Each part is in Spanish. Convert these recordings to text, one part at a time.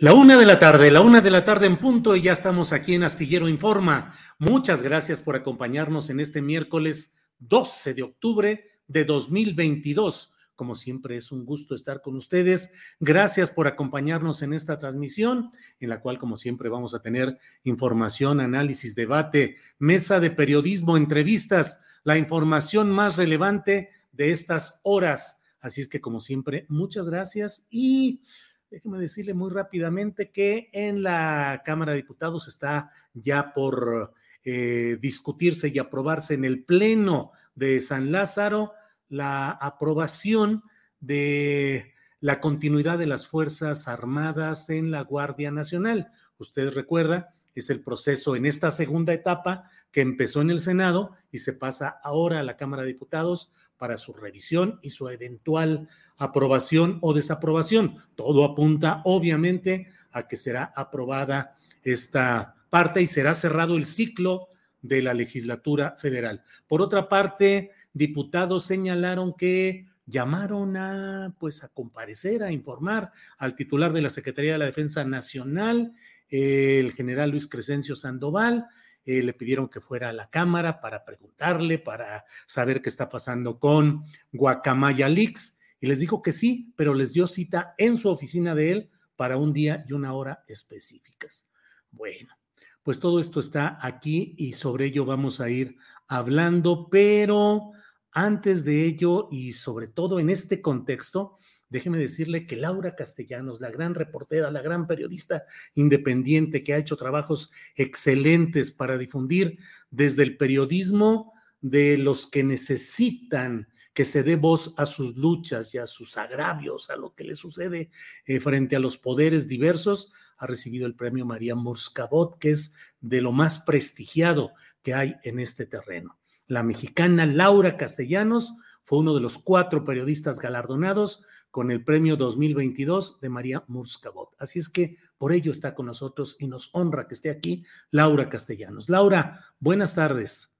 La una de la tarde, la una de la tarde en punto y ya estamos aquí en Astillero Informa. Muchas gracias por acompañarnos en este miércoles 12 de octubre de 2022. Como siempre es un gusto estar con ustedes. Gracias por acompañarnos en esta transmisión, en la cual como siempre vamos a tener información, análisis, debate, mesa de periodismo, entrevistas, la información más relevante de estas horas. Así es que como siempre, muchas gracias y... Déjeme decirle muy rápidamente que en la Cámara de Diputados está ya por eh, discutirse y aprobarse en el Pleno de San Lázaro la aprobación de la continuidad de las Fuerzas Armadas en la Guardia Nacional. Usted recuerda, es el proceso en esta segunda etapa que empezó en el Senado y se pasa ahora a la Cámara de Diputados para su revisión y su eventual aprobación o desaprobación. Todo apunta obviamente a que será aprobada esta parte y será cerrado el ciclo de la legislatura federal. Por otra parte, diputados señalaron que llamaron a pues a comparecer, a informar al titular de la Secretaría de la Defensa Nacional, el general Luis Crescencio Sandoval, eh, le pidieron que fuera a la Cámara para preguntarle, para saber qué está pasando con Guacamaya Leaks y les dijo que sí, pero les dio cita en su oficina de él para un día y una hora específicas. Bueno, pues todo esto está aquí y sobre ello vamos a ir hablando, pero antes de ello y sobre todo en este contexto, déjeme decirle que Laura Castellanos, la gran reportera, la gran periodista independiente que ha hecho trabajos excelentes para difundir desde el periodismo de los que necesitan que se dé voz a sus luchas y a sus agravios, a lo que le sucede eh, frente a los poderes diversos, ha recibido el premio María Morscabot, que es de lo más prestigiado que hay en este terreno. La mexicana Laura Castellanos fue uno de los cuatro periodistas galardonados con el premio 2022 de María Morscabot. Así es que por ello está con nosotros y nos honra que esté aquí Laura Castellanos. Laura, buenas tardes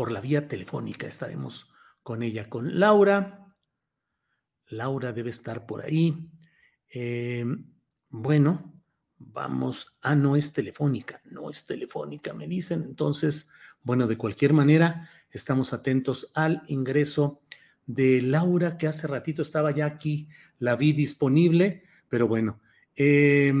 por la vía telefónica. Estaremos con ella, con Laura. Laura debe estar por ahí. Eh, bueno, vamos. Ah, no es telefónica, no es telefónica, me dicen. Entonces, bueno, de cualquier manera, estamos atentos al ingreso de Laura, que hace ratito estaba ya aquí, la vi disponible, pero bueno. Eh,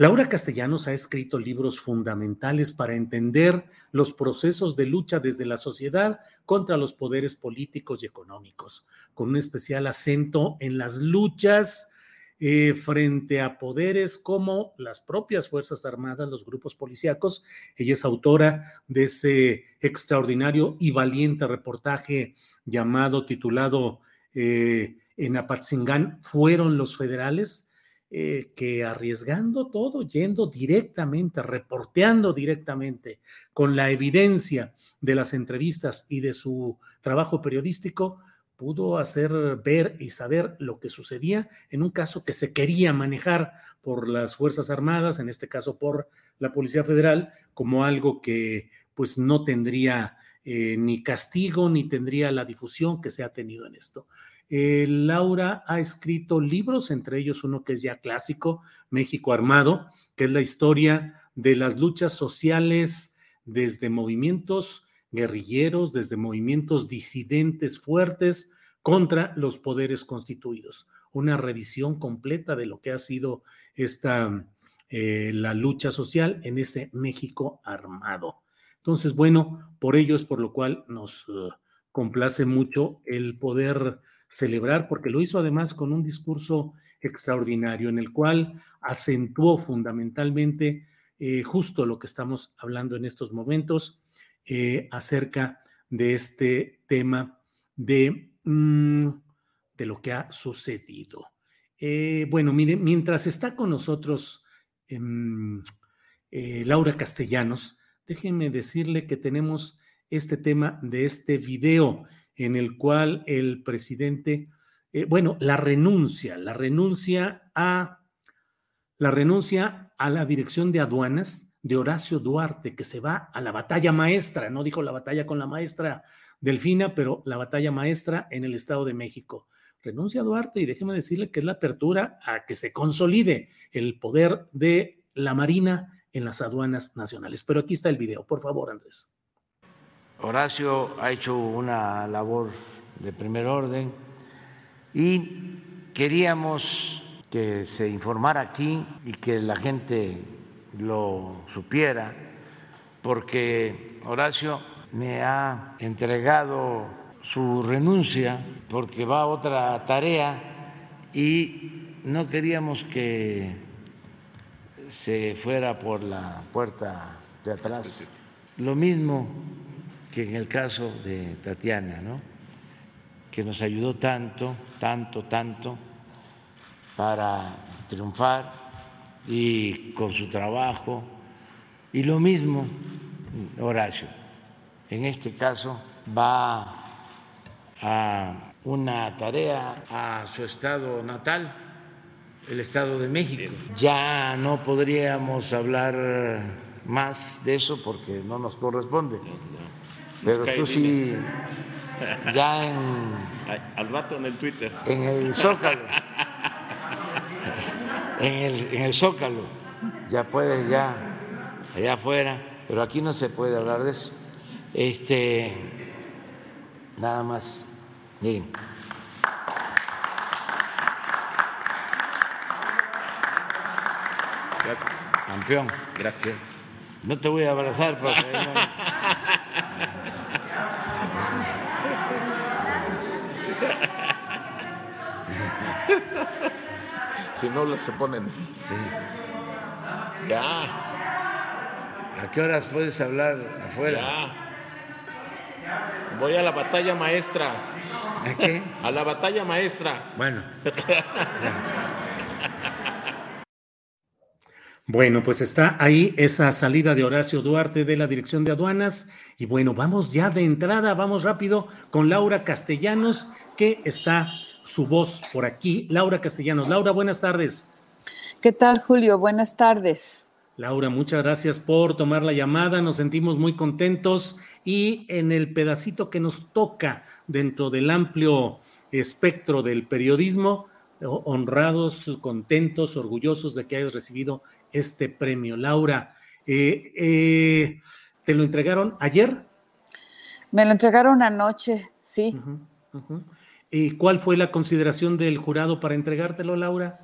Laura Castellanos ha escrito libros fundamentales para entender los procesos de lucha desde la sociedad contra los poderes políticos y económicos, con un especial acento en las luchas eh, frente a poderes como las propias Fuerzas Armadas, los grupos policíacos. Ella es autora de ese extraordinario y valiente reportaje llamado, titulado eh, En Apatzingán, ¿fueron los federales? Eh, que arriesgando todo, yendo directamente, reporteando directamente con la evidencia de las entrevistas y de su trabajo periodístico, pudo hacer ver y saber lo que sucedía en un caso que se quería manejar por las Fuerzas Armadas, en este caso por la Policía Federal, como algo que pues no tendría eh, ni castigo ni tendría la difusión que se ha tenido en esto. Eh, Laura ha escrito libros, entre ellos uno que es ya clásico, México Armado, que es la historia de las luchas sociales desde movimientos guerrilleros, desde movimientos disidentes fuertes contra los poderes constituidos. Una revisión completa de lo que ha sido esta, eh, la lucha social en ese México armado. Entonces, bueno, por ello es por lo cual nos uh, complace mucho el poder celebrar, porque lo hizo además con un discurso extraordinario en el cual acentuó fundamentalmente eh, justo lo que estamos hablando en estos momentos eh, acerca de este tema de, mm, de lo que ha sucedido. Eh, bueno, mire, mientras está con nosotros em, Laura Castellanos, déjenme decirle que tenemos este tema de este video en el cual el presidente, eh, bueno, la renuncia, la renuncia a la renuncia a la dirección de aduanas de Horacio Duarte, que se va a la batalla maestra, no dijo la batalla con la maestra Delfina, pero la batalla maestra en el Estado de México. Renuncia a Duarte y déjeme decirle que es la apertura a que se consolide el poder de la Marina en las aduanas nacionales. Pero aquí está el video, por favor, Andrés. Horacio ha hecho una labor de primer orden y queríamos que se informara aquí y que la gente lo supiera, porque Horacio me ha entregado su renuncia porque va a otra tarea y no queríamos que se fuera por la puerta de atrás. Lo mismo que en el caso de Tatiana, ¿no? que nos ayudó tanto, tanto, tanto para triunfar y con su trabajo. Y lo mismo Horacio, en este caso va a una tarea a su estado natal, el Estado de México. Ya no podríamos hablar más de eso porque no nos corresponde. Pero tú sí, ya en... Al rato en el Twitter. En el Zócalo. En el, en el Zócalo. Ya puedes, ya, allá afuera. Pero aquí no se puede hablar de eso. Este, nada más, miren. Gracias. Campeón. Gracias. No te voy a abrazar porque si no, los se ponen. Sí. Ya. ¿A qué horas puedes hablar afuera? Ya. Voy a la batalla maestra. ¿A qué? A la batalla maestra. Bueno. Bueno, pues está ahí esa salida de Horacio Duarte de la Dirección de Aduanas. Y bueno, vamos ya de entrada, vamos rápido con Laura Castellanos, que está su voz por aquí. Laura Castellanos. Laura, buenas tardes. ¿Qué tal, Julio? Buenas tardes. Laura, muchas gracias por tomar la llamada. Nos sentimos muy contentos y en el pedacito que nos toca dentro del amplio espectro del periodismo, honrados, contentos, orgullosos de que hayas recibido este premio. Laura, eh, eh, ¿te lo entregaron ayer? Me lo entregaron anoche, sí. ¿Y cuál fue la consideración del jurado para entregártelo, Laura?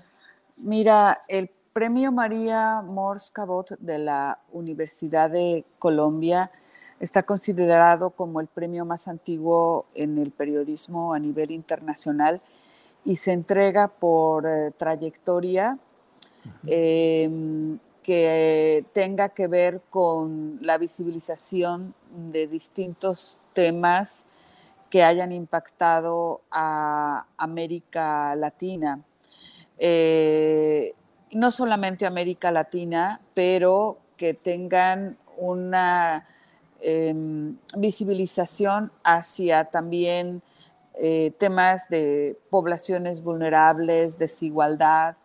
Mira, el premio María Mors Cabot de la Universidad de Colombia está considerado como el premio más antiguo en el periodismo a nivel internacional y se entrega por eh, trayectoria Em, que tenga que ver con la visibilización de distintos temas que hayan impactado a América Latina. eh, no solamente América Latina, pero que tengan una em, visibilización hacia también eh, temas de poblaciones vulnerables, desigualdad.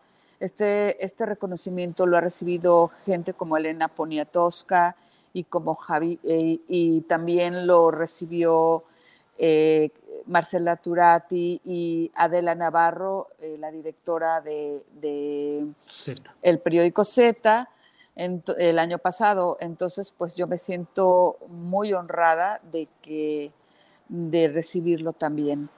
Este, este reconocimiento lo ha recibido gente como Elena Poniatowska y como Javi, eh, y también lo recibió eh, Marcela Turati y Adela Navarro, la directora de, el periódico Z el año pasado. Entonces, pues yo me siento muy honrada de que de recibirlo también.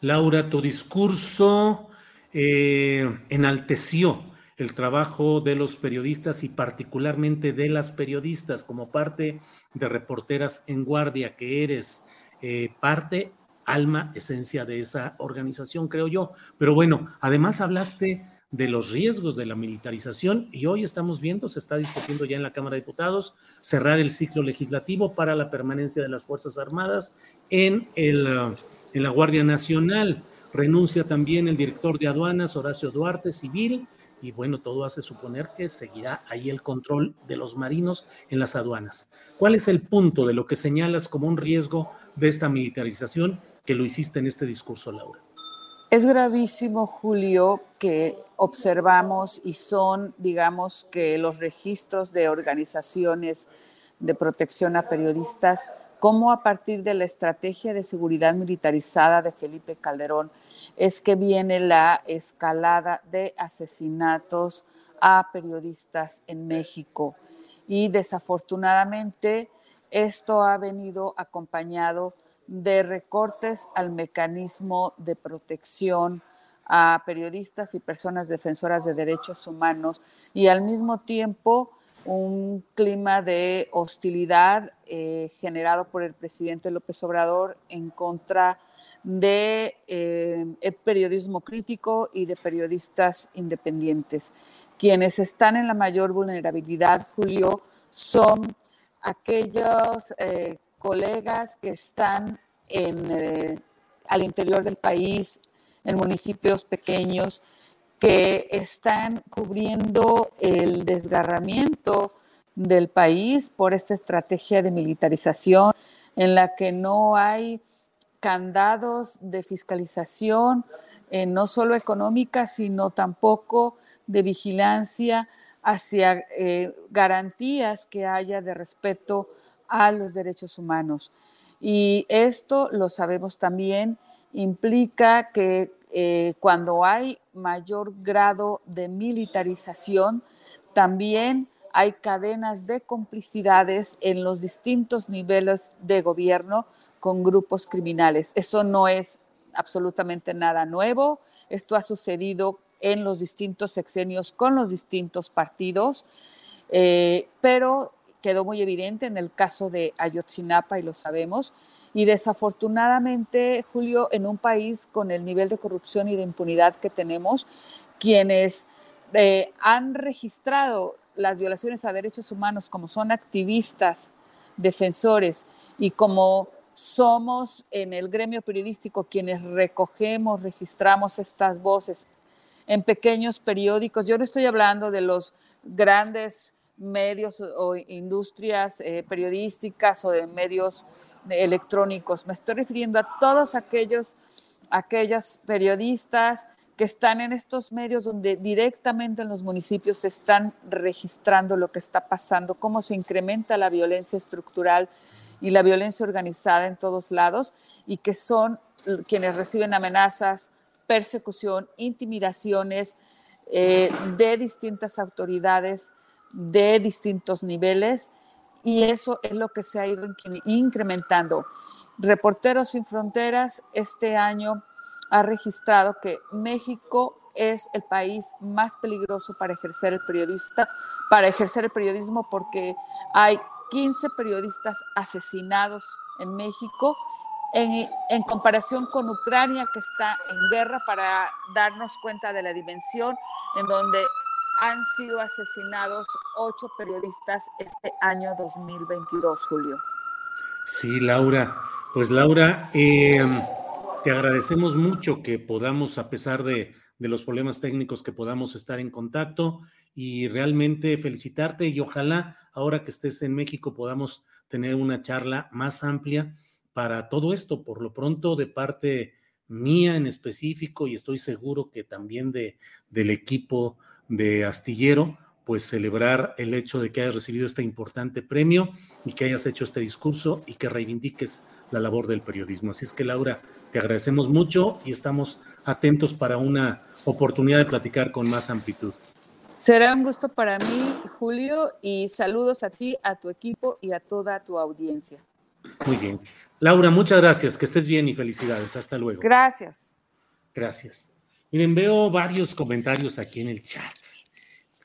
Laura, tu discurso eh, enalteció el trabajo de los periodistas y particularmente de las periodistas como parte de Reporteras en Guardia, que eres eh, parte, alma, esencia de esa organización, creo yo. Pero bueno, además hablaste de los riesgos de la militarización y hoy estamos viendo, se está discutiendo ya en la Cámara de Diputados, cerrar el ciclo legislativo para la permanencia de las Fuerzas Armadas en, el, en la Guardia Nacional. Renuncia también el director de aduanas, Horacio Duarte, civil, y bueno, todo hace suponer que seguirá ahí el control de los marinos en las aduanas. ¿Cuál es el punto de lo que señalas como un riesgo de esta militarización que lo hiciste en este discurso, Laura? Es gravísimo, Julio, que observamos y son, digamos, que los registros de organizaciones de protección a periodistas, como a partir de la estrategia de seguridad militarizada de Felipe Calderón es que viene la escalada de asesinatos a periodistas en México. Y desafortunadamente esto ha venido acompañado de recortes al mecanismo de protección a periodistas y personas defensoras de derechos humanos y al mismo tiempo un clima de hostilidad eh, generado por el presidente López Obrador en contra de eh, periodismo crítico y de periodistas independientes. Quienes están en la mayor vulnerabilidad, Julio, son aquellos eh, colegas que están en, eh, al interior del país, en municipios pequeños, que están cubriendo el desgarramiento del país por esta estrategia de militarización en la que no hay candados de fiscalización, eh, no solo económica, sino tampoco de vigilancia hacia eh, garantías que haya de respeto a los derechos humanos. Y esto, lo sabemos también, implica que eh, cuando hay mayor grado de militarización, también hay cadenas de complicidades en los distintos niveles de gobierno con grupos criminales. Eso no es absolutamente nada nuevo. Esto ha sucedido en los distintos sexenios con los distintos partidos, eh, pero quedó muy evidente en el caso de Ayotzinapa y lo sabemos. Y desafortunadamente, Julio, en un país con el nivel de corrupción y de impunidad que tenemos, quienes eh, han registrado las violaciones a derechos humanos como son activistas, defensores y como somos en el gremio periodístico quienes recogemos, registramos estas voces en pequeños periódicos. Yo no estoy hablando de los grandes medios o industrias eh, periodísticas o de medios electrónicos. Me estoy refiriendo a todos aquellos, aquellas periodistas que están en estos medios donde directamente en los municipios se están registrando lo que está pasando, cómo se incrementa la violencia estructural y la violencia organizada en todos lados y que son quienes reciben amenazas, persecución, intimidaciones eh, de distintas autoridades de distintos niveles y eso es lo que se ha ido incrementando. Reporteros sin Fronteras este año ha registrado que México es el país más peligroso para ejercer el periodista, para ejercer el periodismo porque hay 15 periodistas asesinados en México en, en, comparación con Ucrania que está en guerra para darnos cuenta de la dimensión en donde han sido asesinados ocho periodistas este año 2022, Julio. Sí, Laura. Pues Laura, em, te agradecemos mucho que podamos, a pesar de, de los problemas técnicos que podamos estar en contacto y realmente felicitarte y ojalá ahora que estés en México podamos tener una charla más amplia para todo esto. Por lo pronto, de parte mía en específico y estoy seguro que también de, del equipo de Astillero, pues celebrar el hecho de que hayas recibido este importante premio y que hayas hecho este discurso y que reivindiques la labor del periodismo. Así es que Laura, te agradecemos mucho y estamos atentos para una oportunidad de platicar con más amplitud. Será un gusto para mí, Julio, y saludos a ti, a tu equipo y a toda tu audiencia. Muy bien. Laura, muchas gracias, que estés bien y felicidades. Hasta luego. Gracias. Gracias. Miren, veo varios comentarios aquí en el chat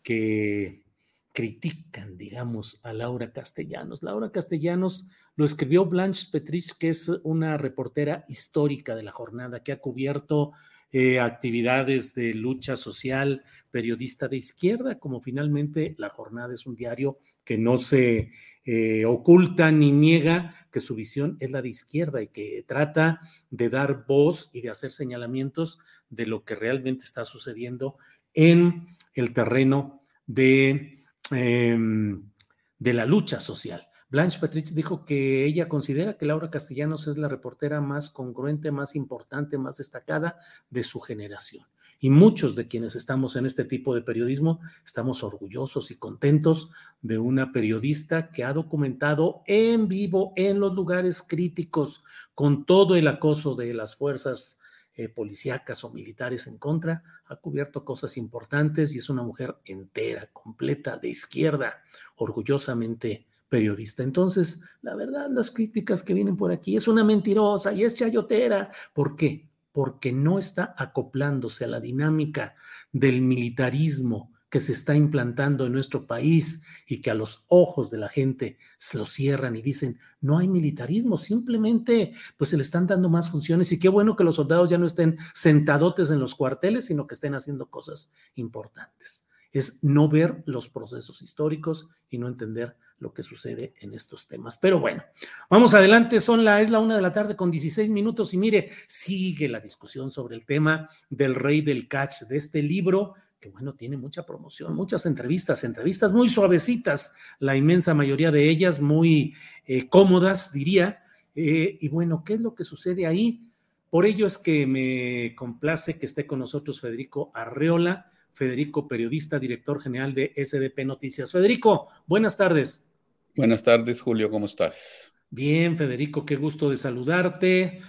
que critican, digamos, a Laura Castellanos. Laura Castellanos lo escribió Blanche Petrich, que es una reportera histórica de la jornada, que ha cubierto eh, actividades de lucha social, periodista de izquierda, como finalmente la jornada es un diario que no se eh, oculta ni niega que su visión es la de izquierda y que trata de dar voz y de hacer señalamientos de lo que realmente está sucediendo en el terreno de, em, de la lucha social. Blanche Petrich dijo que ella considera que Laura Castellanos es la reportera más congruente, más importante, más destacada de su generación. Y muchos de quienes estamos en este tipo de periodismo estamos orgullosos y contentos de una periodista que ha documentado en vivo, en los lugares críticos, con todo el acoso de las fuerzas eh, policíacas o militares en contra, ha cubierto cosas importantes y es una mujer entera, completa, de izquierda, orgullosamente periodista. Entonces, la verdad, las críticas que vienen por aquí es una mentirosa y es chayotera. ¿Por qué? Porque no está acoplándose a la dinámica del militarismo que se está implantando en nuestro país y que a los ojos de la gente se lo cierran y dicen, no hay militarismo, simplemente pues se le están dando más funciones y qué bueno que los soldados ya no estén sentadotes en los cuarteles, sino que estén haciendo cosas importantes. Es no ver los procesos históricos y no entender lo que sucede en estos temas. Pero bueno, vamos adelante, son la, es la una de la tarde con 16 minutos y mire, sigue la discusión sobre el tema del rey del catch, de este libro que bueno, tiene mucha promoción, muchas entrevistas, entrevistas muy suavecitas, la inmensa mayoría de ellas muy eh, cómodas, diría. Eh, y bueno, ¿qué es lo que sucede ahí? Por ello es que me complace que esté con nosotros Federico Arreola, Federico, periodista, director general de SDP Noticias. Federico, buenas tardes. Buenas tardes, Julio, ¿cómo estás? Bien, Federico, qué gusto de saludarte.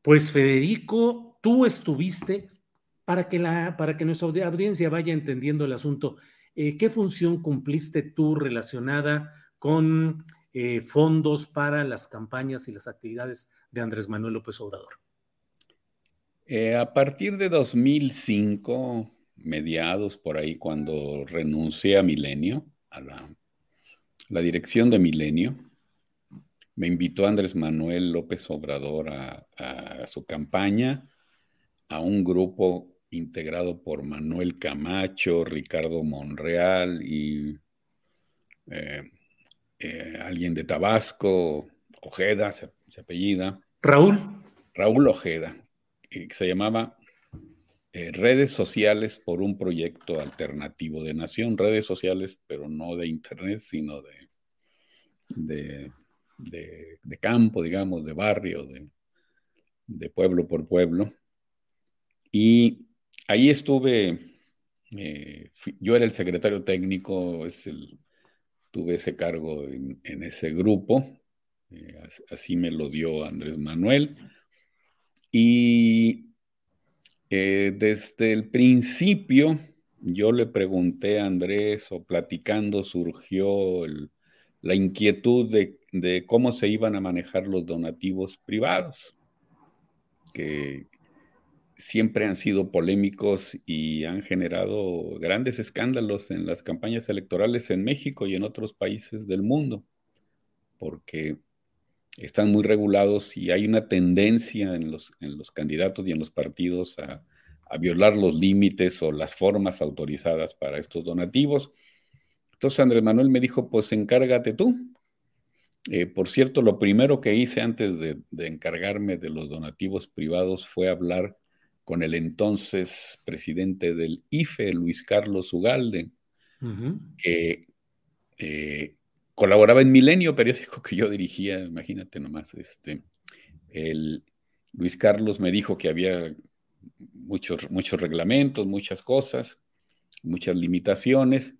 Pues, Federico, tú estuviste para que, la, para que nuestra audiencia vaya entendiendo el asunto. Eh, ¿Qué función cumpliste tú relacionada con eh, fondos para las campañas y las actividades de Andrés Manuel López Obrador? Eh, a partir de 2005, mediados por ahí, cuando renuncié a Milenio, a la, dirección de Milenio, me invitó Andrés Manuel López Obrador a, su campaña, a un grupo integrado por Manuel Camacho, Ricardo Monreal y eh, eh, alguien de Tabasco, Ojeda, se, apellida. Raúl. Raúl Ojeda, que se llamaba eh, redes sociales por un proyecto alternativo de nación, redes sociales, pero no de internet, sino de, de, campo, digamos, de barrio, de, pueblo por pueblo. Y ahí estuve, eh, yo era el secretario técnico, tuve ese cargo en, ese grupo, eh, así me lo dio Andrés Manuel. Y eh, desde el principio, yo le pregunté a Andrés, o platicando, surgió la inquietud de, cómo se iban a manejar los donativos privados, que siempre han sido polémicos y han generado grandes escándalos en las campañas electorales en México y en otros países del mundo, porque están muy regulados y hay una tendencia en los, en los candidatos y en los partidos a, violar los límites o las formas autorizadas para estos donativos. Entonces Andrés Manuel me dijo, pues encárgate tú. Eh, por cierto, lo primero que hice antes de, encargarme de los donativos privados fue hablar con el entonces presidente del IFE, Luis Carlos Ugalde, que eh, colaboraba en Milenio, periódico que yo dirigía, imagínate nomás, este, el Luis Carlos me dijo que había muchos, muchos reglamentos, muchas cosas, muchas limitaciones,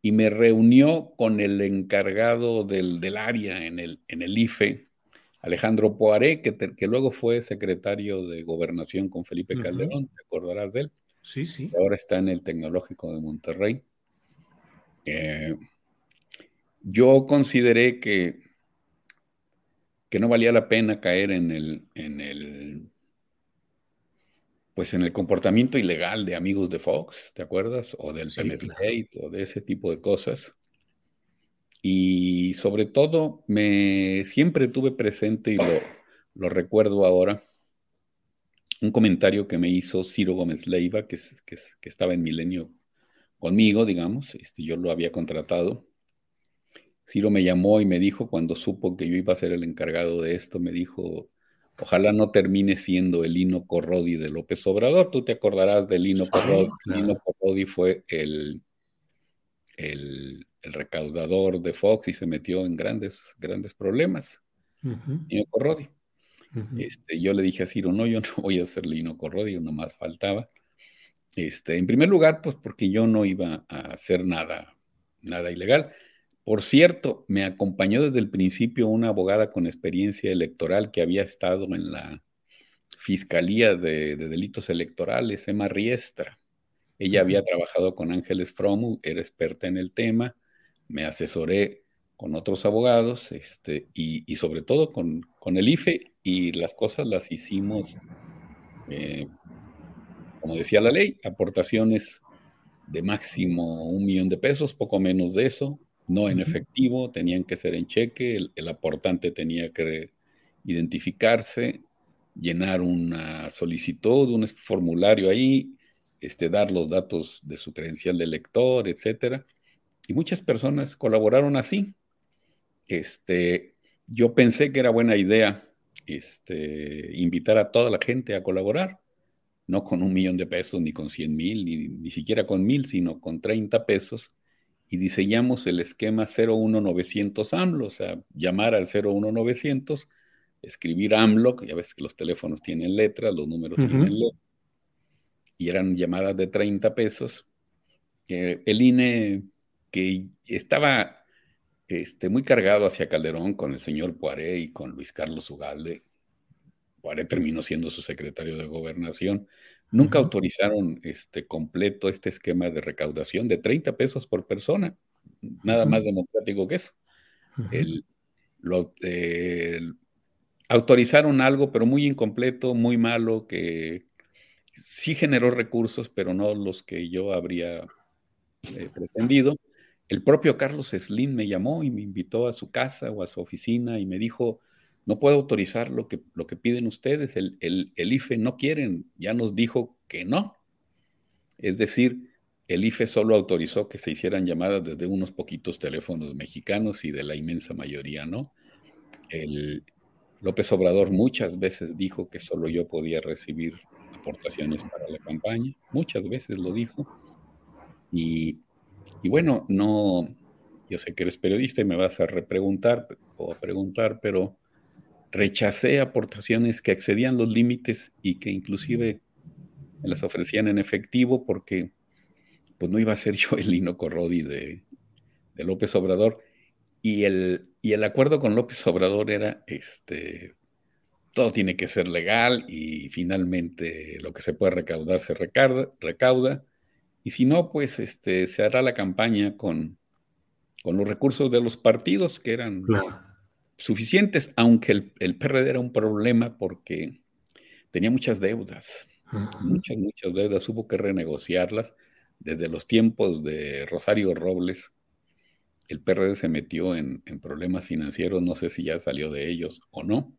y me reunió con el encargado del, área en el, en el IFE, Alejandro Poaré, que, que, luego fue secretario de gobernación con Felipe Calderón, te acordarás de él. Sí, sí. Ahora está en el Tecnológico de Monterrey. Eh, yo consideré que, que no valía la pena caer en el, en el pues en el comportamiento ilegal de amigos de Fox, ¿te acuerdas? O del sí, o de ese tipo de cosas. Y sobre todo, me siempre tuve presente, y lo, recuerdo ahora, un comentario que me hizo Ciro Gómez Leiva, que, que, que estaba en Milenio conmigo, digamos, este, yo lo había contratado. Ciro me llamó y me dijo, cuando supo que yo iba a ser el encargado de esto, me dijo, Ojalá no termine siendo el Lino Corrodi de López Obrador. Tú te acordarás del Lino Corrodi. Lino Corrodi fue el, el, recaudador de Fox y se metió en grandes, grandes problemas. Lino Corrodi. este, yo le dije a Ciro, no, yo no voy a ser Lino Corrodi, no más faltaba. Este, en primer lugar, pues porque yo no iba a hacer nada, nada ilegal. Por cierto, me acompañó desde el principio una abogada con experiencia electoral que había estado en la Fiscalía de, Delitos Electorales, Emma Riestra. Ella había trabajado con Ángeles Fromu, era experta en el tema, me asesoré con otros abogados este, y, sobre todo con, el IFE y las cosas las hicimos, eh, como decía la ley, aportaciones de máximo un millón de pesos, poco menos de eso, no en efectivo, tenían que ser en cheque, el, aportante tenía que identificarse, llenar una solicitud, un formulario ahí, este, dar los datos de su credencial de lector, etcétera. Y muchas personas colaboraron así. Este, yo pensé que era buena idea este, invitar a toda la gente a colaborar, no con un millón de pesos, ni con 100 mil, ni, ni siquiera con mil, sino con 30 pesos y diseñamos el esquema 01900 AMLO, o sea, llamar al 01900, escribir AMLO, ya ves que los teléfonos tienen letras, los números tienen letras, y eran llamadas de 30 pesos. el INE, que estaba este, muy cargado hacia Calderón con el señor Poiré y con Luis Carlos Ugalde, Poiré terminó siendo su secretario de gobernación, Nunca autorizaron este completo este esquema de recaudación de 30 pesos por persona, nada más democrático que eso. autorizaron algo, pero muy incompleto, muy malo, que sí generó recursos, pero no los que yo habría eh, pretendido. El propio Carlos Slim me llamó y me invitó a su casa o a su oficina y me dijo, no puedo autorizar lo que, lo que piden ustedes, el, el, IFE no quieren, ya nos dijo que no. Es decir, el IFE solo autorizó que se hicieran llamadas desde unos poquitos teléfonos mexicanos y de la inmensa mayoría no. El López Obrador muchas veces dijo que solo yo podía recibir aportaciones para la campaña, muchas veces lo dijo. Y, y bueno, no, yo sé que eres periodista y me vas a repreguntar o a preguntar, pero rechacé aportaciones que excedían los límites y que inclusive me las ofrecían en efectivo porque pues no iba a ser yo el Lino Corrodi de, de López Obrador. Y el, y el acuerdo con López Obrador era, este, todo tiene que ser legal y finalmente lo que se puede recaudar se recauda, recauda. Y si no, pues este, se hará la campaña con, con los recursos de los partidos que eran suficientes, aunque el, el, PRD era un problema porque tenía muchas deudas, muchas, muchas deudas, hubo que renegociarlas. Desde los tiempos de Rosario Robles, el PRD se metió en, problemas financieros, no sé si ya salió de ellos o no,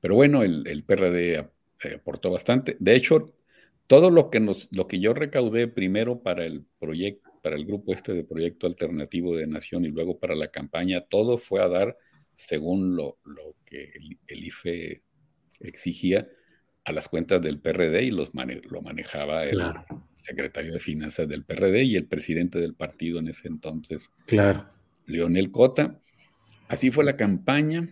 pero bueno, el, el PRD aportó bastante. De hecho, todo lo que, nos, lo que yo recaudé primero para el proyecto, para el grupo este de proyecto alternativo de Nación y luego para la campaña, todo fue a dar según lo, que el, IFE exigía, a las cuentas del PRD y los lo manejaba el secretario de Finanzas del PRD y el presidente del partido en ese entonces, claro. Leonel Cota. Así fue la campaña.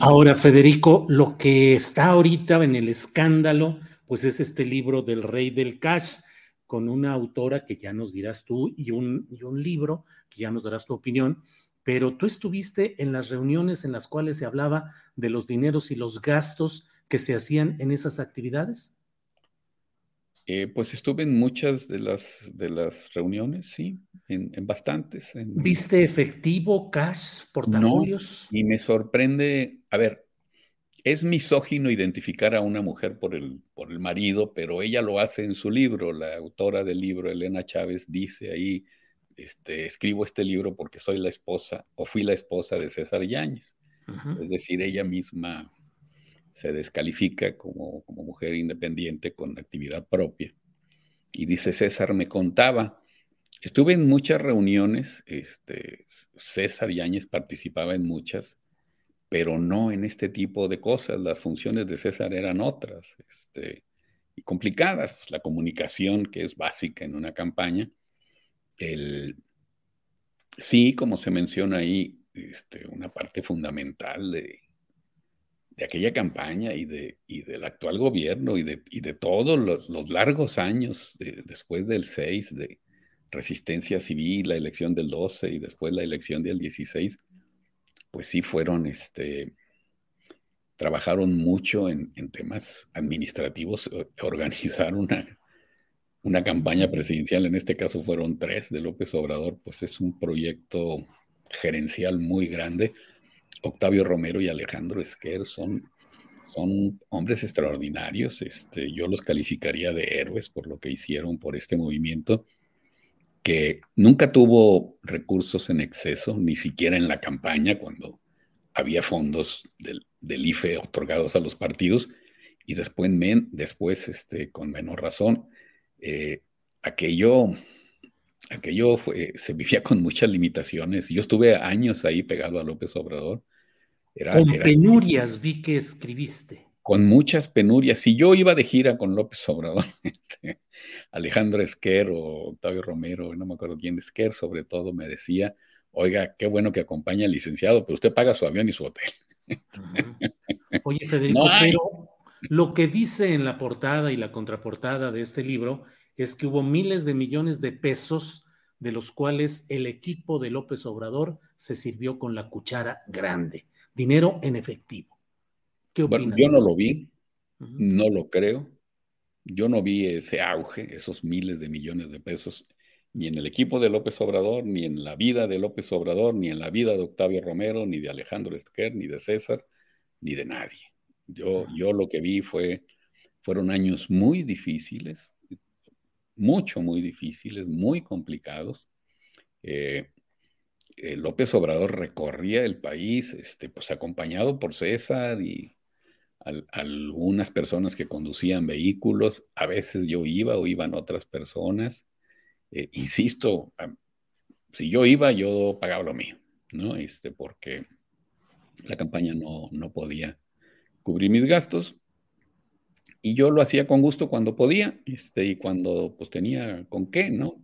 Ahora, Federico, lo que está ahorita en el escándalo, pues es este libro del rey del cash, con una autora que ya nos dirás tú y un, y un libro que ya nos darás tu opinión, pero tú estuviste en las reuniones en las cuales se hablaba de los dineros y los gastos que se hacían en esas actividades? Eh, pues estuve en muchas de las, de las reuniones, sí, en, bastantes. ¿Viste efectivo, cash, portafolios? y me sorprende, a ver, es misógino identificar a una mujer por el, por el marido, pero ella lo hace en su libro. La autora del libro, Elena Chávez, dice ahí, este, escribo este libro porque soy la esposa o fui la esposa de César Yáñez. Es decir, ella misma se descalifica como, como mujer independiente con actividad propia. Y dice, César me contaba, estuve en muchas reuniones, este, César Yáñez participaba en muchas, pero no en este tipo de cosas. Las funciones de César eran otras este, y complicadas. Pues, la comunicación, que es básica en una campaña, el, sí, como se menciona ahí, este, una parte fundamental de, aquella campaña y, de, y del actual gobierno y de, y de todos los, largos años después del 6 de resistencia civil, la elección del 12 y después la elección del 16, pues sí fueron, este, trabajaron mucho en, temas administrativos, organizar una, una campaña presidencial, en este caso fueron tres de López Obrador, pues es un proyecto gerencial muy grande. Octavio Romero y Alejandro Esquer son, son hombres extraordinarios. Este, yo los calificaría de héroes por lo que hicieron por este movimiento, que nunca tuvo recursos en exceso, ni siquiera en la campaña, cuando había fondos del, IFE otorgados a los partidos, y después, men, después este, con menor razón eh, aquello, aquello se vivía con muchas limitaciones. Yo estuve años ahí pegado a López Obrador. con penurias vi que escribiste. Con muchas penurias. Si yo iba de gira con López Obrador, este, Alejandro Esquer o Octavio Romero, no me acuerdo quién, Esquer sobre todo, me decía, oiga, qué bueno que acompaña al licenciado, pero usted paga su avión y su hotel. Oye, Federico, pero lo que dice en la portada y la contraportada de este libro es que hubo miles de millones de pesos de los cuales el equipo de López Obrador se sirvió con la cuchara grande, dinero en efectivo. ¿Qué opinas? yo no lo vi, no lo creo. Yo no vi ese auge, esos miles de millones de pesos, ni en el equipo de López Obrador, ni en la vida de López Obrador, ni en la vida de Octavio Romero, ni de Alejandro Esquer, ni de César, ni de nadie. Yo, yo lo que vi fue, fueron años muy difíciles, mucho, muy difíciles, muy complicados. Eh, eh, López Obrador recorría el país, este, pues acompañado por César y algunas personas que conducían vehículos. A veces yo iba o iban otras personas. Eh, insisto, si yo iba, yo pagaba lo mío, ¿no? Este, porque la campaña no, no podía cubrir mis gastos y yo lo hacía con gusto cuando podía este, y cuando pues tenía con qué, ¿no?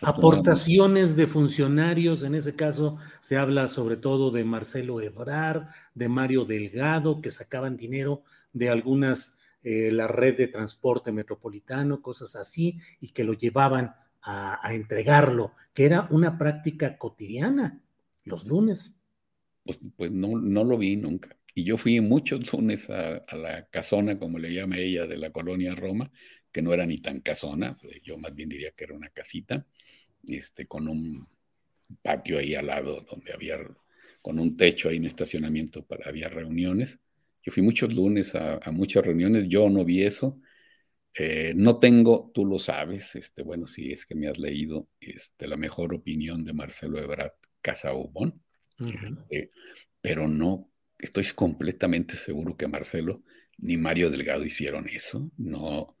Aportaciones de funcionarios, en ese caso se habla sobre todo de Marcelo Ebrard, de Mario Delgado, que sacaban dinero de algunas, eh, la red de transporte metropolitano, cosas así, y que lo llevaban a, a entregarlo, que era una práctica cotidiana los lunes. Pues, pues no, no lo vi nunca. Y yo fui muchos lunes a, la casona, como le llama ella, de la colonia Roma, que no era ni tan casona, pues, yo más bien diría que era una casita, este, con un patio ahí al lado donde había, con un techo ahí, un estacionamiento para, había reuniones. Yo fui muchos lunes a, muchas reuniones, yo no vi eso. Eh, no tengo, tú lo sabes, este, bueno, si es que me has leído, este, la mejor opinión de Marcelo Ebrard Casaubon, este, pero no estoy completamente seguro que Marcelo ni Mario Delgado hicieron eso. No,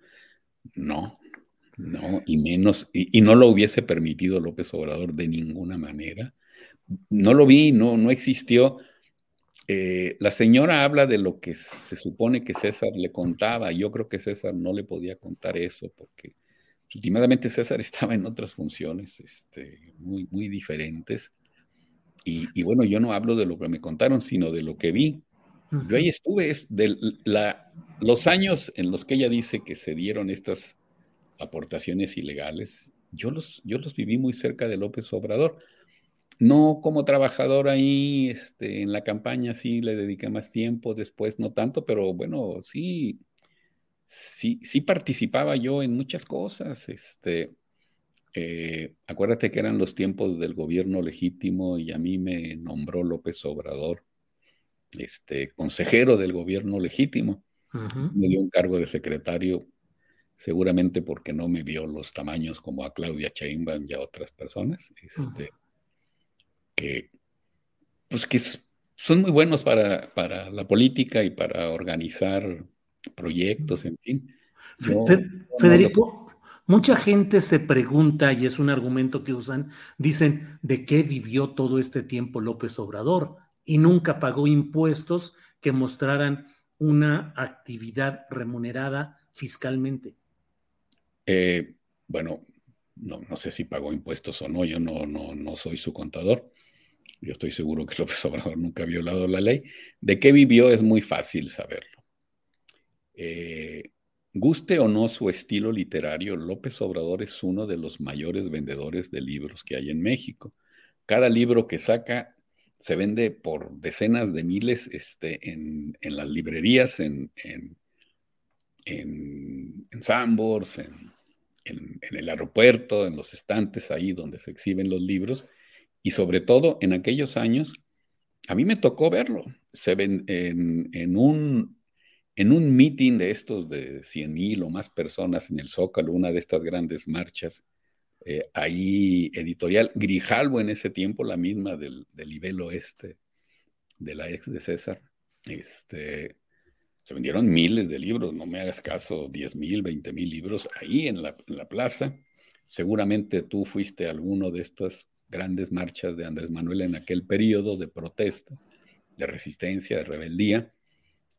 no, no, y menos, y, no lo hubiese permitido López Obrador de ninguna manera. No lo vi, no, no existió. eh, la señora habla de lo que se supone que César le contaba. Yo creo que César no le podía contar eso porque últimamente César estaba en otras funciones este, muy, muy diferentes. Y, bueno, yo no hablo de lo que me contaron, sino de lo que vi. Yo ahí estuve, es de la, los años en los que ella dice que se dieron estas aportaciones ilegales, yo los, yo los viví muy cerca de López Obrador. No como trabajador ahí este, en la campaña, sí le dediqué más tiempo, después no tanto, pero bueno, sí, sí, sí participaba yo en muchas cosas. Este, eh, acuérdate que eran los tiempos del gobierno legítimo y a mí me nombró López Obrador, este, consejero del gobierno legítimo. Me dio un cargo de secretario, seguramente porque no me vio los tamaños como a Claudia Sheinbaum y a otras personas, este, que, pues que son muy buenos para, para la política y para organizar proyectos, en fin. Federico, mucha gente se pregunta, y es un argumento que usan, dicen, ¿de qué vivió todo este tiempo López Obrador? Y nunca pagó impuestos que mostraran una actividad remunerada fiscalmente. Eh, bueno, no, sé si pagó impuestos o no, yo no, no, no soy su contador. Yo estoy seguro que López Obrador nunca ha violado la ley. ¿De qué vivió? Es muy fácil saberlo. Eh, guste o no su estilo literario, López Obrador es uno de los mayores vendedores de libros que hay en México. Cada libro que saca se vende por decenas de miles este, en, las librerías, en, en, en, en Sambors, en, el aeropuerto, en los estantes ahí donde se exhiben los libros. Y sobre todo en aquellos años, a mí me tocó verlo. Se ven en, un en un meeting de estos de 100 mil o más personas en el Zócalo, una de estas grandes marchas, eh, ahí editorial Grijalvo en ese tiempo, la misma del, del nivel oeste, de la ex de César, este, se vendieron miles de libros, no me hagas caso, 10 mil, 20 mil libros ahí en la, en la plaza. Seguramente tú fuiste a alguno de estas grandes marchas de Andrés Manuel en aquel periodo de protesta, de resistencia, de rebeldía,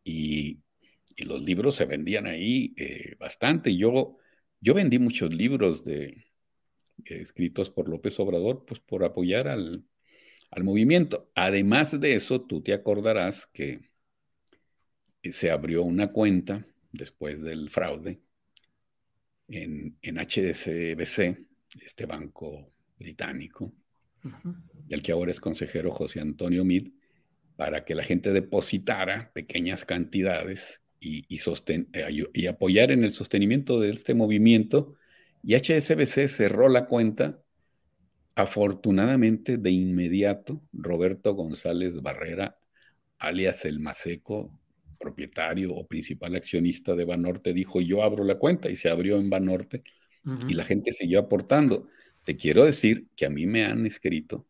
y y los libros se vendían ahí eh, bastante. Yo, yo vendí muchos libros de, escritos por López Obrador, pues por apoyar al, movimiento. Además de eso, tú te acordarás que se abrió una cuenta después del fraude en, en HSBC, este banco británico, del que ahora es consejero José Antonio Mid, para que la gente depositara pequeñas cantidades y, eh, y, apoyar en el sostenimiento de este movimiento. Y HSBC cerró la cuenta. Afortunadamente, de inmediato, Roberto González Barrera, alias El Maseco, propietario o principal accionista de Banorte, dijo, yo abro la cuenta y se abrió en Banorte y la gente siguió aportando. Te quiero decir que a mí me han escrito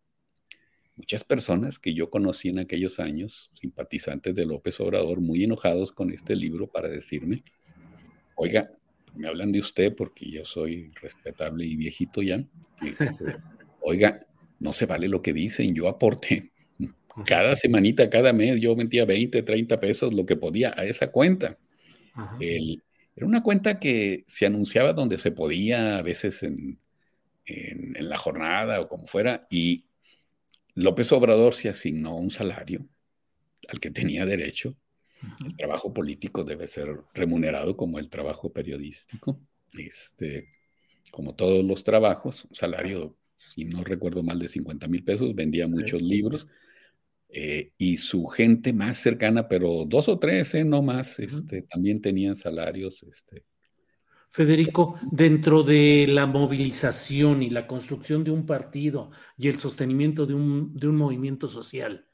muchas personas que yo conocí en aquellos años, simpatizantes de López Obrador, muy enojados con este libro para decirme, oiga, me hablan de usted porque yo soy respetable y viejito ya. Este, oiga, no se vale lo que dicen, yo aporté cada semanita, cada mes, yo metía 20, 30 pesos, lo que podía a esa cuenta. era una cuenta que se anunciaba donde se podía, a veces en, en, en la jornada o como fuera, y López Obrador se asignó un salario al que tenía derecho. El trabajo político debe ser remunerado como el trabajo periodístico. Este, como todos los trabajos, un salario, si no recuerdo mal, de 50 mil pesos, vendía muchos libros. Eh, y su gente más cercana, pero dos o tres, eh, no más, este, también tenían salarios este, Federico, dentro de la movilización y la construcción de un partido y el sostenimiento de un, movimiento social,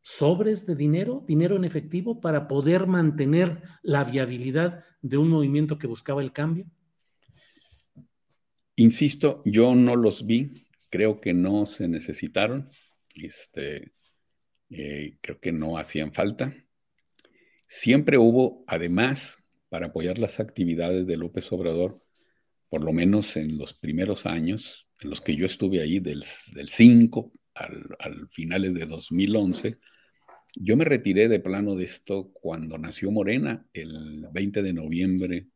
sobres de dinero, dinero en efectivo para poder mantener la viabilidad de un movimiento que buscaba el cambio? Insisto, yo no los vi, creo que no se necesitaron, este, eh, creo que no hacían falta. Siempre hubo, además, para apoyar las actividades de López Obrador, por lo menos en los primeros años, en los que yo estuve ahí, del, 5 al, finales de 2011, Yo me retiré de plano de esto cuando nació Morena, el 20 de noviembre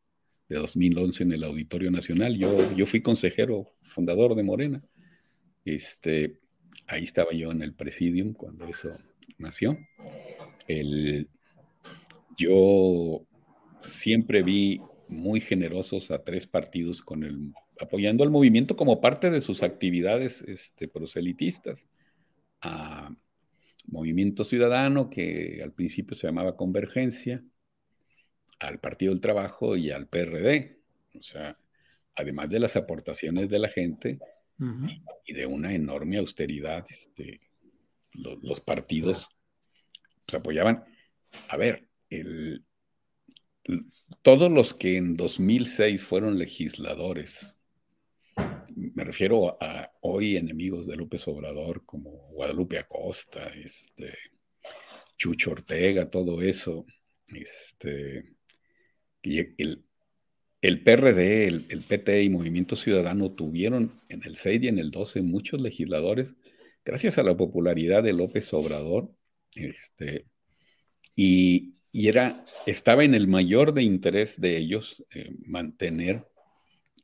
de 2011 en el Auditorio Nacional. Yo, yo fui consejero fundador de Morena. Este, ahí estaba yo en el presidium cuando eso nació. El, yo siempre vi muy generosos a tres partidos con el, apoyando al movimiento como parte de sus actividades este, proselitistas. A Movimiento Ciudadano, que al principio se llamaba Convergencia, al Partido del Trabajo y al PRD. O sea, además de las aportaciones de la gente y, de una enorme austeridad, este, los partidos pues, apoyaban. A ver, el, todos los que en 2006 fueron legisladores, me refiero a hoy enemigos de López Obrador como Guadalupe Acosta, este, Chucho Ortega, todo eso, este, el, el PRD, el, el, PT y Movimiento Ciudadano tuvieron en el 6 y en el 12 muchos legisladores, gracias a la popularidad de López Obrador, este, y, y era, estaba en el mayor de interés de ellos eh, mantener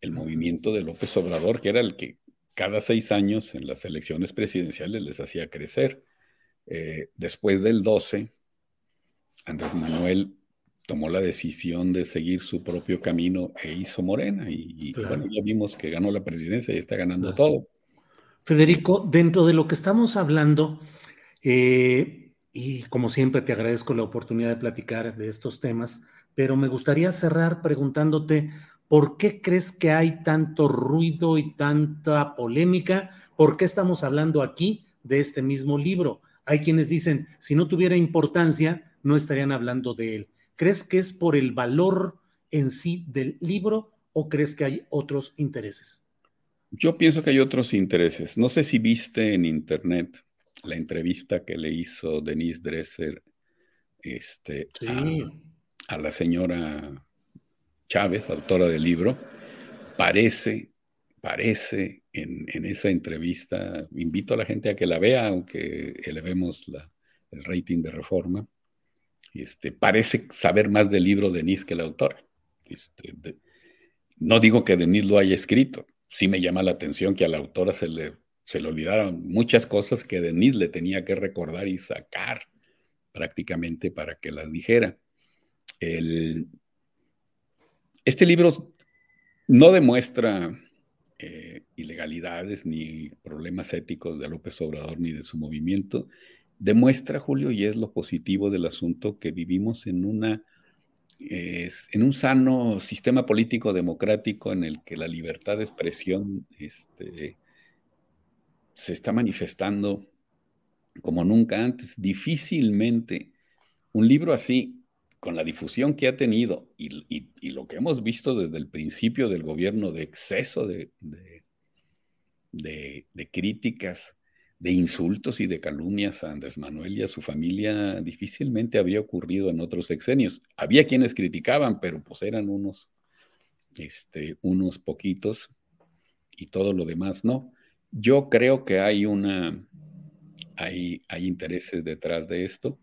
el movimiento de López Obrador, que era el que cada seis años en las elecciones presidenciales les hacía crecer. Eh, después del 12, Andrés Manuel tomó la decisión de seguir su propio camino e hizo Morena. Y, bueno, ya vimos que ganó la presidencia y está ganando todo. Federico, dentro de lo que estamos hablando, eh, y como siempre te agradezco la oportunidad de platicar de estos temas, pero me gustaría cerrar preguntándote, ¿por qué crees que hay tanto ruido y tanta polémica? ¿Por qué estamos hablando aquí de este mismo libro? Hay quienes dicen, si no tuviera importancia, no estarían hablando de él. ¿Crees que es por el valor en sí del libro o crees que hay otros intereses? Yo pienso que hay otros intereses. No sé si viste en internet la entrevista que le hizo Denise Dresser este, a, la señora Chávez, autora del libro, parece, parece en, esa entrevista, invito a la gente a que la vea, aunque elevemos la, el rating de reforma, este, parece saber más del libro Denise que la autora. Este, no digo que Denise lo haya escrito, sí me llama la atención que a la autora se le se le olvidaron muchas cosas que Denise le tenía que recordar y sacar prácticamente para que las dijera. este libro no demuestra eh, ilegalidades ni problemas éticos de López Obrador ni de su movimiento. Demuestra, Julio, y es lo positivo del asunto, que vivimos en una en un sano sistema político democrático en el que la libertad de expresión este, se está manifestando como nunca antes. Difícilmente un libro así, con la difusión que ha tenido y, lo que hemos visto desde el principio del gobierno de exceso de, de, críticas, de insultos y de calumnias a Andrés Manuel y a su familia, difícilmente habría ocurrido en otros sexenios. Había quienes criticaban, pero pues eran unos, este, unos poquitos y todo lo demás no. Yo creo que hay una, hay, hay intereses detrás de esto.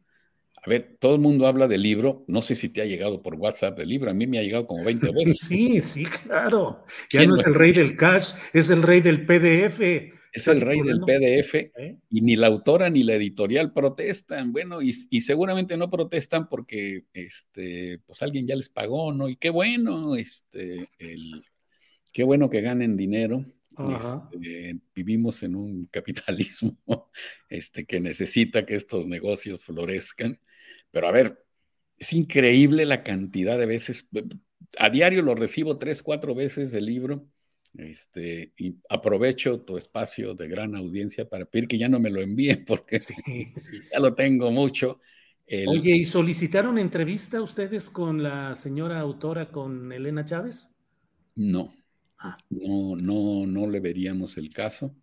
A ver, todo el mundo habla del libro. No sé si te ha llegado por WhatsApp el libro. A mí me ha llegado como 20 veces. Sí, sí, claro. Ya no es el rey del cash, es el rey del PDF. Es el rey del PDF ¿Eh? y ni la autora ni la editorial protestan. Bueno, y, y, seguramente no protestan porque este, pues alguien ya les pagó, ¿no? Y qué bueno, este, el, qué bueno que ganen dinero. Este, vivimos en un capitalismo este, que necesita que estos negocios florezcan. Pero a ver, es increíble la cantidad de veces. A diario lo recibo tres, cuatro veces el libro. Este, y aprovecho tu espacio de gran audiencia para pedir que ya no me lo envíen porque ya lo tengo mucho. Oye, ¿y solicitaron entrevista ustedes con la señora autora, con Elena Chávez? No. No, no, no le veríamos el caso.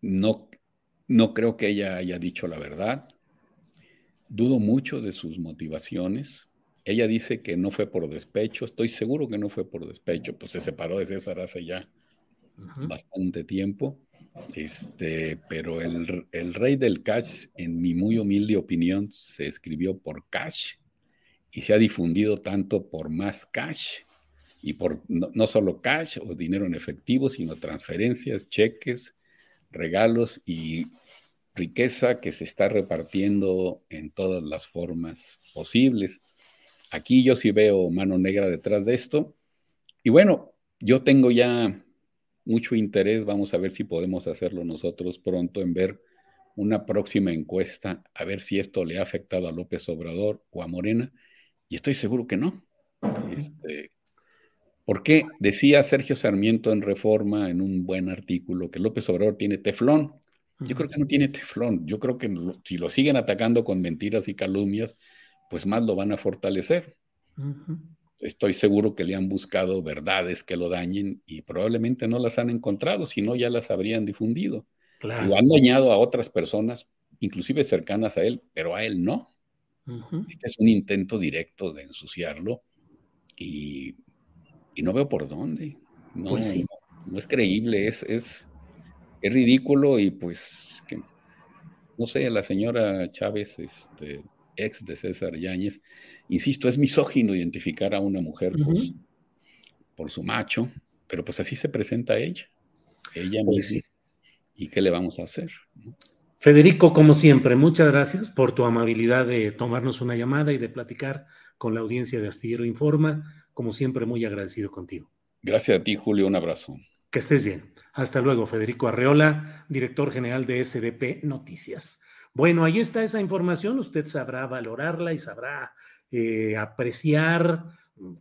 no, no creo que ella haya dicho la verdad. Dudo mucho de sus motivaciones. Ella dice que no fue por despecho. Estoy seguro que no fue por despecho. Pues se separó de César hace ya bastante tiempo. Este, pero el, el, rey del cash, en mi muy humilde opinión, se escribió por cash y se ha difundido tanto por más cash y por no, no solo cash o dinero en efectivo, sino transferencias, cheques, regalos y riqueza que se está repartiendo en todas las formas posibles. Aquí yo sí veo mano negra detrás de esto. Y bueno, yo tengo ya mucho interés, vamos a ver si podemos hacerlo nosotros pronto en ver una próxima encuesta, a ver si esto le ha afectado a López Obrador o a Morena, y estoy seguro que no. Este, ¿Por qué? Decía Sergio Sarmiento en Reforma, en un buen artículo, que López Obrador tiene teflón. Yo creo que no tiene teflón. Yo creo que si lo siguen atacando con mentiras y calumnias, pues más lo van a fortalecer estoy seguro que le han buscado verdades que lo dañen y probablemente no las han encontrado, si no ya las habrían difundido. Lo han dañado a otras personas, inclusive cercanas a él, pero a él no. Este es un intento directo de ensuciarlo y, no veo por dónde. No, pues no, es creíble, es, es, es, ridículo y pues, que, no sé, la señora Chávez, este, ex de César Yáñez, insisto, es misógino identificar a una mujer por, su macho, pero pues así se presenta ella, ella pues misma. ¿Y qué le vamos a hacer? Federico, como siempre, muchas gracias por tu amabilidad de tomarnos una llamada y de platicar con la audiencia de Astillero Informa. Como siempre, muy agradecido contigo. Gracias a ti, Julio. Un abrazo. Que estés bien. Hasta luego, Federico Arreola, director general de SDP Noticias. Bueno, ahí está esa información. Usted sabrá valorarla y sabrá eh, apreciar,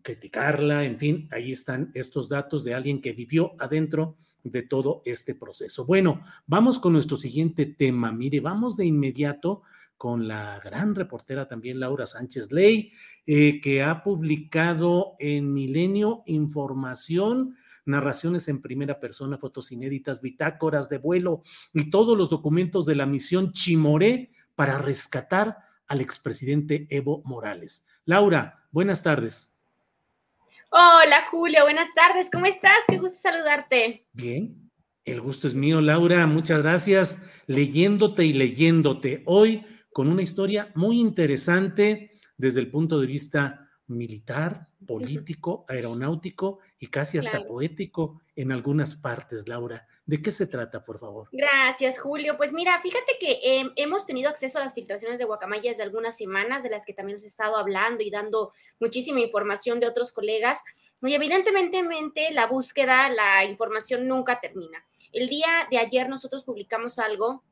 criticarla, en fin, ahí están estos datos de alguien que vivió adentro de todo este proceso. Bueno, vamos con nuestro siguiente tema. Mire, vamos de inmediato con la gran reportera también Laura Sánchez Ley, eh, que ha publicado en Milenio información, narraciones en primera persona, fotos inéditas, bitácoras de vuelo y todos los documentos de la misión Chimoré para rescatar al expresidente Evo Morales. Laura, buenas tardes. Hola Julio, buenas tardes, ¿cómo estás? Qué gusto saludarte. Bien, el gusto es mío, Laura, muchas gracias. Leyéndote y leyéndote hoy con una historia muy interesante desde el punto de vista militar, político, aeronáutico y casi hasta poético en algunas partes, Laura. ¿De qué se trata, por favor? Gracias, Julio. Pues mira, fíjate que em, hemos tenido acceso a las filtraciones de Guacamaya desde algunas semanas, de las que también nos he estado hablando y dando muchísima información de otros colegas. Muy evidentemente, la búsqueda, la información nunca termina. El día de ayer nosotros publicamos algo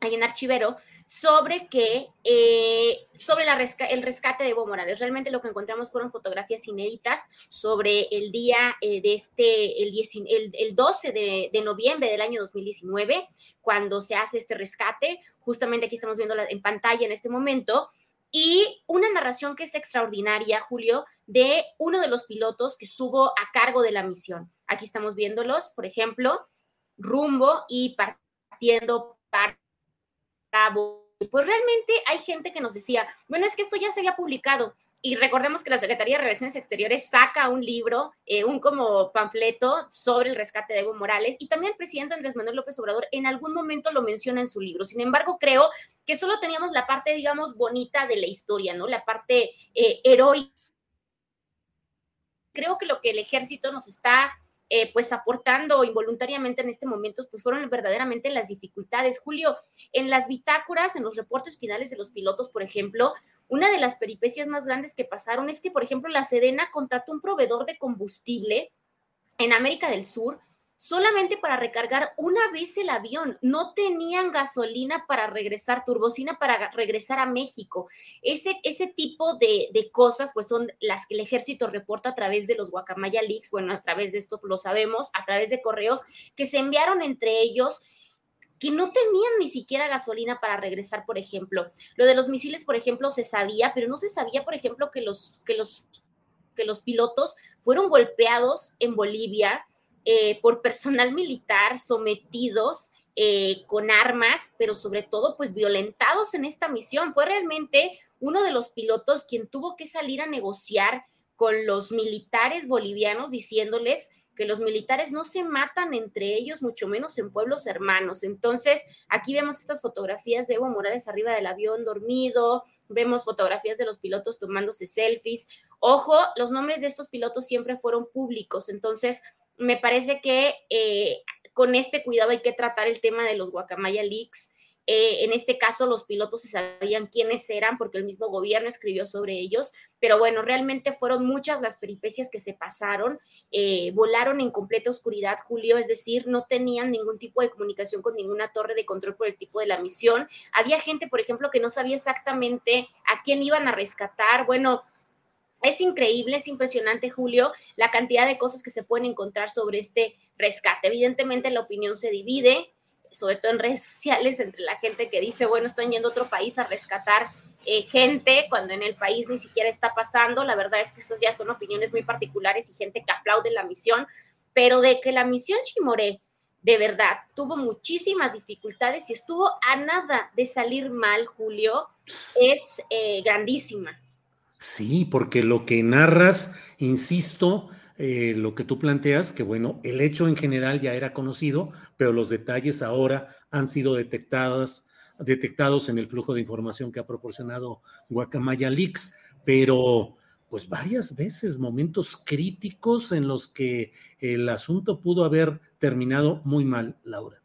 ahí en Archivero, sobre que, eh, sobre el rescate de Evo Morales. Realmente lo que encontramos fueron fotografías inéditas sobre el día eh, de este, el, el, 12 de, de, noviembre del año 2019, cuando se hace este rescate. Justamente aquí estamos viendo en pantalla en este momento. Y una narración que es extraordinaria, Julio, de uno de los pilotos que estuvo a cargo de la misión. Aquí estamos viéndolos, por ejemplo, rumbo y partiendo pues realmente hay gente que nos decía, bueno, es que esto ya se había publicado. Y recordemos que la Secretaría de Relaciones Exteriores saca un libro, eh, un como panfleto sobre el rescate de Evo Morales y también el presidente Andrés Manuel López Obrador en algún momento lo menciona en su libro. Sin embargo, creo que solo teníamos la parte, digamos, bonita de la historia, ¿no? La parte eh, heroica. Creo que lo que el ejército nos está eh, pues aportando involuntariamente en este momento, pues fueron verdaderamente las dificultades. Julio, en las bitácoras, en los reportes finales de los pilotos, por ejemplo, una de las peripecias más grandes que pasaron es que, por ejemplo, la Sedena contrató un proveedor de combustible en América del Sur solamente para recargar una vez el avión. No tenían gasolina para regresar, turbocina para regresar a México. Ese, ese tipo de, cosas, pues son las que el ejército reporta a través de los Guacamaya Leaks, bueno, a través de esto lo sabemos, a través de correos que se enviaron entre ellos que no tenían ni siquiera gasolina para regresar, por ejemplo. Lo de los misiles, por ejemplo, se sabía, pero no se sabía, por ejemplo, que los, que los, que los pilotos fueron golpeados en Bolivia, eh, por personal militar sometidos eh, con armas, pero sobre todo pues violentados en esta misión. Fue realmente uno de los pilotos quien tuvo que salir a negociar con los militares bolivianos diciéndoles que los militares no se matan entre ellos, mucho menos en pueblos hermanos. Entonces, aquí vemos estas fotografías de Evo Morales arriba del avión dormido, vemos fotografías de los pilotos tomándose selfies. Ojo, los nombres de estos pilotos siempre fueron públicos, entonces me parece que eh, con este cuidado hay que tratar el tema de los guacamaya leaks eh, en este caso, los pilotos se sabían quiénes eran porque el mismo gobierno escribió sobre ellos, pero bueno, realmente fueron muchas las peripecias que se pasaron. Eh, volaron en completa oscuridad, Julio, es decir, no tenían ningún tipo de comunicación con ninguna torre de control por el tipo de la misión. Había gente, por ejemplo, que no sabía exactamente a quién iban a rescatar. Bueno, es increíble, es impresionante, Julio, la cantidad de cosas que se pueden encontrar sobre este rescate. Evidentemente la opinión se divide, sobre todo en redes sociales, entre la gente que dice, bueno, están yendo a otro país a rescatar eh, gente cuando en el país ni siquiera está pasando. La verdad es que esas ya son opiniones muy particulares y gente que aplaude la misión, pero de que la misión Chimoré de verdad tuvo muchísimas dificultades y estuvo a nada de salir mal, Julio, es eh, grandísima. Sí, porque lo que narras, insisto, eh, lo que tú planteas, que bueno, el hecho en general ya era conocido, pero los detalles ahora han sido detectadas, detectados en el flujo de información que ha proporcionado Guacamaya Leaks, pero pues varias veces momentos críticos en los que el asunto pudo haber terminado muy mal, Laura.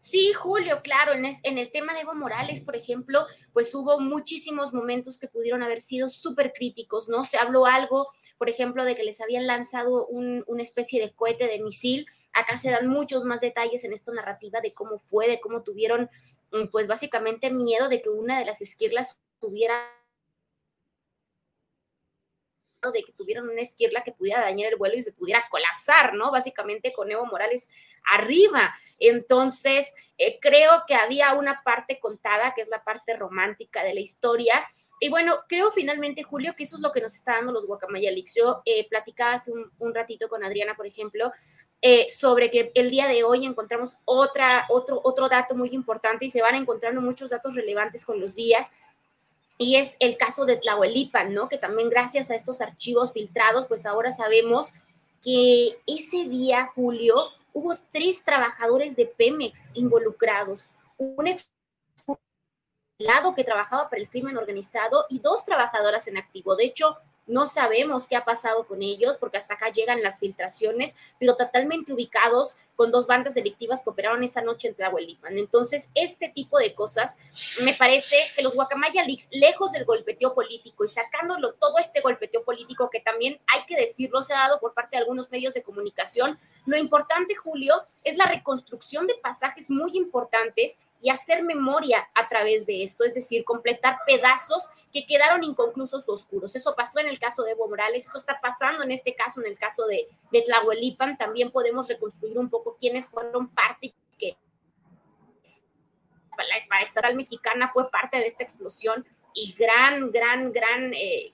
Sí, Julio, claro, en, el tema de Evo Morales, por ejemplo, pues hubo muchísimos momentos que pudieron haber sido súper críticos, ¿no? Se habló algo, por ejemplo, de que les habían lanzado una especie de cohete de misil. Acá se dan muchos más detalles en esta narrativa de cómo fue, de cómo tuvieron, mm, pues básicamente miedo de que una de las esquirlas tuviera de que tuvieran una esquirla que pudiera dañar el vuelo y se pudiera colapsar, ¿no? Básicamente con Evo Morales arriba. Entonces, eh, creo que había una parte contada, que es la parte romántica de la historia. Y bueno, creo finalmente, Julio, que eso es lo que nos está dando los Guacamaya Leaks. Yo eh, platicaba hace un, ratito con Adriana, por ejemplo, eh, sobre que el día de hoy encontramos otra, otro, otro dato muy importante y se van encontrando muchos datos relevantes con los días y es el caso de Tlahuelipan, ¿no? Que también gracias a estos archivos filtrados, pues ahora sabemos que ese día, Julio, hubo tres trabajadores de Pemex involucrados, un ex que trabajaba para el crimen organizado y dos trabajadoras en activo. De hecho, no sabemos qué ha pasado con ellos porque hasta acá llegan las filtraciones, pero totalmente ubicados con dos bandas delictivas que operaron esa noche en Tlahuelipan. Entonces, este tipo de cosas, me parece que los Guacamaya Leaks, lejos del golpeteo político y sacándolo todo este golpeteo político que también hay que decirlo, se ha dado por parte de algunos medios de comunicación, lo importante, Julio, es la reconstrucción de pasajes muy importantes y hacer memoria a través de esto, es decir, completar pedazos que quedaron inconclusos o oscuros. Eso pasó en el caso de Evo Morales, eso está pasando en este caso, en el caso de, de Tlahuelipan, también podemos reconstruir un poco quiénes fueron parte que la estatal mexicana fue parte de esta explosión y gran, gran, gran, eh,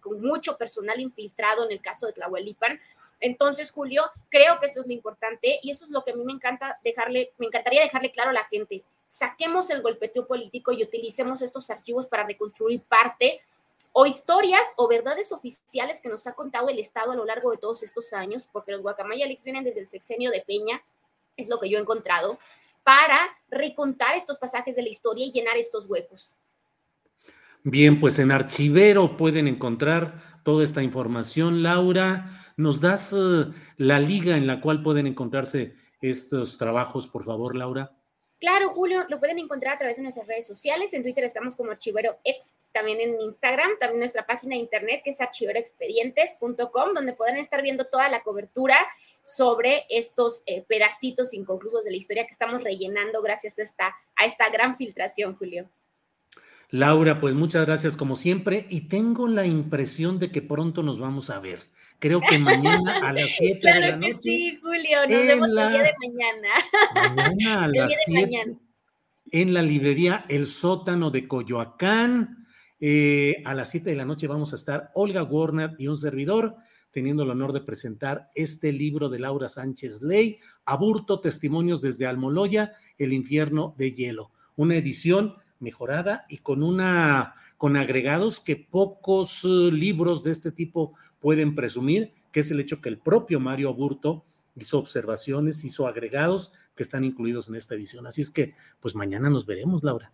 con mucho personal infiltrado en el caso de Tlahuelipan. Entonces, Julio, creo que eso es lo importante y eso es lo que a mí me encanta dejarle, me encantaría dejarle claro a la gente saquemos el golpeteo político y utilicemos estos archivos para reconstruir parte o historias o verdades oficiales que nos ha contado el Estado a lo largo de todos estos años, porque los Guacamaya Leaks vienen desde el sexenio de Peña, es lo que yo he encontrado, para recontar estos pasajes de la historia y llenar estos huecos. Bien, pues en Archivero pueden encontrar toda esta información. Laura, ¿nos das eh, la liga en la cual pueden encontrarse estos trabajos, por favor, Laura? Claro, Julio, lo pueden encontrar a través de nuestras redes sociales. En Twitter estamos como Archivero Ex, también en Instagram, también nuestra página de internet que es archiveroexpedientes.com, donde pueden estar viendo toda la cobertura sobre estos eh, pedacitos inconclusos de la historia que estamos rellenando gracias a esta, a esta gran filtración, Julio. Laura, pues muchas gracias como siempre y tengo la impresión de que pronto nos vamos a ver. Creo que mañana a las 7 de la noche. Sí, Julio, nos vemos el día de mañana. Mañana a las 7 en la librería El Sótano de Coyoacán. Eh, a las 7 de la noche vamos a estar Olga Warner y un servidor teniendo el honor de presentar este libro de Laura Sánchez Ley, Aburto, Testimonios desde Almoloya, El infierno de hielo. Una edición mejorada y con una con agregados que pocos eh, libros de este tipo pueden presumir, que es el hecho que el propio Mario Aburto hizo observaciones, hizo agregados que están incluidos en esta edición. Así es que, pues mañana nos veremos, Laura.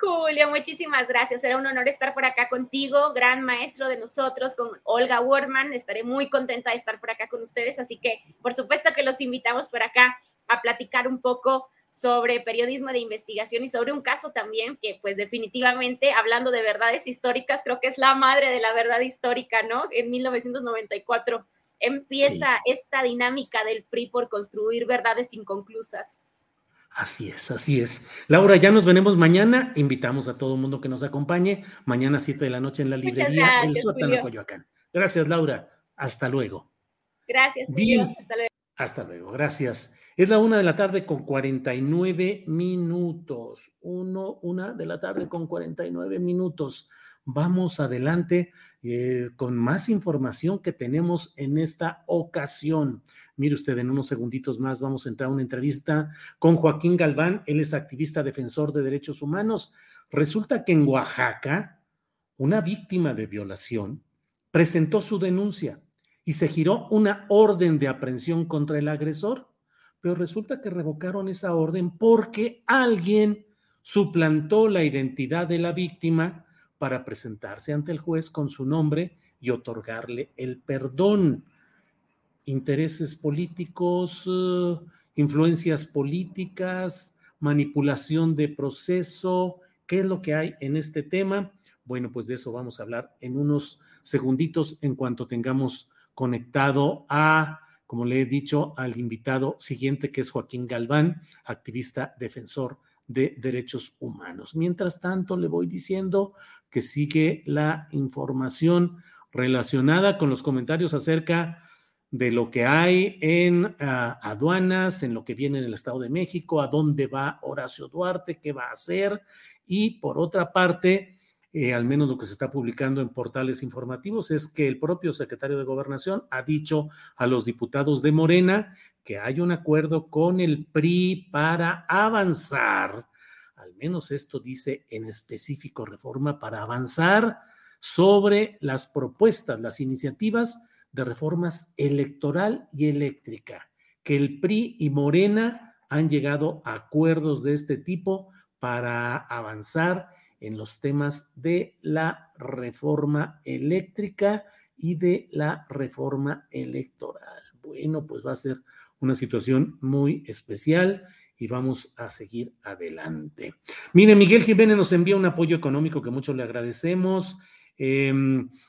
Julio, muchísimas gracias. Será un honor estar por acá contigo, gran maestro de nosotros, con Olga Wardman. Estaré muy contenta de estar por acá con ustedes, así que por supuesto que los invitamos por acá a platicar un poco sobre periodismo de investigación y sobre un caso también que pues definitivamente hablando de verdades históricas creo que es la madre de la verdad histórica, ¿no? En 1994 empieza esta dinámica del PRI por construir verdades inconclusas. Así es, así es. Laura, ya nos veremos mañana. Invitamos a todo el mundo que nos acompañe. Mañana a 7 de la noche en la librería El Sótano Coyoacán. Gracias, Laura. Hasta luego. Gracias. Bien. Hasta luego. Hasta luego. Gracias. Es la una de la tarde con 49 minutos. Uno, una de la tarde con 49 minutos. Vamos adelante eh, con más información que tenemos en esta ocasión. Mire usted, en unos segunditos más vamos a entrar a una entrevista con Joaquín Galván. Él es activista defensor de derechos humanos. Resulta que en Oaxaca, una víctima de violación presentó su denuncia y se giró una orden de aprehensión contra el agresor pero resulta que revocaron esa orden porque alguien suplantó la identidad de la víctima para presentarse ante el juez con su nombre y otorgarle el perdón. Intereses políticos, eh, influencias políticas, manipulación de proceso, ¿qué es lo que hay en este tema? Bueno, pues de eso vamos a hablar en unos segunditos en cuanto tengamos conectado a como le he dicho al invitado siguiente, que es Joaquín Galván, activista defensor de derechos humanos. Mientras tanto, le voy diciendo que sigue la información relacionada con los comentarios acerca de lo que hay en ah, aduanas, en lo que viene en el Estado de México, a dónde va Horacio Duarte, qué va a hacer. Y por otra parte, eh, al menos lo que se está publicando en portales informativos, es que el propio secretario de Gobernación ha dicho a los diputados de Morena que hay un acuerdo con el PRI para avanzar, menos esto dice en específico reforma, para avanzar sobre las propuestas, las iniciativas de reformas electoral y eléctrica, que el PRI y Morena han llegado a acuerdos de este tipo para avanzar en los temas de la reforma eléctrica y de la reforma electoral. Bueno, pues va a ser una situación muy especial y vamos a seguir adelante. Mire, Miguel Jiménez nos envía un apoyo económico que mucho le agradecemos. Eh,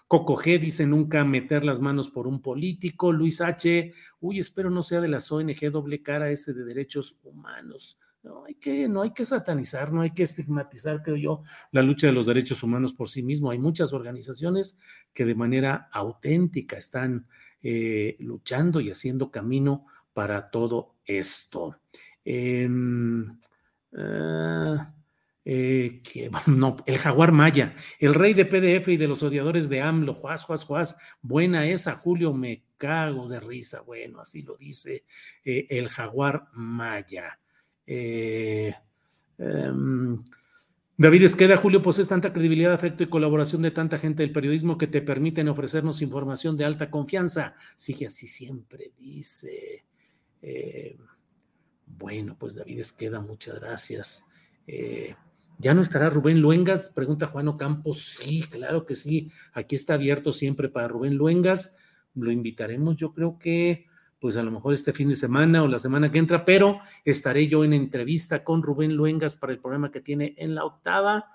Coco G dice nunca meter las manos por un político. Luis H. Uy, espero no sea de las ONG doble cara ese de derechos humanos. No hay, que, no hay que satanizar, no hay que estigmatizar, creo yo, la lucha de los derechos humanos por sí mismo. Hay muchas organizaciones que de manera auténtica están eh, luchando y haciendo camino para todo esto. Ah, eh, no, el jaguar maya, el rey de PDF y de los odiadores de AMLO, Juaz, Juaz, Juaz, buena esa, Julio, me cago de risa. Bueno, así lo dice eh, el jaguar maya. Eh, em, David Esqueda, Julio, posees tanta credibilidad, afecto y colaboración de tanta gente del periodismo que te permiten ofrecernos información de alta confianza. Sigue así siempre, dice. Bueno, pues David Esqueda, muchas gracias. Eh, ¿Ya no estará Rubén Luengas? Pregunta Juan Ocampo. Sí, claro que sí. Aquí está abierto siempre para Rubén Luengas. Lo invitaremos, yo creo que pues a lo mejor este fin de semana o la semana que entra, pero estaré yo en entrevista con Rubén Luengas para el programa que tiene en la octava.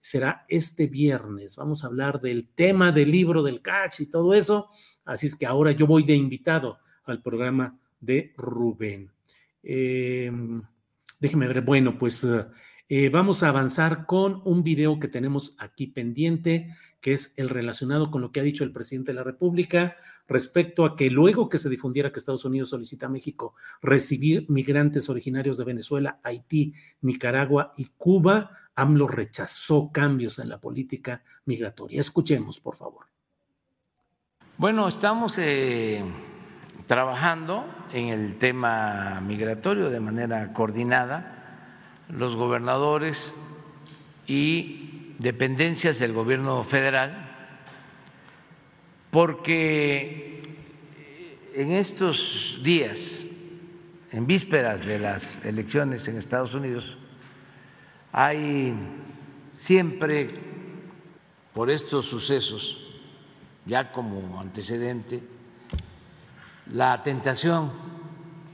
Será este viernes. Vamos a hablar del tema del libro del catch y todo eso. Así es que ahora yo voy de invitado al programa de Rubén. Em, déjeme ver. Bueno, pues eh, vamos a avanzar con un video que tenemos aquí pendiente, que es el relacionado con lo que ha dicho el presidente de la República respecto a que luego que se difundiera que Estados Unidos solicita a México recibir migrantes originarios de Venezuela, Haití, Nicaragua y Cuba, AMLO rechazó cambios en la política migratoria. Escuchemos, por favor. Bueno, estamos eh, trabajando en el tema migratorio de manera coordinada. Los gobernadores y dependencias del gobierno federal porque en estos días, en vísperas de las elecciones en Estados Unidos, hay siempre, por estos sucesos, ya como antecedente, la tentación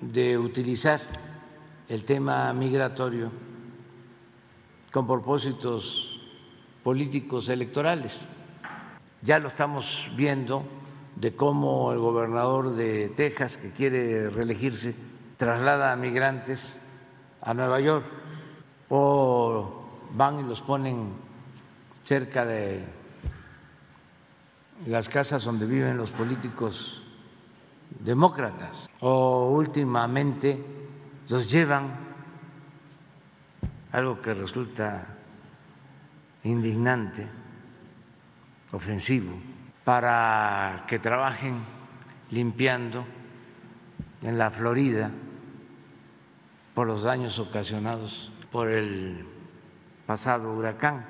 de utilizar el tema migratorio con propósitos políticos electorales. Ya lo estamos viendo de cómo el gobernador de Texas, que quiere reelegirse, traslada a migrantes a Nueva York o van y los ponen cerca de las casas donde viven los políticos demócratas o últimamente los llevan, algo que resulta indignante, ofensivo, para que trabajen limpiando en la Florida por los daños ocasionados por el pasado huracán.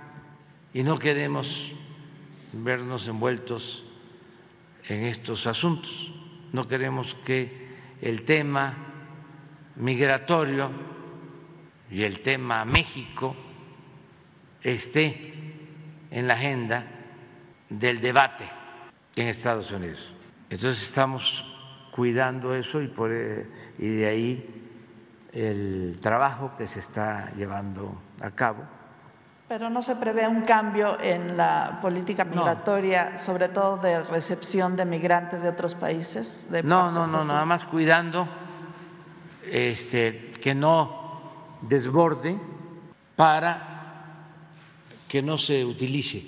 Y no queremos vernos envueltos en estos asuntos. No queremos que el tema migratorio y el tema México esté en la agenda del debate en Estados Unidos. Entonces estamos cuidando eso y, por, eh, y de ahí el trabajo que se está llevando a cabo. Pero no se prevé un cambio en la política migratoria, sobre todo de recepción de migrantes de otros países. De no, no, no, nada más cuidando este, que no desborde para que no se utilice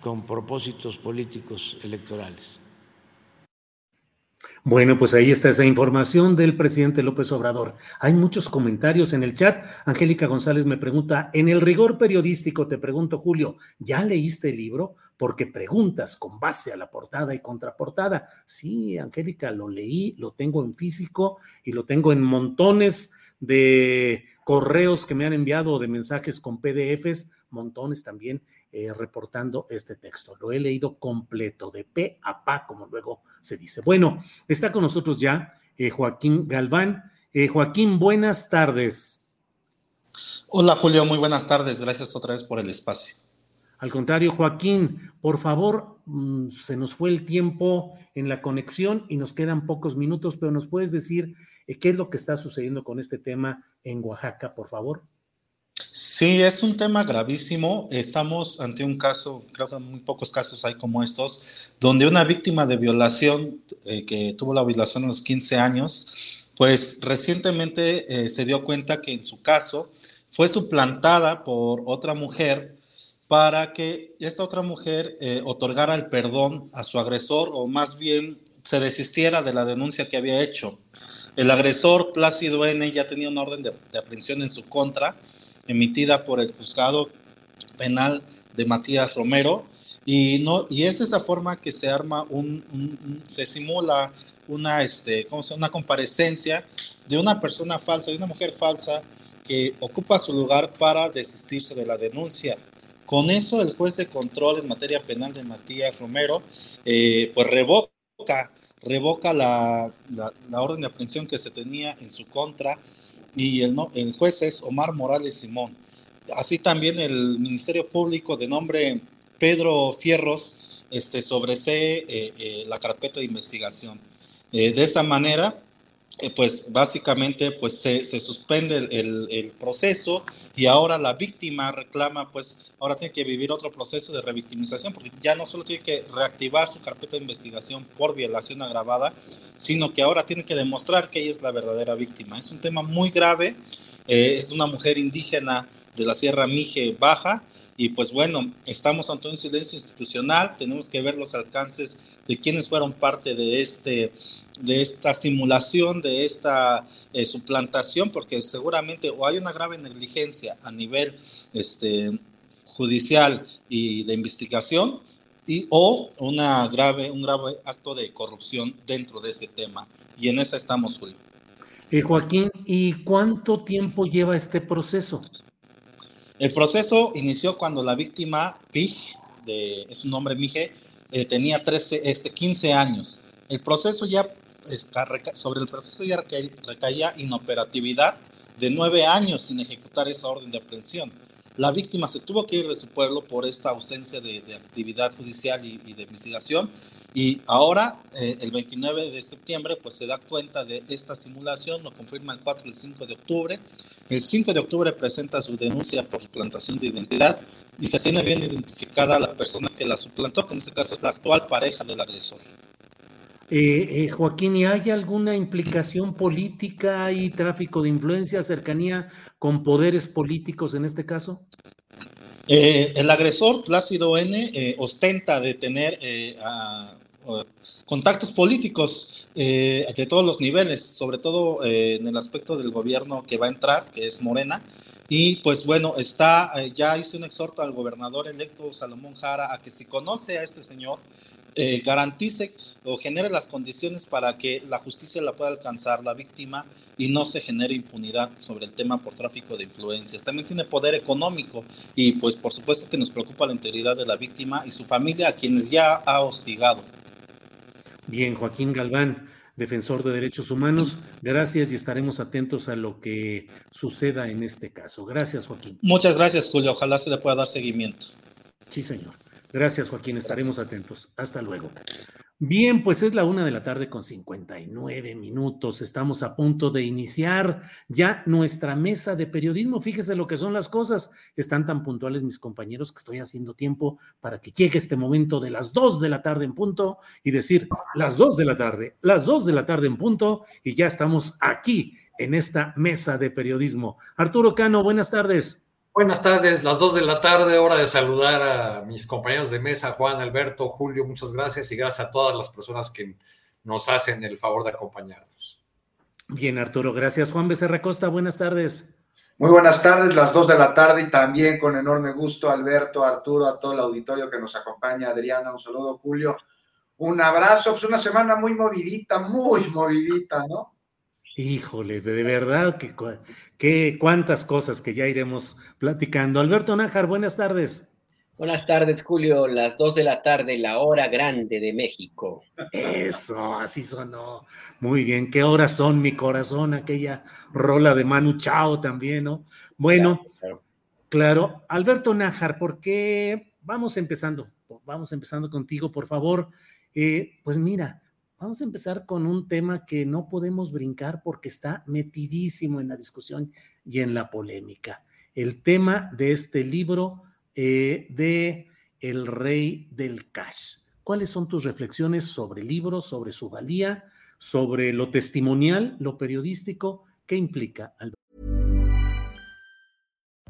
con propósitos políticos electorales. Bueno, pues ahí está esa información del presidente López Obrador. Hay muchos comentarios en el chat. Angélica González me pregunta, en el rigor periodístico, te pregunto, Julio, ¿ya leíste el libro? Porque preguntas con base a la portada y contraportada. Sí, Angélica, lo leí, lo tengo en físico y lo tengo en montones de correos que me han enviado de mensajes con PDFs, montones también eh, reportando este texto. Lo he leído completo, de pe a pa, como luego se dice. Bueno, está con nosotros ya eh, Joaquín Galván. Eh, Joaquín, buenas tardes. Hola Julio, muy buenas tardes. Gracias otra vez por el espacio. Al contrario, Joaquín, por favor, mm, se nos fue el tiempo en la conexión y nos quedan pocos minutos, pero nos puedes decir qué es lo que está sucediendo con este tema en Oaxaca, por favor. Sí, es un tema gravísimo. Estamos ante un caso, creo que en muy pocos casos hay como estos, donde una víctima de violación eh, que tuvo la violación a los 15 años, pues recientemente eh, se dio cuenta que en su caso fue suplantada por otra mujer para que esta otra mujer eh, otorgara el perdón a su agresor o más bien se desistiera de la denuncia que había hecho. El agresor Plácido N ya tenía una orden de, de aprehensión en su contra emitida por el juzgado penal de Matías Romero. Y no y es de esa forma que se arma un, se simula una este ¿cómo se una comparecencia de una persona falsa de una mujer falsa que ocupa su lugar para desistirse de la denuncia. Con eso el juez de control en materia penal de Matías Romero eh, pues revoca revoca la, la, orden de aprehensión que se tenía en su contra y el, el juez es Omar Morales Simón. Así también el Ministerio Público de nombre Pedro Fierros este, sobresee eh, eh, la carpeta de investigación. Eh, de esa manera, eh, pues básicamente pues se, suspende el, el, proceso y ahora la víctima reclama, pues ahora tiene que vivir otro proceso de revictimización porque ya no solo tiene que reactivar su carpeta de investigación por violación agravada, sino que ahora tiene que demostrar que ella es la verdadera víctima. Es un tema muy grave, eh, es una mujer indígena de la Sierra Mije Baja, y pues bueno, estamos ante un silencio institucional, tenemos que ver los alcances de quienes fueron parte de este de esta simulación, de esta eh, suplantación, porque seguramente o hay una grave negligencia a nivel este, judicial y de investigación, y, o una grave, un grave acto de corrupción dentro de ese tema. Y en esa estamos, Julio. Eh, Joaquín, ¿y cuánto tiempo lleva este proceso? El proceso inició cuando la víctima, Pig, de, es un nombre Mije, eh, tenía 13, este, 15 años. El proceso ya sobre el proceso ya recaía inoperatividad de nueve años sin ejecutar esa orden de aprehensión. La víctima se tuvo que ir de su pueblo por esta ausencia de, actividad judicial y, de investigación y ahora, eh, el 29 de septiembre, pues se da cuenta de esta simulación, lo confirma el 4 y el 5 de octubre. El 5 de octubre presenta su denuncia por suplantación de identidad y se tiene bien identificada la persona que la suplantó, que en este caso es la actual pareja del agresor. Eh, eh, Joaquín, ¿y hay alguna implicación política y tráfico de influencia, cercanía con poderes políticos en este caso? Eh, el agresor, Plácido N., ostenta de tener contactos políticos de todos los niveles, sobre todo en el aspecto del gobierno que va a entrar, que es Morena. Y pues bueno, está, ya hice un exhorto al gobernador electo Salomón Jara a que si conoce a este señor, eh, garantice o genere las condiciones para que la justicia la pueda alcanzar la víctima y no se genere impunidad sobre el tema por tráfico de influencias. También tiene poder económico y pues por supuesto que nos preocupa la integridad de la víctima y su familia a quienes ya ha hostigado. Bien, Joaquín Galván, defensor de derechos humanos, gracias y estaremos atentos a lo que suceda en este caso. Gracias, Joaquín. Muchas gracias, Julio. Ojalá se le pueda dar seguimiento. Sí, señor. Gracias, Joaquín. Estaremos atentos. Hasta luego. Bien, pues es la una de la tarde con 59 minutos. Estamos a punto de iniciar ya nuestra mesa de periodismo. Fíjese lo que son las cosas. Están tan puntuales mis compañeros que estoy haciendo tiempo para que llegue este momento de las dos de la tarde en punto y decir las dos de la tarde, las dos de la tarde en punto y ya estamos aquí en esta mesa de periodismo. Arturo Cano, buenas tardes. Buenas tardes, las dos de la tarde, hora de saludar a mis compañeros de mesa, Juan, Alberto, Julio, muchas gracias y gracias a todas las personas que nos hacen el favor de acompañarnos. Bien, Arturo, gracias. Juan Becerra Costa, buenas tardes. Muy buenas tardes, las dos de la tarde y también con enorme gusto, Alberto, Arturo, a todo el auditorio que nos acompaña, Adriana, un saludo, Julio, un abrazo, pues una semana muy movidita, muy movidita, ¿no? Híjole, de verdad que, que cuántas cosas que ya iremos platicando. Alberto Nájar, buenas tardes. Buenas tardes, Julio. Las dos de la tarde, la hora grande de México. Eso, así sonó. Muy bien. ¿Qué horas son, mi corazón? Aquella rola de Manu Chao también, ¿no? Bueno, claro. Alberto Nájar, ¿por qué? Vamos empezando. Vamos empezando contigo, por favor. Eh, pues mira, Vamos a empezar con un tema que no podemos brincar porque está metidísimo en la discusión y en la polémica. El tema de este libro eh, de El Rey del Cash. ¿Cuáles son tus reflexiones sobre el libro, sobre su valía, sobre lo testimonial, lo periodístico? ¿Qué implica, Alberto?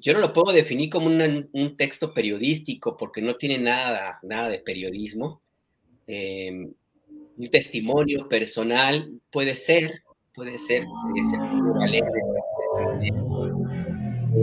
Yo no lo puedo definir como un texto periodístico porque no tiene nada, nada de periodismo. Em, un testimonio personal puede ser, puede ser,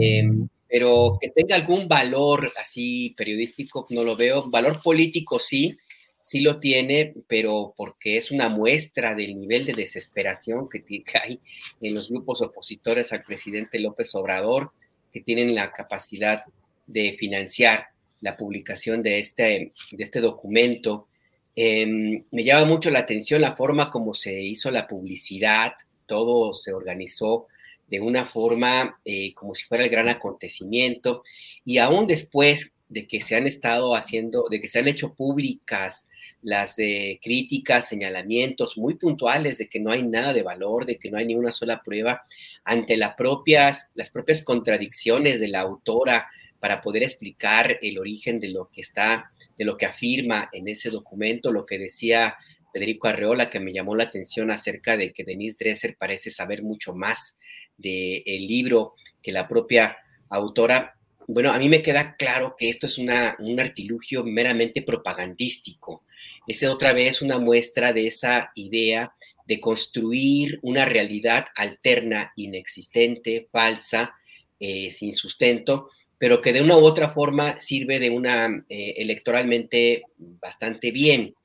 em, pero que tenga algún valor así periodístico, no lo veo. Valor político sí, sí lo tiene, pero porque es una muestra del nivel de desesperación que hay en los grupos opositores al presidente López Obrador que tienen la capacidad de financiar la publicación de este, de este documento. Em, me llama mucho la atención la forma como se hizo la publicidad, todo se organizó de una forma eh, como si fuera el gran acontecimiento y aún después de que se han estado haciendo, de que se han hecho públicas las críticas, señalamientos muy puntuales de que no hay nada de valor, de que no hay ni una sola prueba ante las propias, las propias contradicciones de la autora para poder explicar el origen de lo que está, de lo que afirma en ese documento, lo que decía Federico Arreola, que me llamó la atención acerca de que Denise Dresser parece saber mucho más del libro que la propia autora. Bueno, a mí me queda claro que esto es una, un artilugio meramente propagandístico. Es otra vez una muestra de esa idea de construir una realidad alterna, inexistente, falsa, eh, sin sustento, pero que de una u otra forma sirve de una eh, electoralmente bastante bien.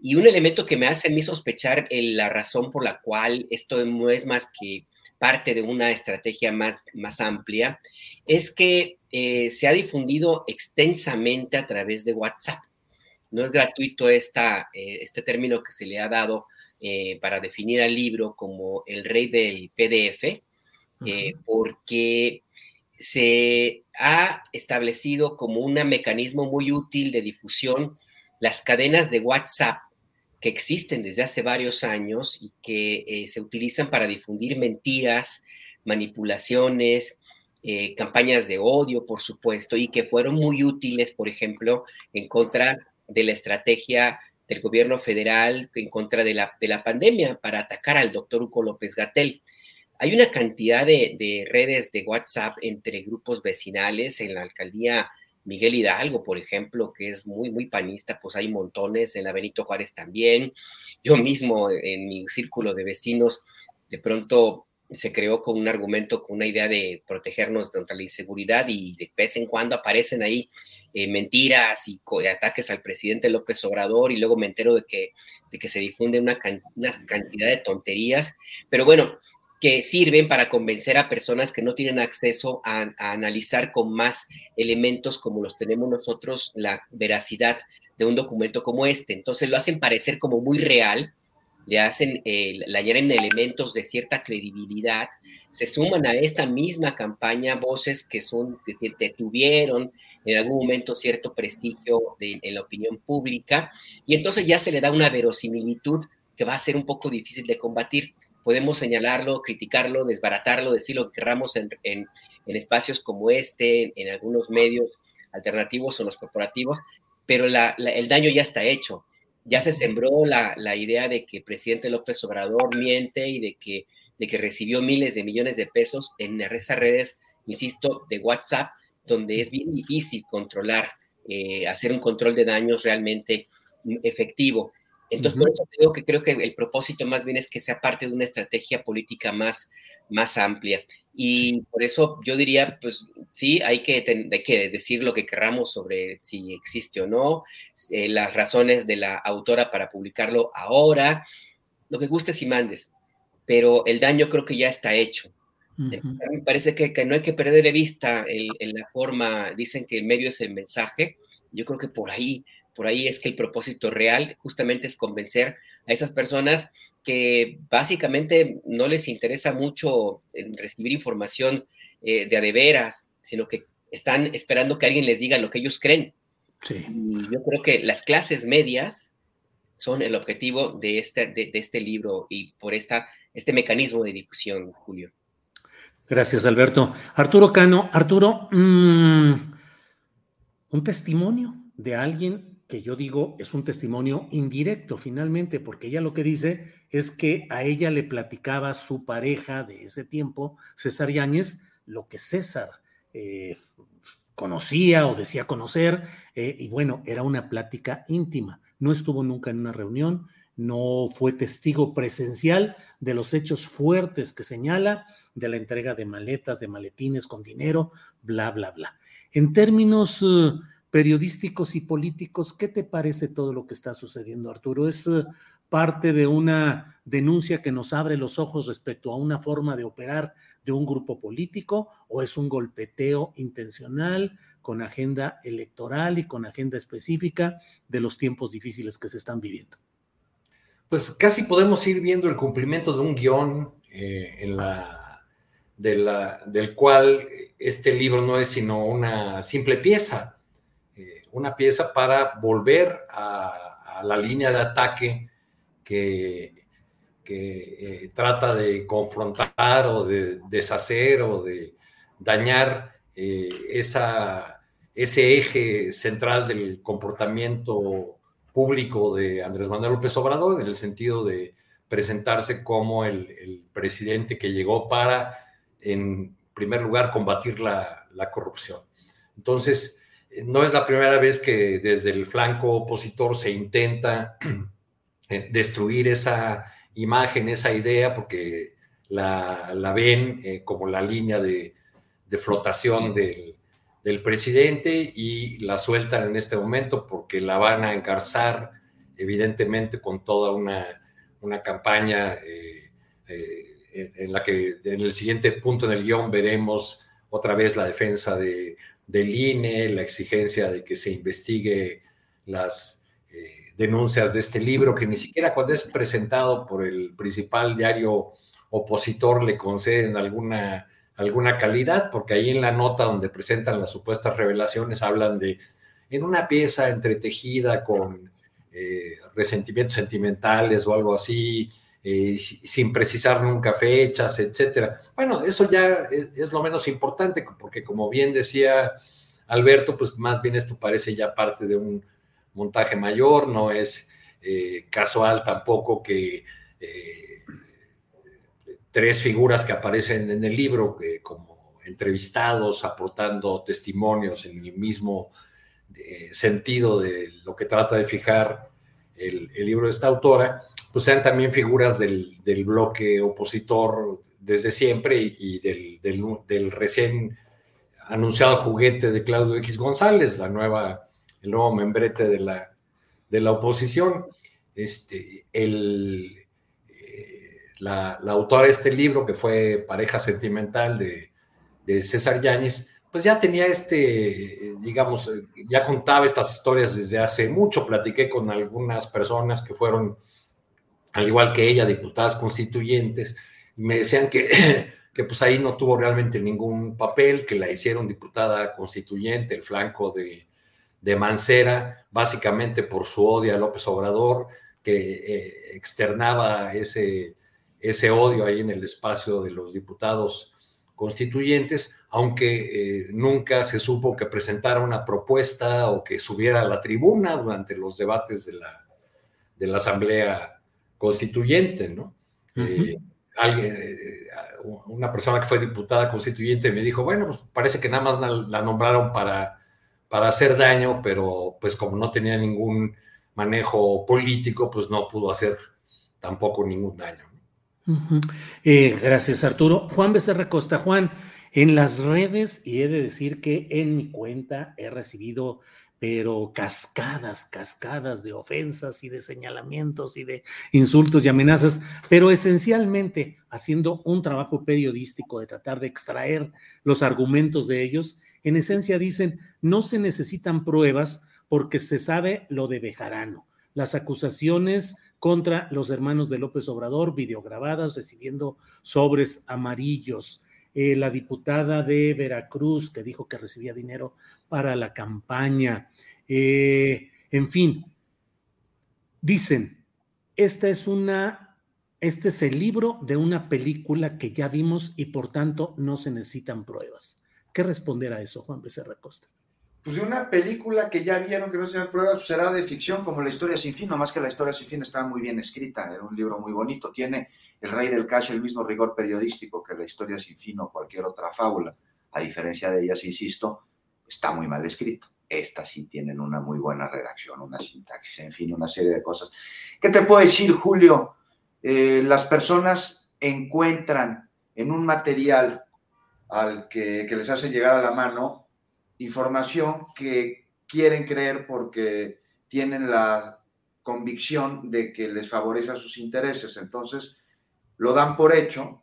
Y un elemento que me hace a mí sospechar la razón por la cual esto no es más que parte de una estrategia más, más amplia, es que eh, se ha difundido extensamente a través de WhatsApp. No es gratuito esta, eh, este término que se le ha dado eh, para definir al libro como el rey del PDF, porque se ha establecido como un mecanismo muy útil de difusión las cadenas de WhatsApp que existen desde hace varios años y que eh, se utilizan para difundir mentiras, manipulaciones, eh, campañas de odio, por supuesto, y que fueron muy útiles, por ejemplo, en contra de la estrategia del gobierno federal, en contra de la, de la pandemia, para atacar al doctor Hugo López Gatel. Hay una cantidad de, de redes de WhatsApp entre grupos vecinales en la alcaldía Miguel Hidalgo, por ejemplo, que es muy, muy panista, pues hay montones, en la Benito Juárez también. Yo mismo, en mi círculo de vecinos, de pronto se creó con un argumento, con una idea de protegernos contra la inseguridad y de vez en cuando aparecen ahí eh, mentiras y ataques al presidente López Obrador y luego me entero de que, se difunde una, cantidad de tonterías. Pero bueno, que sirven para convencer a personas que no tienen acceso a, analizar con más elementos como los tenemos nosotros la veracidad de un documento como este. Entonces lo hacen parecer como muy real, le hacen, eh, le añaden elementos de cierta credibilidad, se suman a esta misma campaña voces que son, que, tuvieron en algún momento cierto prestigio en la opinión pública, y entonces ya se le da una verosimilitud que va a ser un poco difícil de combatir podemos señalarlo, criticarlo, desbaratarlo, decir lo que querramos en, espacios como este, en algunos medios alternativos o los corporativos, pero el daño ya está hecho. Ya se sembró la, idea de que el presidente López Obrador miente y de que, de que recibió miles de millones de pesos en esas redes, insisto, de WhatsApp, donde es bien difícil controlar, eh, hacer un control de daños realmente efectivo. Entonces, por eso digo que creo que el propósito más bien es que sea parte de una estrategia política más, más amplia. Y por eso yo diría, pues sí, hay que, que decir lo que querramos sobre si existe o no, eh, las razones de la autora para publicarlo ahora, lo que gustes y mandes, pero el daño creo que ya está hecho. Me parece que, no hay que perder de vista en la forma, dicen que el medio es el mensaje, yo creo que por ahí por ahí es que el propósito real justamente es convencer a esas personas que básicamente no les interesa mucho recibir información eh, de adeveras, sino que están esperando que alguien les diga lo que ellos creen. Y yo creo que las clases medias son el objetivo de este, de, este libro y por esta, este mecanismo de difusión, Julio. Gracias, Alberto. Arturo Cano, Arturo, mm, un testimonio de alguien que yo digo es un testimonio indirecto finalmente, porque ella lo que dice es que a ella le platicaba su pareja de ese tiempo, César Yáñez, lo que César eh, conocía o decía conocer, eh, y bueno, era una plática íntima. No estuvo nunca en una reunión, no fue testigo presencial de los hechos fuertes que señala, de la entrega de maletas, de maletines con dinero, bla, bla, bla. En términos... Eh, periodísticos y políticos, ¿qué te parece todo lo que está sucediendo, Arturo? ¿Es eh, parte de una denuncia que nos abre los ojos respecto a una forma de operar de un grupo político o es un golpeteo intencional con agenda electoral y con agenda específica de los tiempos difíciles que se están viviendo? Pues casi podemos ir viendo el cumplimiento de un guion eh, en la, del cual este libro no es sino una simple pieza una pieza para volver a, la línea de ataque que, que eh, trata de confrontar o de deshacer o de dañar eh, esa ese eje central del comportamiento público de Andrés Manuel López Obrador, en el sentido de presentarse como el, presidente que llegó para, en primer lugar, combatir la, la corrupción. Entonces, no es la primera vez que desde el flanco opositor se intenta eh, destruir esa imagen, esa idea, porque la, ven eh, como la línea de, flotación del, presidente y la sueltan en este momento porque la van a engarzar, evidentemente, con toda una, campaña eh, en la que en el siguiente punto en el guion veremos otra vez la defensa de del INE, la exigencia de que se investigue las eh, denuncias de este libro, que ni siquiera cuando es presentado por el principal diario opositor le conceden alguna, alguna calidad, porque ahí en la nota donde presentan las supuestas revelaciones hablan de en una pieza entretejida con eh, resentimientos sentimentales o algo así, eh, sin precisar nunca fechas, etcétera. Bueno, eso ya es, lo menos importante, porque como bien decía Alberto, pues más bien esto parece ya parte de un montaje mayor, no es eh, casual tampoco que eh, tres figuras que aparecen en el libro como entrevistados, aportando testimonios en el mismo sentido de lo que trata de fijar el libro de esta autora, pues sean también figuras del, bloque opositor desde siempre y, del, recién anunciado juguete de Claudio X González, la nueva, el nuevo membrete de la, de la oposición. Este, el, eh, la, autora de este libro, que fue pareja sentimental de, de César Yáñez, pues ya tenía este, digamos, ya contaba estas historias desde hace mucho. Platiqué con algunas personas que fueron al igual que ella, diputadas constituyentes, me decían que, que pues ahí no tuvo realmente ningún papel, que la hicieron diputada constituyente, el flanco de, de Mancera, básicamente por su odio a López Obrador, que eh, externaba ese, ese odio ahí en el espacio de los diputados constituyentes, aunque eh, nunca se supo que presentara una propuesta o que subiera a la tribuna durante los debates de la, de la Asamblea constituyente, ¿no? Eh, alguien, eh, una persona que fue diputada constituyente me dijo, bueno, pues parece que nada más la, nombraron para, para hacer daño, pero pues como no tenía ningún manejo político, pues no pudo hacer tampoco ningún daño. Eh, gracias, Arturo. Juan Becerra Costa. Juan, en las redes, y he de decir que en mi cuenta he recibido pero cascadas, cascadas de ofensas y de señalamientos y de insultos y amenazas, pero esencialmente haciendo un trabajo periodístico de tratar de extraer los argumentos de ellos, en esencia dicen, no se necesitan pruebas porque se sabe lo de Bejarano. Las acusaciones contra los hermanos de López Obrador, videograbadas, recibiendo sobres amarillos. Eh, la diputada de Veracruz que dijo que recibía dinero para la campaña. Eh, en fin, dicen, esta es una, este es el libro de una película que ya vimos y por tanto no se necesitan pruebas. ¿Qué responder a eso, Juan Becerra Costa? Pues de una película que ya vieron que no se pruebas, pues será de ficción como La historia sin fin, más que La historia sin fin estaba muy bien escrita, era un libro muy bonito, tiene El rey del cash el mismo rigor periodístico que La historia sin fin o cualquier otra fábula, a diferencia de ellas, insisto, está muy mal escrito. Estas sí tienen una muy buena redacción, una sintaxis, en fin, una serie de cosas. ¿Qué te puedo decir, Julio? Eh, las personas encuentran en un material al que, que les hace llegar a la mano información que quieren creer porque tienen la convicción de que les favorece a sus intereses. Entonces, lo dan por hecho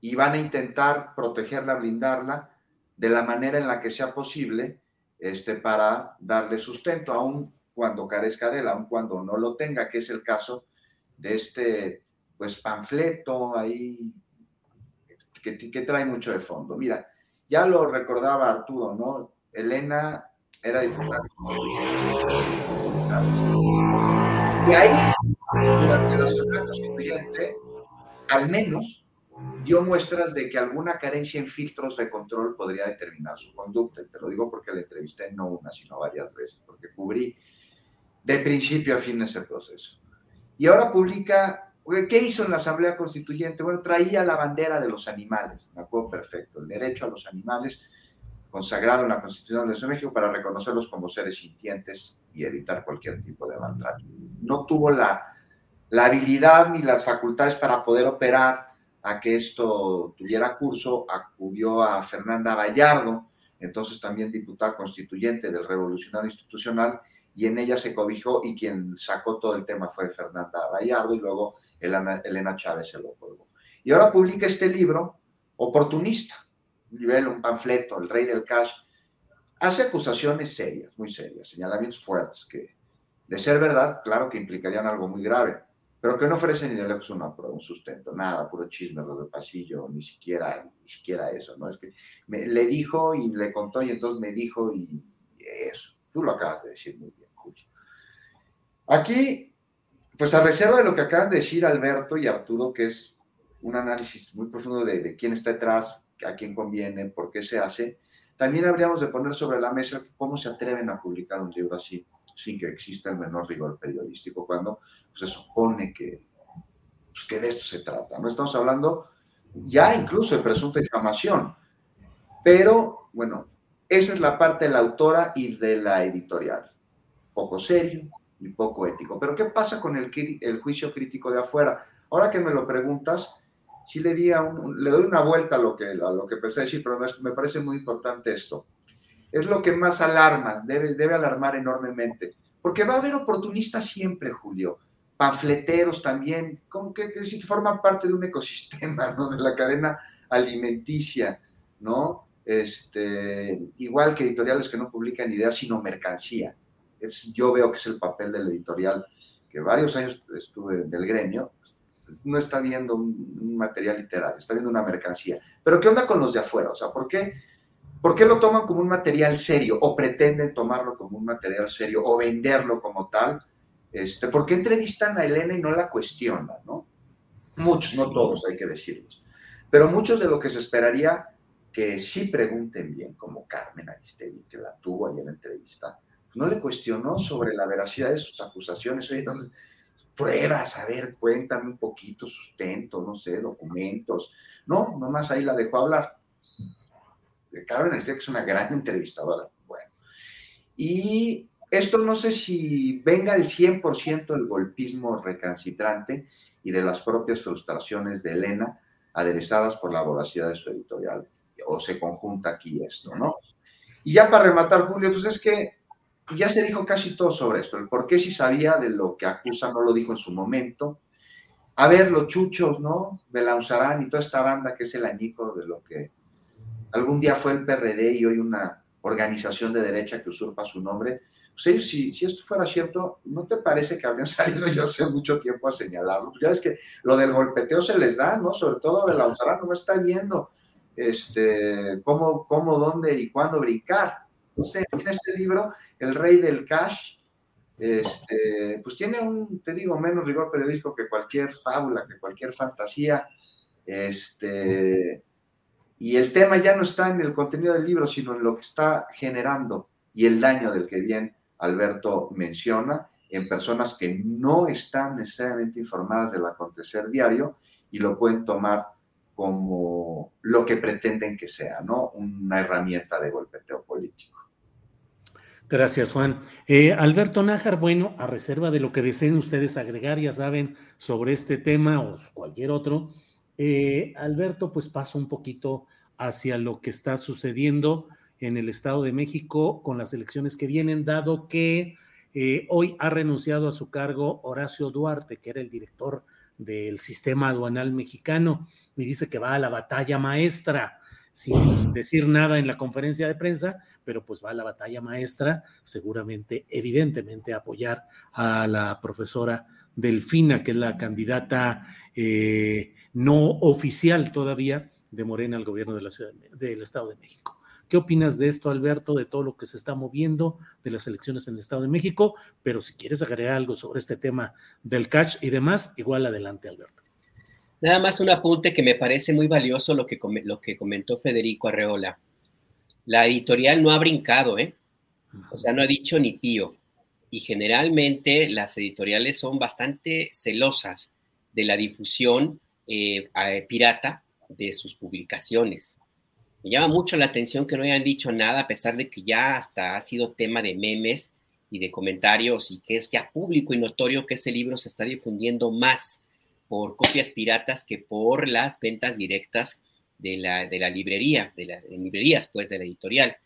y van a intentar protegerla, blindarla de la manera en la que sea posible este, para darle sustento, aun cuando carezca de él, aun cuando no lo tenga, que es el caso de este pues panfleto ahí que, que trae mucho de fondo. Mira, ya lo recordaba Arturo, ¿no? Elena era diputada. Y ahí, durante la Asamblea Constituyente, al menos dio muestras de que alguna carencia en filtros de control podría determinar su conducta. Te lo digo porque le entrevisté no una, sino varias veces, porque cubrí de principio a fin ese proceso. Y ahora publica, ¿qué hizo en la Asamblea Constituyente? Bueno, traía la bandera de los animales, me acuerdo perfecto, el derecho a los animales consagrado en la Constitución de México para reconocerlos como seres sintientes y evitar cualquier tipo de maltrato. No tuvo la, la habilidad ni las facultades para poder operar a que esto tuviera curso, acudió a Fernanda Gallardo, entonces también diputada constituyente del Revolucionario Institucional, y en ella se cobijó y quien sacó todo el tema fue Fernanda Gallardo y luego Elena, Elena Chávez se lo colgó. Y ahora publica este libro, Oportunista, nivel, un panfleto, El Rey del Cash, hace acusaciones serias, muy serias, señalamientos fuertes, que de ser verdad, claro que implicarían algo muy grave, pero que no ofrece ni de lejos una, un sustento, nada, puro chisme, lo del pasillo, ni siquiera, ni siquiera eso, ¿no? Es que me, le dijo y le contó y entonces me dijo y, eso, tú lo acabas de decir muy bien, Julio. Aquí, pues a reserva de lo que acaban de decir Alberto y Arturo, que es un análisis muy profundo de, de quién está detrás, a quién conviene, por qué se hace, también habríamos de poner sobre la mesa cómo se atreven a publicar un libro así, sin que exista el menor rigor periodístico, cuando se supone que, pues, que de esto se trata. No estamos hablando ya incluso de presunta difamación, pero bueno, esa es la parte de la autora y de la editorial. Poco serio y poco ético. Pero ¿qué pasa con el, juicio crítico de afuera? Ahora que me lo preguntas, sí le, di le doy una vuelta a lo, que, a lo que pensé decir, pero me, parece muy importante esto. Es lo que más alarma, debe, debe alarmar enormemente, porque va a haber oportunistas siempre, Julio, panfleteros también, como que, que forman parte de un ecosistema, ¿no? De la cadena alimenticia, ¿no? Este, igual que editoriales que no publican ideas, sino mercancía. Es, yo veo que es el papel del editorial, que varios años estuve en el gremio, no está viendo un, material literario, está viendo una mercancía. Pero ¿qué onda con los de afuera? O sea, ¿por qué, ¿por qué lo toman como un material serio o pretenden tomarlo como un material serio o venderlo como tal? Este, ¿Por qué entrevistan a Elena y no la cuestionan? ¿no? Muchos, no todos, hay que decirlos. Pero muchos de lo que se esperaría que sí pregunten bien, como Carmen Aristegui, que la tuvo ahí en la entrevista, no le cuestionó sobre la veracidad de sus acusaciones. Oye, ¿dónde, pruebas, a ver, cuéntame un poquito, sustento, no sé, documentos. No, nomás ahí la dejó hablar. Carmen que es una gran entrevistadora. Bueno, y esto no sé si venga el 100% del golpismo recalcitrante y de las propias frustraciones de Elena, aderezadas por la voracidad de su editorial, o se conjunta aquí esto, ¿no? Y ya para rematar, Julio, pues es que ya se dijo casi todo sobre esto. El por qué si sabía de lo que acusa no lo dijo en su momento. A ver, los chuchos, ¿no? Belauzarán y toda esta banda que es el añico de lo que algún día fue el PRD y hoy una organización de derecha que usurpa su nombre. Pues si, esto fuera cierto, ¿no te parece que habrían salido ya hace mucho tiempo a señalarlo? Ya es que lo del golpeteo se les da, ¿no? Sobre todo Belauzarán no está viendo este, cómo, cómo, dónde y cuándo brincar en este libro, El Rey del Cash, este, pues tiene un, te digo, menos rigor periodístico que cualquier fábula, que cualquier fantasía. Este, y el tema ya no está en el contenido del libro, sino en lo que está generando y el daño del que bien Alberto menciona en personas que no están necesariamente informadas del acontecer diario y lo pueden tomar como lo que pretenden que sea, ¿no? Una herramienta de golpeteo político. Gracias, Juan. Eh, Alberto Nájar, bueno, a reserva de lo que deseen ustedes agregar, ya saben, sobre este tema o cualquier otro, eh, Alberto, pues paso un poquito hacia lo que está sucediendo en el Estado de México con las elecciones que vienen, dado que eh, hoy ha renunciado a su cargo Horacio Duarte, que era el director del sistema aduanal mexicano, y dice que va a la batalla maestra sin decir nada en la conferencia de prensa, pero pues va a la batalla maestra, seguramente, evidentemente, apoyar a la profesora Delfina, que es la candidata eh, no oficial todavía de Morena al gobierno de la ciudad del Estado de México. ¿Qué opinas de esto, Alberto, de todo lo que se está moviendo de las elecciones en el Estado de México? Pero si quieres agregar algo sobre este tema del catch y demás, igual adelante, Alberto. Nada más un apunte que me parece muy valioso lo que, lo que comentó Federico Arreola. La editorial no ha brincado, ¿eh? O sea, no ha dicho ni pío. Y generalmente las editoriales son bastante celosas de la difusión eh, pirata de sus publicaciones. Me llama mucho la atención que no hayan dicho nada, a pesar de que ya hasta ha sido tema de memes y de comentarios y que es ya público y notorio que ese libro se está difundiendo más por copias piratas que por las ventas directas de la, de la librería, de las librerías, pues, de la editorial.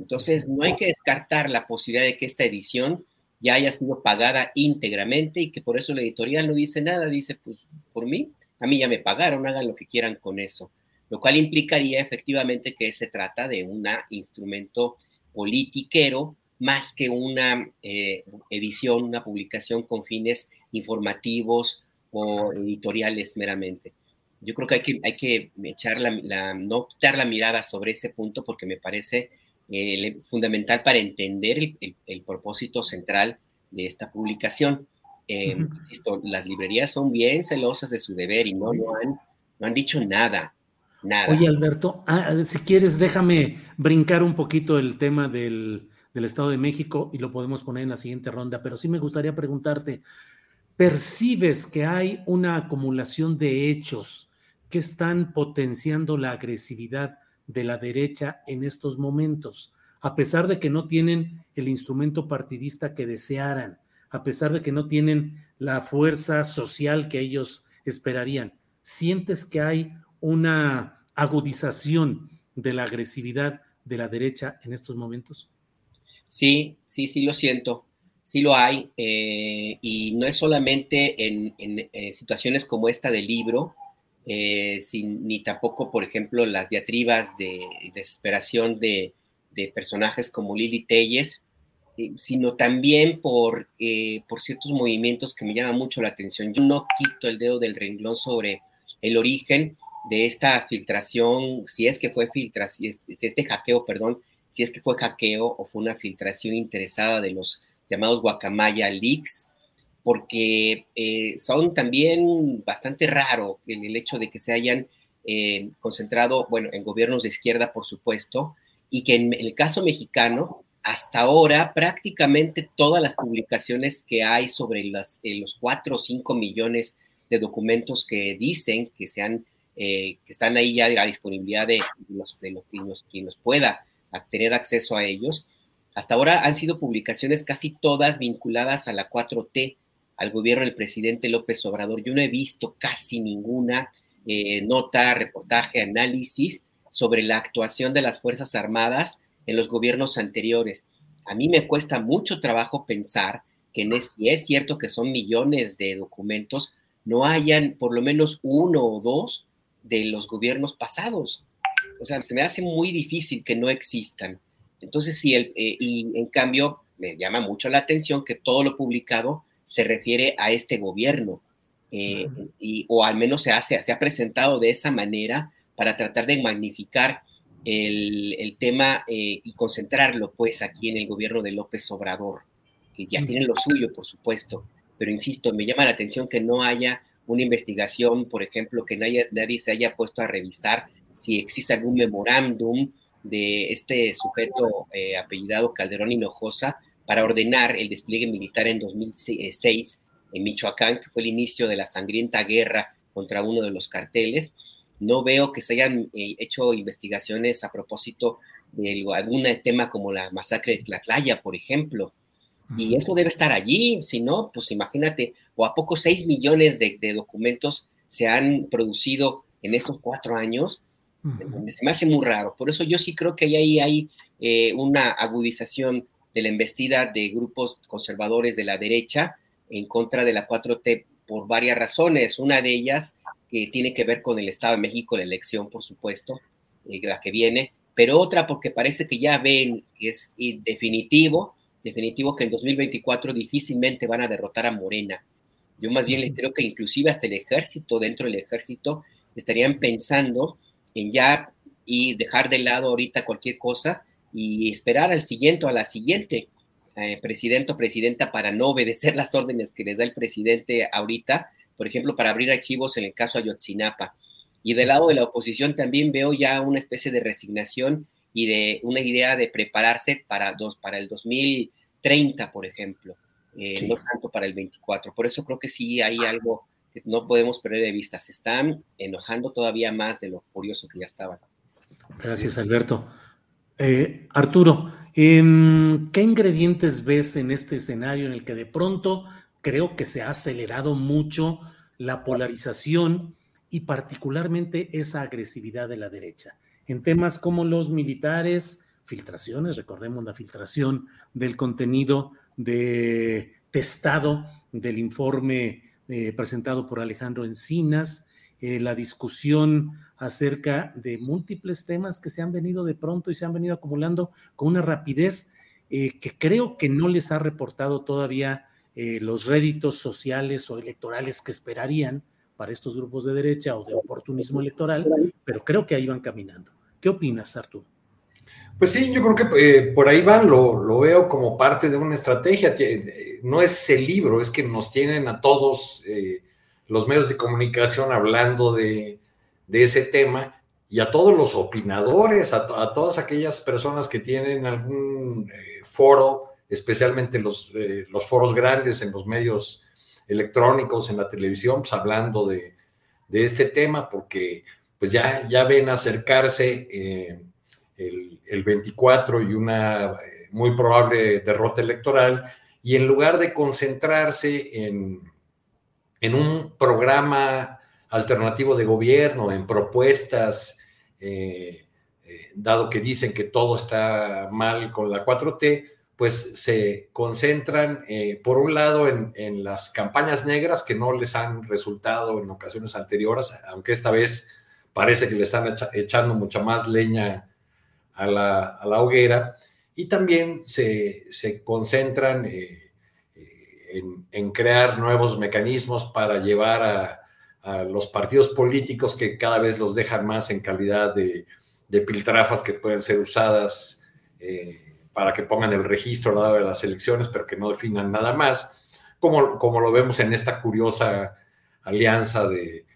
Entonces, no hay que descartar la posibilidad de que esta edición ya haya sido pagada íntegramente y que por eso la editorial no dice nada, dice, pues, por mí, a mí ya me pagaron, hagan lo que quieran con eso, lo cual implicaría efectivamente que se trata de un instrumento politiquero más que una eh, edición, una publicación con fines informativos o editoriales meramente. Yo creo que hay que, hay que echar la, no quitar la mirada sobre ese punto porque me parece eh, fundamental para entender el, propósito central de esta publicación. Eh, las librerías son bien celosas de su deber y no, no, han, no han dicho nada, nada. Oye, Alberto, ah, si quieres, déjame brincar un poquito el tema del, del Estado de México y lo podemos poner en la siguiente ronda, pero sí me gustaría preguntarte, ¿percibes que hay una acumulación de hechos que están potenciando la agresividad de la derecha en estos momentos? A pesar de que no tienen el instrumento partidista que desearan, a pesar de que no tienen la fuerza social que ellos esperarían, ¿sientes que hay una agudización de la agresividad de la derecha en estos momentos? Sí, sí, sí lo siento, sí lo hay, eh, y no es solamente en, situaciones como esta del libro, eh, ni tampoco, por ejemplo, las diatribas de desesperación de, personajes como Lili Telles, eh, sino también por, por ciertos movimientos que me llaman mucho la atención. Yo no quito el dedo del renglón sobre el origen de esta filtración, si es que fue filtración, si este hackeo, perdón, si es que fue hackeo o fue una filtración interesada de los llamados guacamaya leaks, porque eh, son también bastante raro el, hecho de que se hayan eh, concentrado, bueno, en gobiernos de izquierda, por supuesto, y que en el caso mexicano, hasta ahora prácticamente todas las publicaciones que hay sobre las, eh, los 4 o 5 millones de documentos que dicen que, sean, que están ahí ya a la disponibilidad de, los, de los, quien los pueda tener acceso a ellos. Hasta ahora han sido publicaciones casi todas vinculadas a la 4T, al gobierno del presidente López Obrador. Yo no he visto casi ninguna eh, nota, reportaje, análisis sobre la actuación de las Fuerzas Armadas en los gobiernos anteriores. A mí me cuesta mucho trabajo pensar que si es cierto que son millones de documentos, no hayan por lo menos uno o dos de los gobiernos pasados. O sea, se me hace muy difícil que no existan. Entonces, sí, eh, y en cambio, me llama mucho la atención que todo lo publicado se refiere a este gobierno, eh, y, o al menos se, hace, se ha presentado de esa manera para tratar de magnificar el, tema eh, y concentrarlo, pues, aquí en el gobierno de López Obrador, que ya tiene lo suyo, por supuesto, pero insisto, me llama la atención que no haya una investigación, por ejemplo, que nadie, nadie se haya puesto a revisar si existe algún memorándum de este sujeto eh, apellidado Calderón Hinojosa para ordenar el despliegue militar en 2006 en Michoacán, que fue el inicio de la sangrienta guerra contra uno de los carteles. No veo que se hayan eh, hecho investigaciones a propósito de algún tema como la masacre de Tlatlaya, por ejemplo. Y eso debe estar allí, si no, pues imagínate, o a poco 6 millones de, de documentos se han producido en estos cuatro años, se me hace muy raro. Por eso yo sí creo que ahí hay eh, una agudización de la embestida de grupos conservadores de la derecha en contra de la 4T por varias razones. Una de ellas que tiene que ver con el Estado de México, la elección, por supuesto, eh, la que viene, pero otra porque parece que ya ven que es definitivo, definitivo que en 2024 difícilmente van a derrotar a Morena. Yo más bien les creo que inclusive hasta el ejército, dentro del ejército, estarían pensando en ya y dejar de lado ahorita cualquier cosa y esperar al siguiente o a la siguiente eh, presidente o presidenta para no obedecer las órdenes que les da el presidente ahorita, por ejemplo, para abrir archivos en el caso Ayotzinapa. Y del lado de la oposición también veo ya una especie de resignación y de una idea de prepararse para, dos, para el 2030, por ejemplo, eh, no tanto para el 24. Por eso creo que sí hay algo que no podemos perder de vista. Se están enojando todavía más de lo curioso que ya estaban. Gracias, Alberto. Eh, Arturo, ¿qué ingredientes ves en este escenario en el que de pronto creo que se ha acelerado mucho la polarización y particularmente esa agresividad de la derecha? En temas como los militares, filtraciones, recordemos la filtración del contenido de testado del informe eh, presentado por Alejandro Encinas, eh, la discusión acerca de múltiples temas que se han venido de pronto y se han venido acumulando con una rapidez eh, que creo que no les ha reportado todavía eh, los réditos sociales o electorales que esperarían para estos grupos de derecha o de oportunismo electoral, pero creo que ahí van caminando. ¿Qué opinas, Arturo? Pues sí, yo creo que por ahí van, lo, lo, veo como parte de una estrategia. No es el libro, es que nos tienen a todos los medios de comunicación hablando de, ese tema y a todos los opinadores, a, todas aquellas personas que tienen algún eh, foro, especialmente los, eh, los, foros grandes en los medios electrónicos, en la televisión, pues hablando de, este tema, porque pues ya, ya ven acercarse eh, el, el, 24 y una muy probable derrota electoral, y en lugar de concentrarse en en un programa alternativo de gobierno, en propuestas, eh, eh, dado que dicen que todo está mal con la 4T, pues se concentran, eh, por un lado, en, las campañas negras que no les han resultado en ocasiones anteriores, aunque esta vez parece que le están echando mucha más leña a la, hoguera, y también se, se concentran en, crear nuevos mecanismos para llevar a, los partidos políticos que cada vez los dejan más en calidad de, piltrafas que pueden ser usadas eh, para que pongan el registro dado de las elecciones, pero que no definan nada más, como, como lo vemos en esta curiosa alianza de,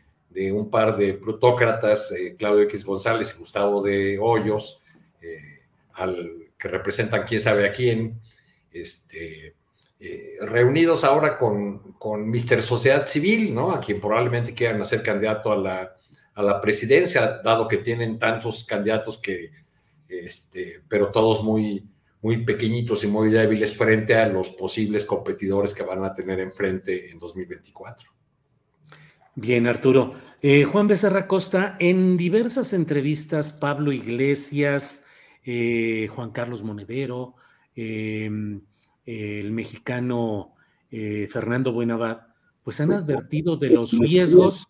un par de plutócratas, eh, Claudio X González y Gustavo de Hoyos, eh, al, que representan quién sabe a quién, este, eh, reunidos ahora con, con Mister Sociedad Civil, ¿no? A quien probablemente quieran hacer candidato a la, a la presidencia, dado que tienen tantos candidatos que, este, pero todos muy, muy pequeñitos y muy débiles frente a los posibles competidores que van a tener enfrente en 2024. Bien, Arturo. Eh, Juan Becerra Costa, en diversas entrevistas, Pablo Iglesias, eh, Juan Carlos Monedero, el mexicano eh, Fernando Buenavad, pues han advertido de los riesgos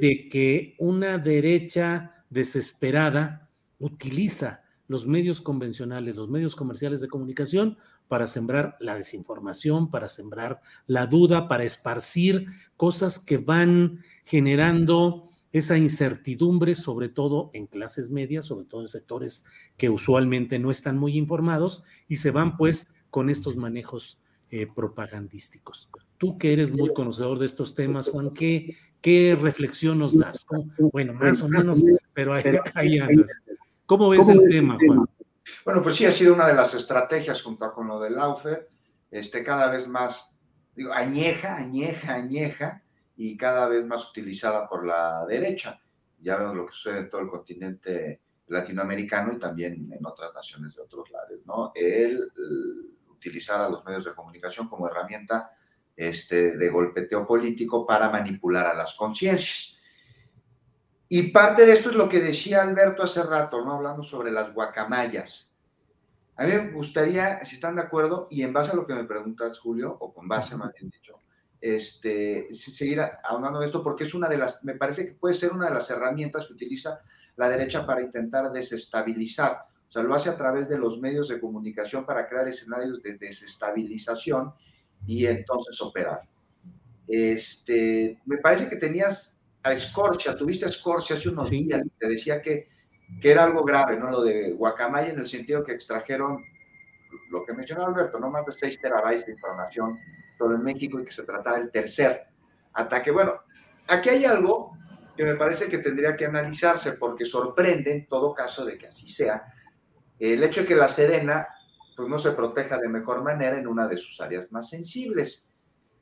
de que una derecha desesperada utiliza los medios convencionales, los medios comerciales de comunicación para sembrar la desinformación, para sembrar la duda, para esparcir cosas que van generando esa incertidumbre, sobre todo en clases medias, sobre todo en sectores que usualmente no están muy informados y se van pues con estos manejos eh, propagandísticos. Tú que eres muy conocedor de estos temas, Juan, ¿qué, qué reflexión nos das? Bueno, más o menos, pero ahí, andas. ¿Cómo ves el tema, Juan? Bueno, pues sí, ha sido una de las estrategias junto con lo del Laufer, este, cada vez más, digo, añeja, añeja, añeja, y cada vez más utilizada por la derecha. Ya vemos lo que sucede en todo el continente latinoamericano y también en otras naciones de otros lados, ¿no? El, utilizar a los medios de comunicación como herramienta este, de golpeteo político para manipular a las conciencias. Y parte de esto es lo que decía Alberto hace rato, ¿no? Hablando sobre las guacamayas. A mí me gustaría, si están de acuerdo, y en base a lo que me preguntas, Julio, o con base, más bien dicho, este, seguir ahondando en esto, porque es una de las, me parece que puede ser una de las herramientas que utiliza la derecha para intentar desestabilizar o sea, lo hace a través de los medios de comunicación para crear escenarios de desestabilización y entonces operar. Este, me parece que tenías a Scorcia, tuviste a Scorcia hace unos días y te decía que, que era algo grave, ¿no? Lo de Guacamaya en el sentido que extrajeron lo que mencionó Alberto, no más de 6 terabytes de información sobre México y que se trataba del tercer ataque. Bueno, aquí hay algo que me parece que tendría que analizarse porque sorprende en todo caso de que así sea el hecho de que la Sedena pues no se proteja de mejor manera en una de sus áreas más sensibles.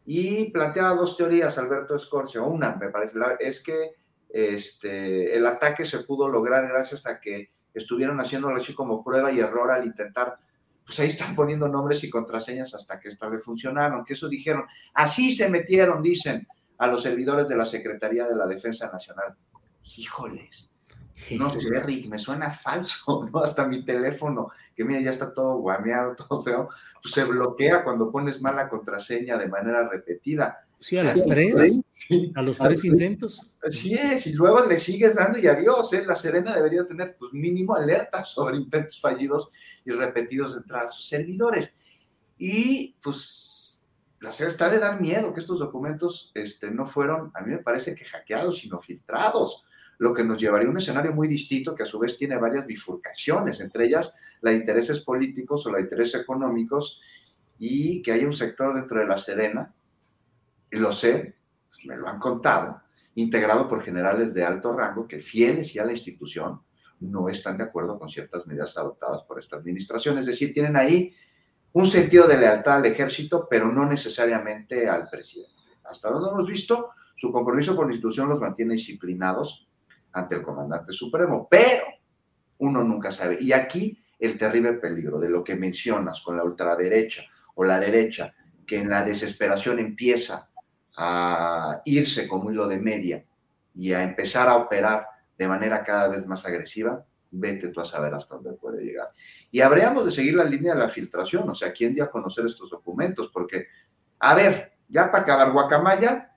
Y planteaba dos teorías, Alberto Escorcio. Una, me parece, es que este, el ataque se pudo lograr gracias a que estuvieron haciéndolo así como prueba y error al intentar, pues ahí están poniendo nombres y contraseñas hasta que esta vez funcionaron, que eso dijeron, así se metieron, dicen, a los servidores de la Secretaría de la Defensa Nacional. Híjoles, no sé, Rick, me suena falso, ¿no? Hasta mi teléfono, que mira, ya está todo guameado, todo feo, pues se bloquea cuando pones mala contraseña de manera repetida. Sí, a las tres, a los tres intentos. Así es, y luego le sigues dando y adiós, ¿eh? La Serena debería tener, pues, mínimo alerta sobre intentos fallidos y repetidos de entrada a sus servidores. Y, pues, la Serena está de dar miedo que estos documentos este, no fueron, a mí me parece que hackeados, sino filtrados lo que nos llevaría a un escenario muy distinto que a su vez tiene varias bifurcaciones, entre ellas la de intereses políticos o la de intereses económicos, y que hay un sector dentro de la Sedena, lo sé, me lo han contado, integrado por generales de alto rango que fieles ya a la institución no están de acuerdo con ciertas medidas adoptadas por esta administración. Es decir, tienen ahí un sentido de lealtad al ejército, pero no necesariamente al presidente. Hasta donde hemos visto, su compromiso con la institución los mantiene disciplinados ante el comandante supremo, pero uno nunca sabe. Y aquí el terrible peligro de lo que mencionas con la ultraderecha o la derecha, que en la desesperación empieza a irse como hilo de media y a empezar a operar de manera cada vez más agresiva, vete tú a saber hasta dónde puede llegar. Y habríamos de seguir la línea de la filtración, o sea, ¿quién dio a conocer estos documentos? Porque, a ver, ya para acabar, Guacamaya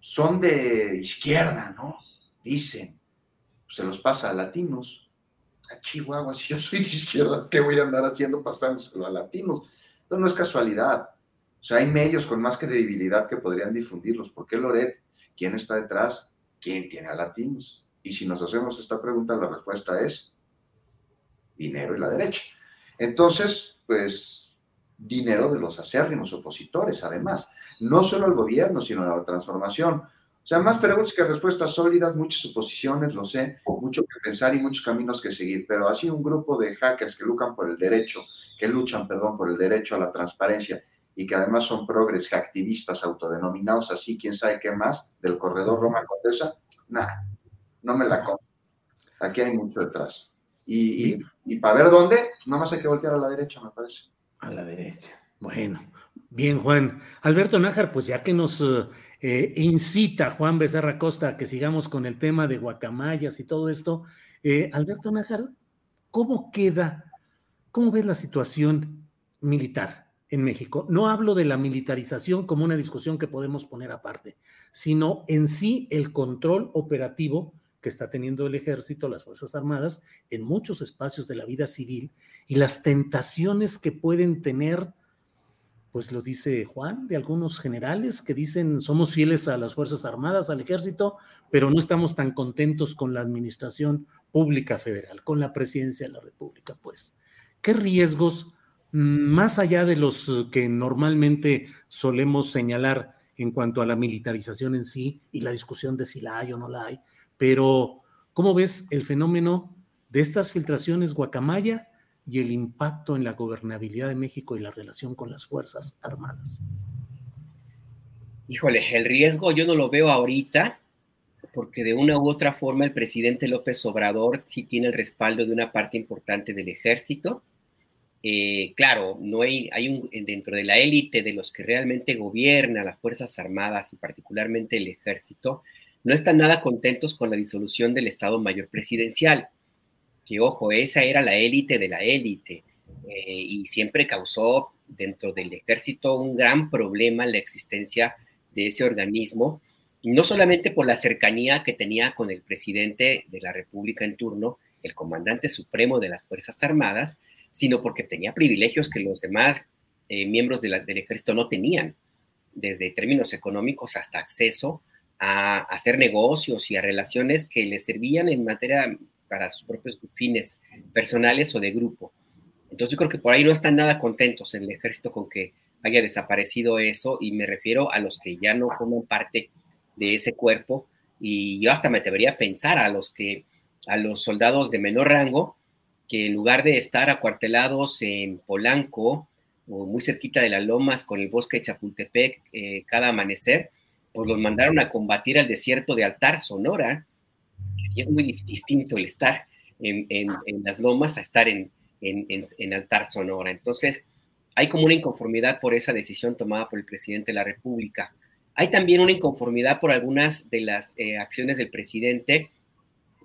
son de izquierda, ¿no? Dicen se los pasa a latinos. A Chihuahua, si yo soy de izquierda, ¿qué voy a andar haciendo pasándoselo a latinos? Esto no es casualidad. O sea, hay medios con más credibilidad que podrían difundirlos. ¿Por qué Loret? ¿Quién está detrás? ¿Quién tiene a latinos? Y si nos hacemos esta pregunta, la respuesta es dinero y la derecha. Entonces, pues, dinero de los acérrimos opositores, además. No solo al gobierno, sino a la transformación. O sea, más preguntas que respuestas sólidas, muchas suposiciones, lo sé, mucho que pensar y muchos caminos que seguir, pero así un grupo de hackers que luchan por el derecho, que luchan, perdón, por el derecho a la transparencia y que además son progres activistas autodenominados así, quién sabe qué más, del corredor Roma Condesa, nada, no me la compro. Aquí hay mucho detrás. Y, y, para ver dónde, nada más hay que voltear a la derecha, me parece. A la derecha. Bueno, bien, Juan. Alberto Nájar, pues ya que nos eh, incita Juan Becerra Costa a que sigamos con el tema de guacamayas y todo esto. Eh, Alberto Nájar, ¿cómo queda, cómo ves la situación militar en México? No hablo de la militarización como una discusión que podemos poner aparte, sino en sí el control operativo que está teniendo el ejército, las Fuerzas Armadas, en muchos espacios de la vida civil y las tentaciones que pueden tener pues lo dice Juan, de algunos generales que dicen somos fieles a las Fuerzas Armadas, al ejército, pero no estamos tan contentos con la administración pública federal, con la presidencia de la República, pues. ¿Qué riesgos, más allá de los que normalmente solemos señalar en cuanto a la militarización en sí y la discusión de si la hay o no la hay, pero ¿cómo ves el fenómeno de estas filtraciones guacamaya y el impacto en la gobernabilidad de México y la relación con las Fuerzas Armadas? Híjole, el riesgo yo no lo veo ahorita, porque de una u otra forma el presidente López Obrador sí tiene el respaldo de una parte importante del ejército. Eh, claro, no hay, hay un, dentro de la élite de los que realmente gobiernan las Fuerzas Armadas y particularmente el ejército, no están nada contentos con la disolución del Estado Mayor Presidencial que ojo, esa era la élite de la élite eh, y siempre causó dentro del ejército un gran problema la existencia de ese organismo, no solamente por la cercanía que tenía con el presidente de la República en turno, el comandante supremo de las Fuerzas Armadas, sino porque tenía privilegios que los demás eh, miembros del ejército no tenían, desde términos económicos hasta acceso a hacer negocios y a relaciones que le servían en materia para sus propios fines personales o de grupo. Entonces yo creo que por ahí no están nada contentos en el ejército con que haya desaparecido eso y me refiero a los que ya no forman parte de ese cuerpo y yo hasta me atrevería a pensar a los que a los soldados de menor rango que en lugar de estar acuartelados en Polanco o muy cerquita de las lomas con el bosque de Chapultepec eh, cada amanecer, pues los mandaron a combatir al desierto de Altar, Sonora, y es muy distinto el estar en, las lomas a estar en, en, Altar, Sonora. Entonces, hay como una inconformidad por esa decisión tomada por el presidente de la República. Hay también una inconformidad por algunas de las eh, acciones del presidente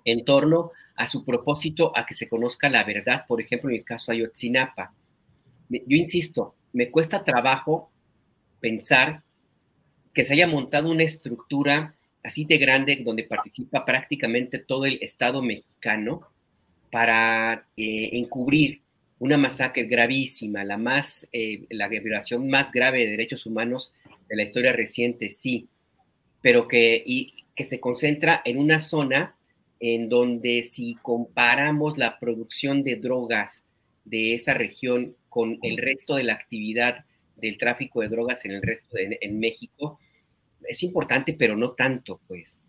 en torno a su propósito a que se conozca la verdad, por ejemplo, en el caso Ayotzinapa. Yo insisto, me cuesta trabajo pensar que se haya montado una estructura así de grande donde participa prácticamente todo el Estado mexicano para eh, encubrir una masacre gravísima, la más, eh, la violación más grave de derechos humanos de la historia reciente, sí, pero que, y, que se concentra en una zona en donde si comparamos la producción de drogas de esa región con el resto de la actividad del tráfico de drogas en el resto de en México, es importante, pero no tanto, pues.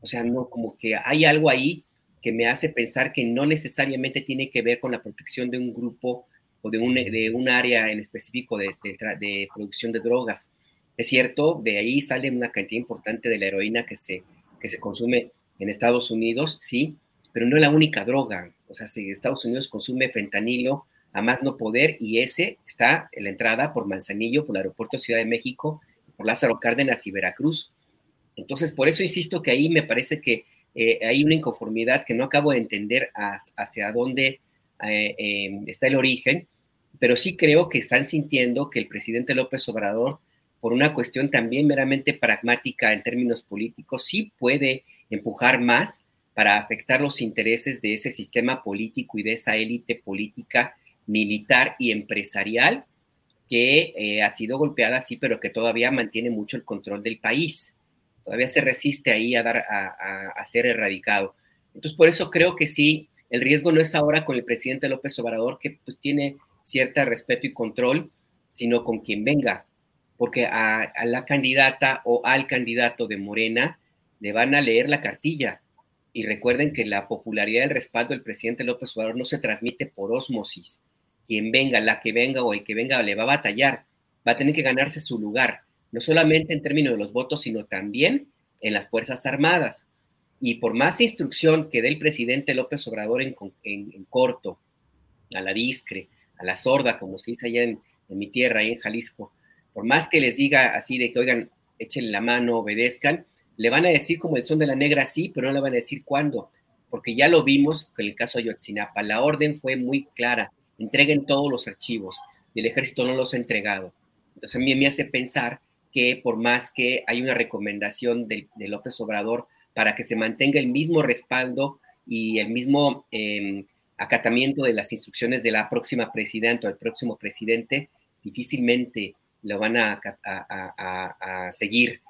O sea, no, como que hay algo ahí que me hace pensar que no necesariamente tiene que ver con la protección de un grupo o de un, de un área en específico de, producción de drogas. Es cierto, de ahí sale una cantidad importante de la heroína que se, que se consume en Estados Unidos, sí, pero no es la única droga. O sea, si Estados Unidos consume fentanilo a más no poder y ese está en la entrada por Manzanillo, por el aeropuerto de Ciudad de México, por Lázaro Cárdenas y Veracruz. Entonces, por eso insisto que ahí me parece que eh, hay una inconformidad que no acabo de entender hacia dónde eh, em, está el origen, pero sí creo que están sintiendo que el presidente López Obrador, por una cuestión también meramente pragmática en términos políticos, sí puede empujar más para afectar los intereses de ese sistema político y de esa élite política, militar y empresarial que eh, ha sido golpeada, sí, pero que todavía mantiene mucho el control del país todavía se resiste ahí a, dar, a, ser erradicado. Entonces, por eso creo que sí, el riesgo no es ahora con el presidente López Obrador, que pues tiene cierto respeto y control, sino con quien venga, porque a, la candidata o al candidato de Morena le van a leer la cartilla. Y recuerden que la popularidad del respaldo del presidente López Obrador no se transmite por osmosis. Quien venga, la que venga o el que venga le va a batallar, va a tener que ganarse su lugar no solamente en términos de los votos, sino también en las Fuerzas Armadas. Y por más instrucción que dé el presidente López Obrador en, corto, a la discre, a la sorda, como se dice allá en, mi tierra, ahí en Jalisco, por más que les diga así de que, oigan, echen la mano, obedezcan, le van a decir como el son de la negra sí, pero no le van a decir cuándo, porque ya lo vimos con el caso de Yotzinapa, la orden fue muy clara, entreguen todos los archivos, y el ejército no los ha entregado. Entonces a mí me hace pensar que por más que hay una recomendación de, López Obrador para que se mantenga el mismo respaldo y el mismo em, acatamiento de las instrucciones de la próxima presidenta o el próximo presidente, difícilmente lo van a, seguir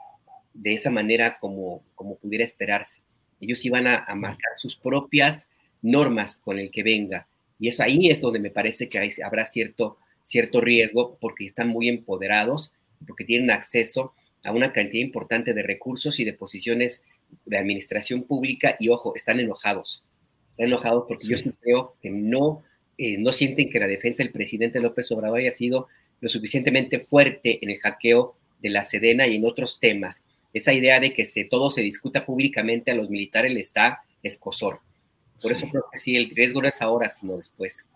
de esa manera como, como pudiera esperarse. Ellos iban a, marcar sus propias normas con el que venga. Y eso ahí es donde me parece que habrá cierto, cierto riesgo porque están muy empoderados porque tienen acceso a una cantidad importante de recursos y de posiciones de administración pública y ojo, están enojados. Están enojados porque yo sí creo que no, eh, no sienten que la defensa del presidente López Obrador haya sido lo suficientemente fuerte en el hackeo de la Sedena y en otros temas. Esa idea de que se, todo se discuta públicamente a los militares le está escosor. Por eso creo que sí, el riesgo no es ahora, sino después.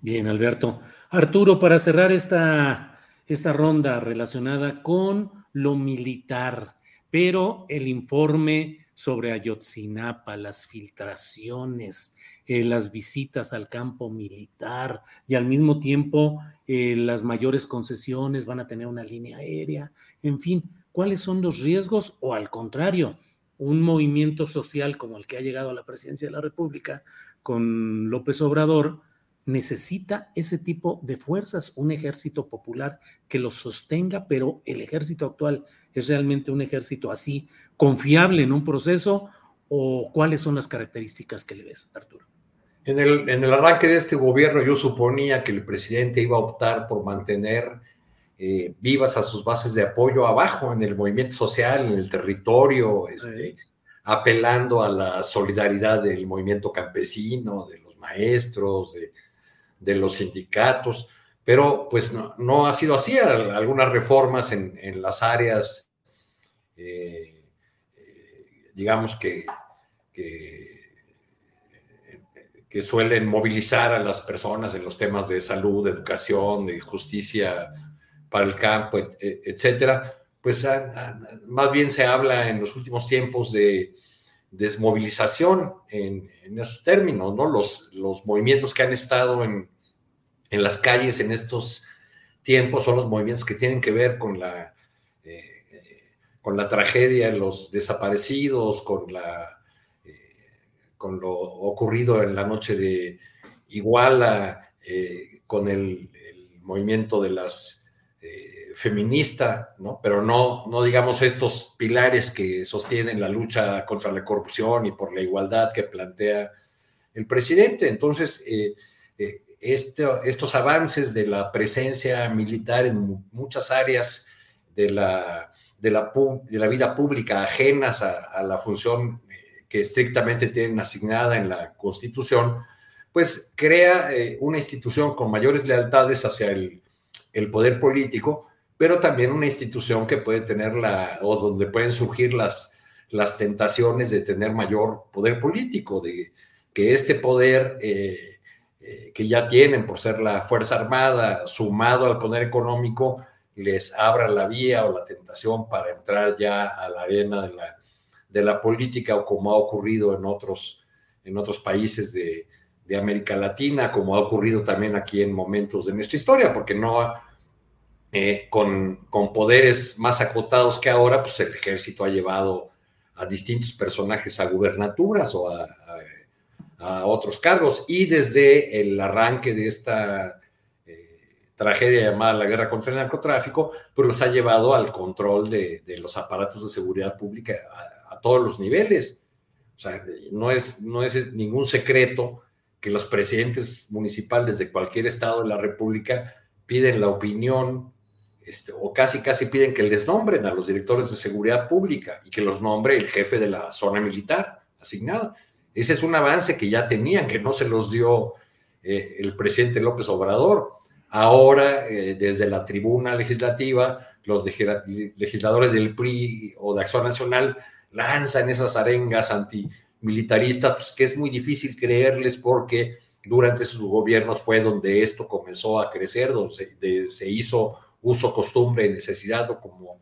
Bien, Alberto. Arturo, para cerrar esta esta ronda relacionada con lo militar, pero el informe sobre Ayotzinapa, las filtraciones, eh, las visitas al campo militar y al mismo tiempo eh, las mayores concesiones van a tener una línea aérea, en fin, ¿cuáles son los riesgos o al contrario? Un movimiento social como el que ha llegado a la presidencia de la República con López Obrador, necesita ese tipo de fuerzas, un ejército popular que los sostenga, pero el ejército actual es realmente un ejército así confiable en un proceso o cuáles son las características que le ves, Arturo. En el, en el arranque de este gobierno yo suponía que el presidente iba a optar por mantener eh, vivas a sus bases de apoyo abajo, en el movimiento social, en el territorio, este, apelando a la solidaridad del movimiento campesino, de los maestros, de, los sindicatos, pero pues no, ha sido así. Algunas reformas en, las áreas, eh, digamos que, que, que, suelen movilizar a las personas en los temas de salud, de educación, de justicia para el campo, etcétera, pues más bien se habla en los últimos tiempos de desmovilización en, esos términos, ¿no? Los, movimientos que han estado en, en, las calles en estos tiempos son los movimientos que tienen que ver con la, eh, con la tragedia los desaparecidos, con, eh, con lo ocurrido en la noche de Iguala, eh, con el movimiento de las feminista, ¿no? pero no, no digamos estos pilares que sostienen la lucha contra la corrupción y por la igualdad que plantea el presidente. Entonces, eh, eh, estos avances de la presencia militar en muchas áreas de la, de la, vida pública ajenas a, la función eh, que estrictamente tienen asignada en la Constitución, pues crea una institución con mayores lealtades hacia el, el poder político, pero también una institución que puede tener la, o donde pueden surgir las, las tentaciones de tener mayor poder político, de que este poder eh, eh, que ya tienen por ser la Fuerza Armada, sumado al poder económico, les abra la vía o la tentación para entrar ya a la arena de la, de la política o como ha ocurrido en otros, en otros países de, de América Latina, como ha ocurrido también aquí en momentos de nuestra historia, porque no eh, con, con, poderes más acotados que ahora, pues el ejército ha llevado a distintos personajes a gubernaturas o a, otros cargos. Y desde el arranque de esta eh, tragedia llamada la guerra contra el narcotráfico, pues los ha llevado al control de, los aparatos de seguridad pública a, a, todos los niveles. O sea, no es, no es ningún secreto que los presidentes municipales de cualquier estado de la República piden la opinión este, o casi casi piden que les nombren a los directores de seguridad pública y que los nombre el jefe de la zona militar asignada. Ese es un avance que ya tenían, que no se los dio eh, el presidente López Obrador. Ahora, eh, desde la tribuna legislativa, los legisladores del PRI o de Acción Nacional lanzan esas arengas antimilitaristas, pues que es muy difícil creerles porque durante sus gobiernos fue donde esto comenzó a crecer, donde se hizo uso, costumbre, necesidad o como,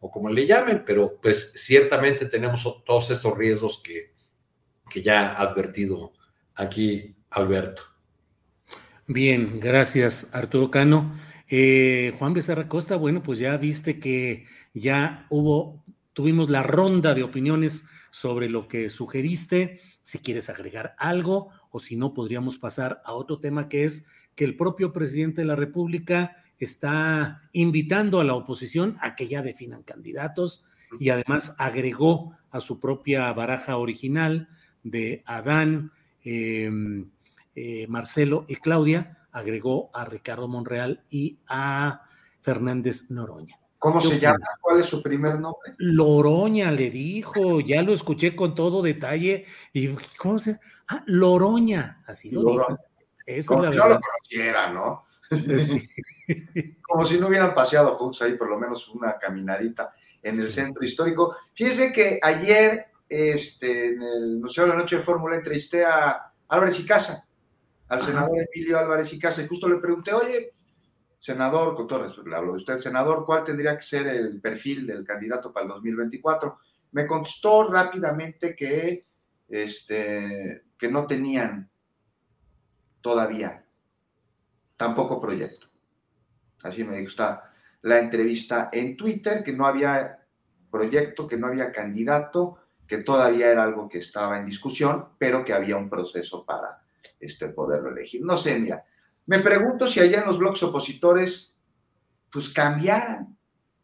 o como le llamen, pero pues ciertamente tenemos todos estos riesgos que, que ya ha advertido aquí Alberto. Bien, gracias Arturo Cano. Eh, Juan Becerra Costa, bueno, pues ya viste que ya hubo, tuvimos la ronda de opiniones sobre lo que sugeriste. Si quieres agregar algo o si no, podríamos pasar a otro tema que es que el propio presidente de la República está invitando a la oposición a que ya definan candidatos y además agregó a su propia baraja original de Adán, em, eh, Marcelo y Claudia, agregó a Ricardo Monreal y a Fernández Noroña. ¿Cómo se llama? ¿Cuál es su primer nombre? Loroña le dijo, ya lo escuché con todo detalle. Y ¿cómo se? Ah, Loroña, así lo dijo. Como si no lo conociera, ¿no? Como si no hubieran paseado juntos ahí por lo menos una caminadita en el centro histórico. Fíjese que ayer este, en el Museo de la Noche de Fórmula entrevisté a Álvarez y Casa, al senador Emilio Álvarez y Casa, y justo le pregunté, oye, senador, con todo le hablo de usted, senador, ¿cuál tendría que ser el perfil del candidato para el 2024? Me contestó rápidamente que, este, que no tenían todavía tampoco proyecto. Así me gusta la entrevista en Twitter, que no había proyecto, que no había candidato, que todavía era algo que estaba en discusión, pero que había un proceso para este, poderlo elegir. No sé, mira, me pregunto si allá en los bloques opositores, pues cambiaran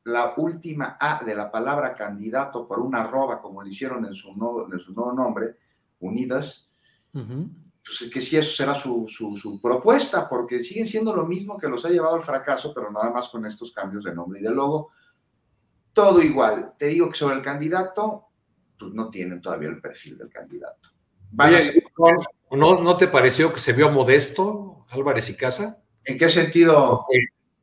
la última A de la palabra candidato por una arroba, como lo hicieron en su nuevo, en su nuevo nombre, Unidas, pues, que si eso será su, su, propuesta, porque siguen siendo lo mismo que los ha llevado al fracaso, pero nada más con estos cambios de nombre y de logo. Todo igual. Te digo que sobre el candidato, pues no tienen todavía el perfil del candidato. ¿No, ¿no te pareció que se vio modesto Álvarez y Casa? ¿En qué sentido?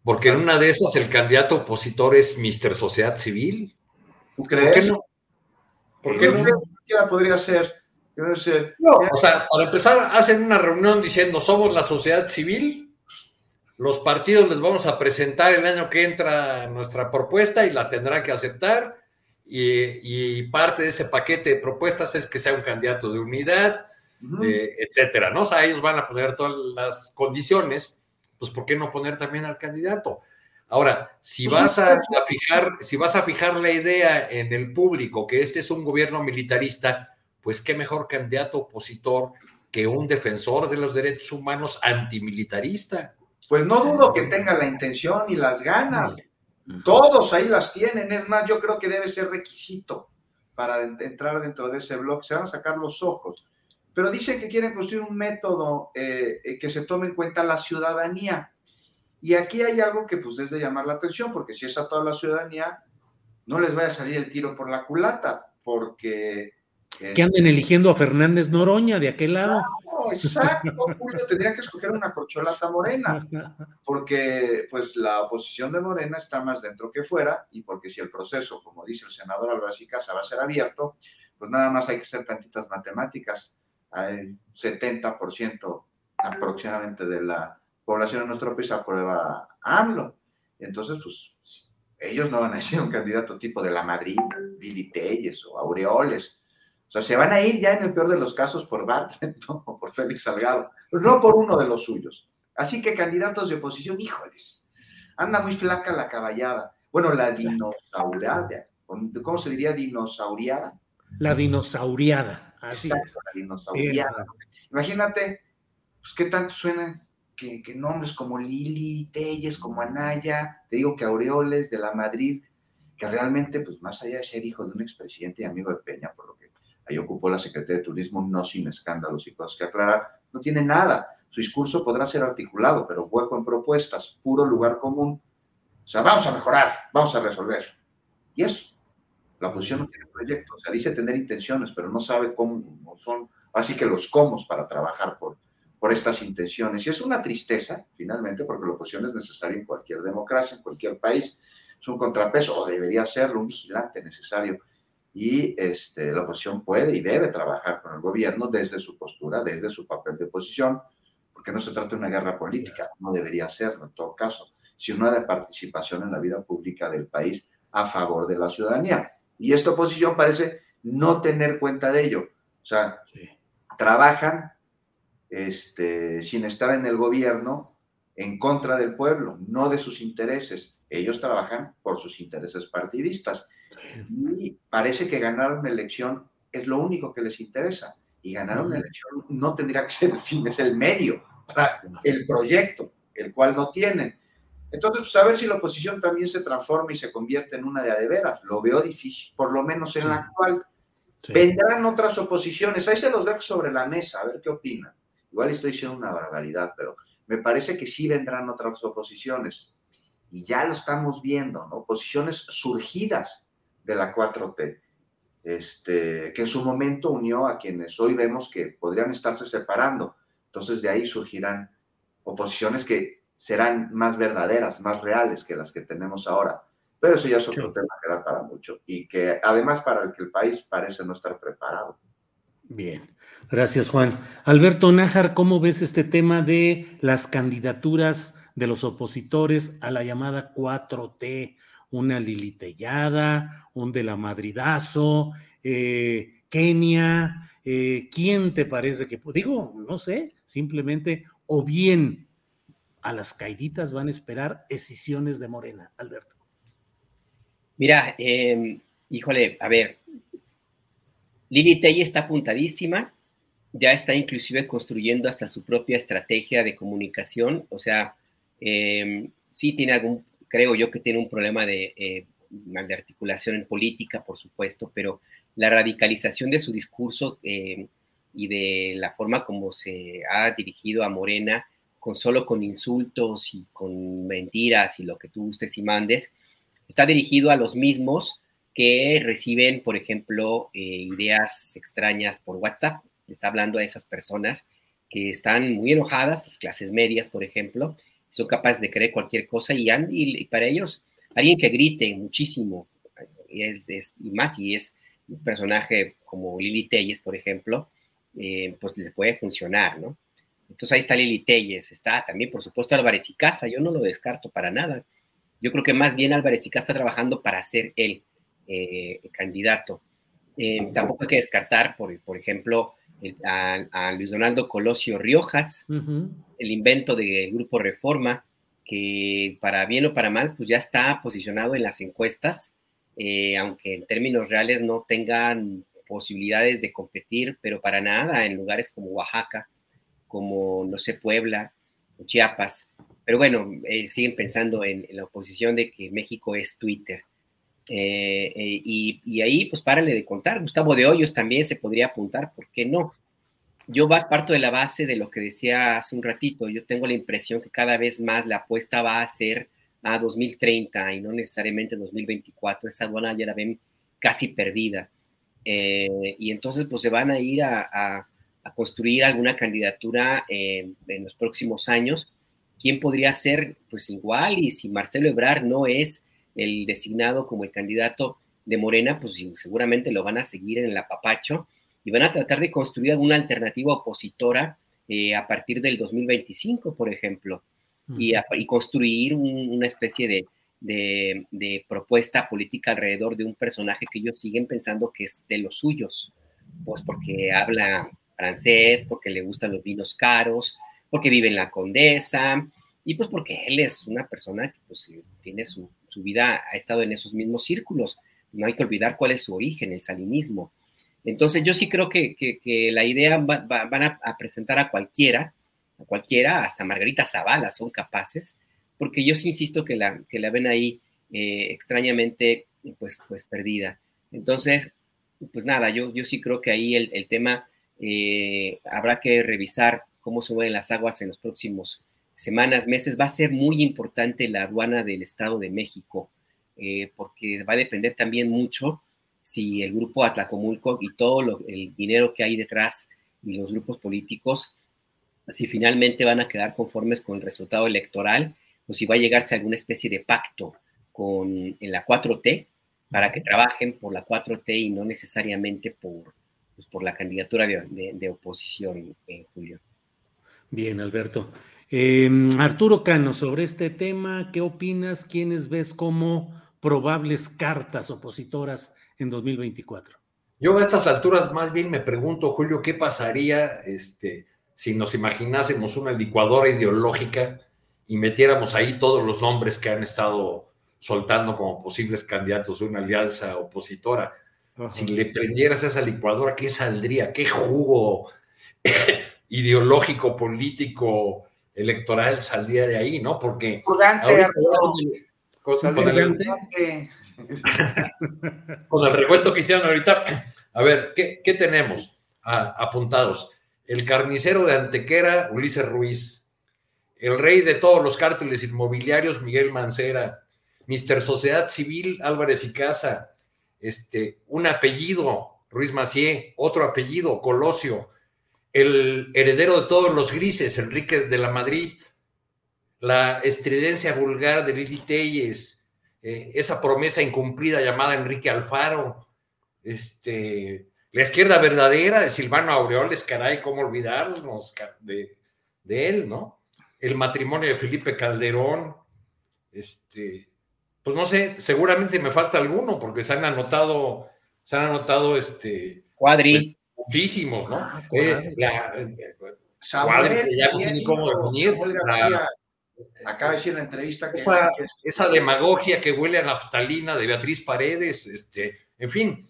Porque, en una de esas el candidato opositor es Mister Sociedad Civil. ¿Tú crees? ¿Por qué no? ¿Por qué no? podría ser. No, o sea, para empezar, hacen una reunión diciendo somos la sociedad civil, los partidos les vamos a presentar el año que entra nuestra propuesta y la tendrán que aceptar. Y, parte de ese paquete de propuestas es que sea un candidato de unidad, eh, etcétera, ¿no? O sea, ellos van a poner todas las condiciones, pues ¿por qué no poner también al candidato? Ahora, si pues vas a, fijar, si vas a fijar la idea en el público que este es un gobierno militarista, pues qué mejor candidato opositor que un defensor de los derechos humanos antimilitarista. Pues no dudo que tenga la intención y las ganas. Todos ahí las tienen. Es más, yo creo que debe ser requisito para entrar dentro de ese blog. Se van a sacar los ojos. Pero dicen que quieren construir un método eh, eh, que se tome en cuenta la ciudadanía. Y aquí hay algo que pues es de llamar la atención, porque si es a toda la ciudadanía, no les vaya a salir el tiro por la culata, porque que anden eligiendo a Fernández Noroña de aquel lado. No, exacto, Julio, tendría que escoger una corcholata morena, porque pues la oposición de Morena está más dentro que fuera, y porque si el proceso, como dice el senador Álvarez y Casa, va a ser abierto, pues nada más hay que hacer tantitas matemáticas. Hay 70% aproximadamente de la población de nuestro país aprueba a AMLO. Entonces, pues ellos no van a ser un candidato tipo de la Madrid, Billy Telles o Aureoles o sea, se van a ir ya en el peor de los casos por Bartlett o por Félix Salgado, no por uno de los suyos. Así que candidatos de oposición, híjoles, anda muy flaca la caballada. Bueno, la dinosauriada, ¿cómo se diría dinosauriada? La dinosauriada, así la dinosauriada. Imagínate, pues qué tanto suenan que, nombres como Lili, Telles, como Anaya, te digo que Aureoles de la Madrid, que realmente, pues más allá de ser hijo de un expresidente y amigo de Peña, por lo que ahí ocupó la Secretaría de Turismo, no sin escándalos y cosas que aclarar, no tiene nada. Su discurso podrá ser articulado, pero hueco en propuestas, puro lugar común. O sea, vamos a mejorar, vamos a resolver. Y eso, la oposición no tiene proyecto. O sea, dice tener intenciones, pero no sabe cómo son, así que los comos para trabajar por, por estas intenciones. Y es una tristeza, finalmente, porque la oposición es necesaria en cualquier democracia, en cualquier país. Es un contrapeso, o debería serlo, un vigilante necesario y este, la oposición puede y debe trabajar con el gobierno desde su postura, desde su papel de oposición, porque no se trata de una guerra política, no debería serlo en todo caso, sino de participación en la vida pública del país a favor de la ciudadanía. Y esta oposición parece no tener cuenta de ello. O sea, trabajan este, sin estar en el gobierno en contra del pueblo, no de sus intereses. Ellos trabajan por sus intereses partidistas. Y parece que ganar una elección es lo único que les interesa. Y ganar una elección no tendría que ser el fin, es el medio para el proyecto, el cual no tienen. Entonces, pues a ver si la oposición también se transforma y se convierte en una de adeveras. Lo veo difícil, por lo menos en la actual. Vendrán otras oposiciones, ahí se los dejo sobre la mesa, a ver qué opinan. Igual estoy diciendo una barbaridad, pero me parece que sí vendrán otras oposiciones. Y ya lo estamos viendo, ¿no? Oposiciones surgidas de la 4T, este, que en su momento unió a quienes hoy vemos que podrían estarse separando. Entonces de ahí surgirán oposiciones que serán más verdaderas, más reales que las que tenemos ahora. Pero eso ya es otro tema que da para mucho y que además para el que el país parece no estar preparado. Bien, gracias Juan. Alberto Nájar, ¿cómo ves este tema de las candidaturas de los opositores a la llamada 4T? una Lilitellada, un de la Madridazo, eh, Kenia, eh, ¿quién te parece que, digo, no sé, simplemente, o bien a las caiditas van a esperar decisiones de Morena, Alberto? Mira, em, híjole, a ver, Lili está apuntadísima, ya está inclusive construyendo hasta su propia estrategia de comunicación, o sea, em, sí tiene algún creo yo que tiene un problema de, eh, de articulación en política, por supuesto, pero la radicalización de su discurso, eh, y de la forma como se ha dirigido a Morena, con solo con insultos y con mentiras y lo que tú gustes y mandes, está dirigido a los mismos que reciben, por ejemplo, eh, ideas extrañas por WhatsApp. Está hablando a esas personas que están muy enojadas, las clases medias, por ejemplo, son capaces de creer cualquier cosa y, y para ellos, alguien que grite muchísimo, y, y más si es un personaje como Lili Telles, por ejemplo, eh, pues le puede funcionar, ¿no? Entonces ahí está Lili Telles, está también, por supuesto, Álvarez y Casa, yo no lo descarto para nada. Yo creo que más bien Álvarez y Casa está trabajando para ser él eh, candidato. Eh, tampoco hay que descartar, por, por ejemplo, a, Luis Donaldo Colosio Riojas, el invento del Grupo Reforma, que para bien o para mal, pues ya está posicionado en las encuestas, aunque en términos reales no tengan posibilidades de competir, pero para nada en lugares como Oaxaca, como, no sé, Puebla o Chiapas. Pero bueno, eh, siguen pensando en, la oposición de que México es Twitter. Eh, eh, y, ahí, pues párale de contar. Gustavo de Hoyos también se podría apuntar, ¿por qué no? Yo parto de la base de lo que decía hace un ratito. Yo tengo la impresión que cada vez más la apuesta va a ser a 2030 y no necesariamente 2024. Esa aduana ya la ven casi perdida. Eh, y entonces pues se van a ir a, construir alguna candidatura en los próximos años. ¿Quién podría ser? Pues igual, y si Marcelo Ebrard no es el designado como el candidato de Morena, pues seguramente lo van a seguir en el apapacho y van a tratar de construir alguna alternativa opositora eh, a partir del 2025, por ejemplo, y, construir una especie de, de, propuesta política alrededor de un personaje que ellos siguen pensando que es de los suyos, pues porque habla francés, porque le gustan los vinos caros, porque vive en la Condesa, y pues porque él es una persona que pues tiene su, vida, ha estado en esos mismos círculos. No hay que olvidar cuál es su origen, el salinismo. Entonces yo sí creo que, la idea van a, presentar a cualquiera, a cualquiera, hasta Margarita Zavala son capaces, porque yo sí insisto que la, que la ven ahí eh, extrañamente pues, pues perdida. Entonces, pues nada, yo, yo sí creo que ahí el, tema eh, habrá que revisar cómo se mueven las aguas en los próximos semanas, meses. Va a ser muy importante la aduana del Estado de México, eh, porque va a depender también mucho si el grupo Atlacomulco y todo el dinero que hay detrás y los grupos políticos, si finalmente van a quedar conformes con el resultado electoral o si va a llegarse a alguna especie de pacto con, en la 4T para que trabajen por la 4T y no necesariamente por, pues, por la candidatura de, oposición, en Julio. Bien, Alberto. Em, Arturo Cano, sobre este tema, ¿qué opinas? ¿Quiénes ves como probables cartas opositoras en 2024? Yo a estas alturas más bien me pregunto, Julio, ¿qué pasaría este, si nos imaginásemos una licuadora ideológica y metiéramos ahí todos los nombres que han estado soltando como posibles candidatos de una alianza opositora. Si le prendieras esa licuadora, ¿qué saldría? ¿Qué jugo ideológico, político, electoral saldría de ahí, no? Porque... con, el, recuento que hicieron ahorita, a ver, ¿qué, tenemos apuntados? El carnicero de Antequera, Ulises Ruiz, el rey de todos los cárteles inmobiliarios, Miguel Mancera, Mister Sociedad Civil, Álvarez y Casa, este, un apellido, Ruiz Macié, otro apellido, Colosio, el heredero de todos los grises, Enrique de la Madrid, la estridencia vulgar de Lili Telles, eh, esa promesa incumplida llamada Enrique Alfaro, este, la izquierda verdadera de Silvano Aureoles, caray, cómo olvidarnos de, de él, ¿no? el matrimonio de Felipe Calderón, este, pues no sé, seguramente me falta alguno porque se han anotado, se han anotado este cuadri pues, muchísimos, ¿no? Ah, eh, eh, cuadri, ya no sé ni cómo definir. acaba de decir en la entrevista que esa, esa, demagogia que huele a naftalina de Beatriz Paredes, este, en fin,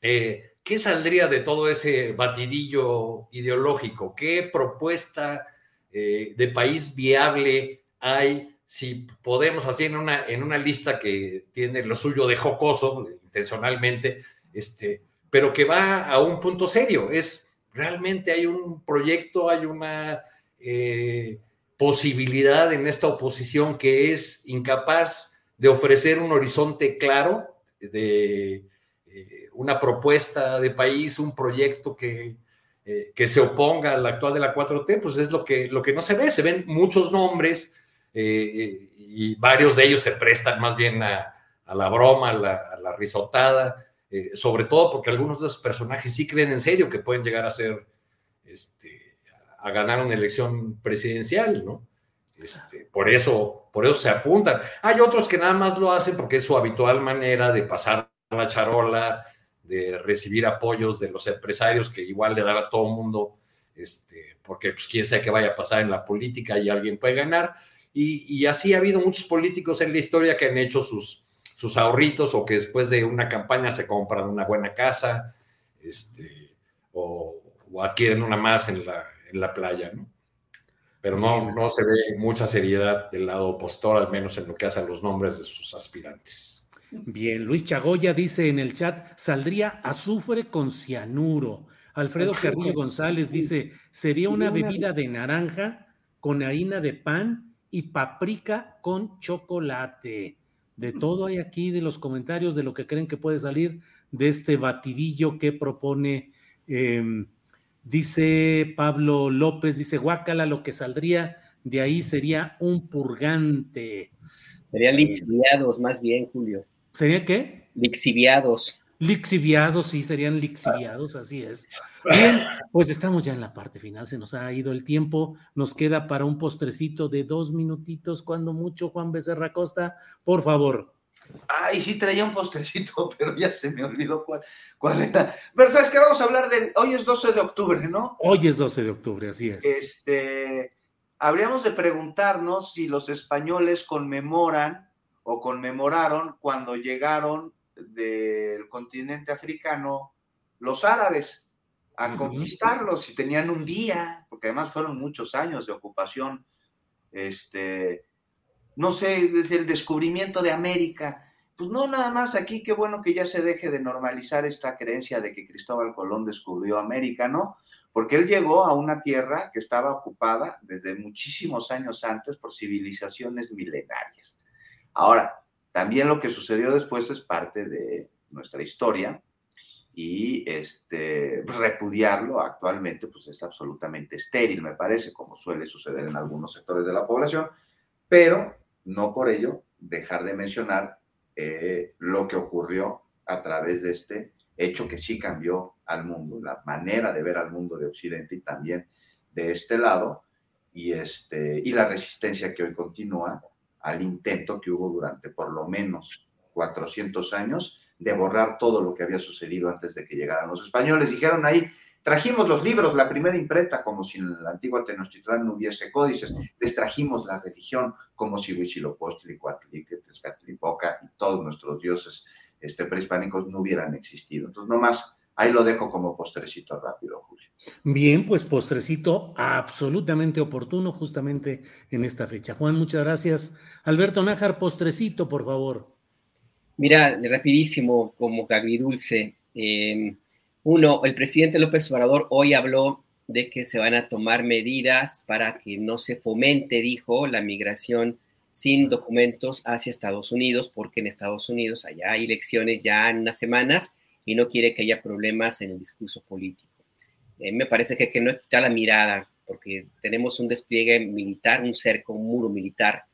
eh, ¿qué saldría de todo ese batidillo ideológico? ¿Qué propuesta eh, de país viable hay, si podemos hacer en una, en una lista que tiene lo suyo de jocoso, intencionalmente, este, pero que va a un punto serio, es realmente hay un proyecto, hay una eh, posibilidad en esta oposición que es incapaz de ofrecer un horizonte claro, de eh, una propuesta de país, un proyecto que, eh, que se oponga al actual de la 4T, pues es lo que, lo que no se ve. Se ven muchos nombres y varios de ellos se prestan más bien a, la broma, a la, risotada, sobre todo porque algunos de esos personajes sí creen en serio que pueden llegar a ser este, a ganar una elección presidencial, ¿no? Este, por, eso, por eso se apuntan. Hay otros que nada más lo hacen porque es su habitual manera de pasar la charola, de recibir apoyos de los empresarios que igual le dan a todo mundo, este, porque pues, quién sabe qué vaya a pasar en la política y alguien puede ganar. Y, así ha habido muchos políticos en la historia que han hecho sus, sus ahorritos o que después de una campaña se compran una buena casa este, o, o adquieren una más en la, en la playa, ¿no? Pero no, no se ve mucha seriedad del lado opositor, al menos en lo que hace a los nombres de sus aspirantes. Bien, Luis Chagoya dice en el chat, saldría azufre con cianuro. Alfredo Carrillo González dice, sería una bebida de naranja con harina de pan y paprika con chocolate. De todo hay aquí de los comentarios de lo que creen que puede salir de este batidillo que propone em, Dice Pablo López, dice Guácala, lo que saldría de ahí sería un purgante. Serían lixiviados, más bien, Julio. ¿Sería qué? Lixiviados. Lixiviados, sí, serían lixiviados, así es. Bien, pues estamos ya en la parte final, se nos ha ido el tiempo, nos queda para un postrecito de dos minutitos, cuando mucho, Juan Becerra Costa, por favor. Ay, sí traía un postrecito, pero ya se me olvidó cuál, cuál era. Pero es que vamos a hablar de. Hoy es 12 de octubre, ¿no? Hoy es 12 de octubre, así es. Este. Habríamos de preguntarnos si los españoles conmemoran o conmemoraron cuando llegaron del continente africano los árabes a conquistarlos, si tenían un día, porque además fueron muchos años de ocupación este, no sé, desde el descubrimiento de América. Pues no, nada más aquí, qué bueno que ya se deje de normalizar esta creencia de que Cristóbal Colón descubrió América, ¿no? Porque él llegó a una tierra que estaba ocupada desde muchísimos años antes por civilizaciones milenarias. Ahora, también lo que sucedió después es parte de nuestra historia y este, pues, repudiarlo actualmente pues es absolutamente estéril, me parece, como suele suceder en algunos sectores de la población, pero no por ello dejar de mencionar eh, lo que ocurrió a través de este hecho que sí cambió al mundo, la manera de ver al mundo de Occidente y también de este lado, y, este, y la resistencia que hoy continúa al intento que hubo durante por lo menos 400 años de borrar todo lo que había sucedido antes de que llegaran los españoles. Dijeron ahí, Trajimos los libros, la primera imprenta, como si en la antigua Tenochtitlán no hubiese códices. Les trajimos la religión, como si Huitzilopochtli, Coatlique, Tezcatlipoca y todos nuestros dioses este, prehispánicos no hubieran existido. Entonces, nomás ahí lo dejo como postrecito rápido, Julio. Bien, pues postrecito absolutamente oportuno justamente en esta fecha. Juan, muchas gracias. Alberto Nájar, postrecito, por favor. Mira, rapidísimo, como agridulce. Eh, uno, el presidente López Obrador hoy habló de que se van a tomar medidas para que no se fomente, dijo, la migración sin documentos hacia Estados Unidos, porque en Estados Unidos allá hay elecciones ya en unas semanas y no quiere que haya problemas en el discurso político. Eh, me parece que, no quitar la mirada, porque tenemos un despliegue militar, un cerco, un muro militar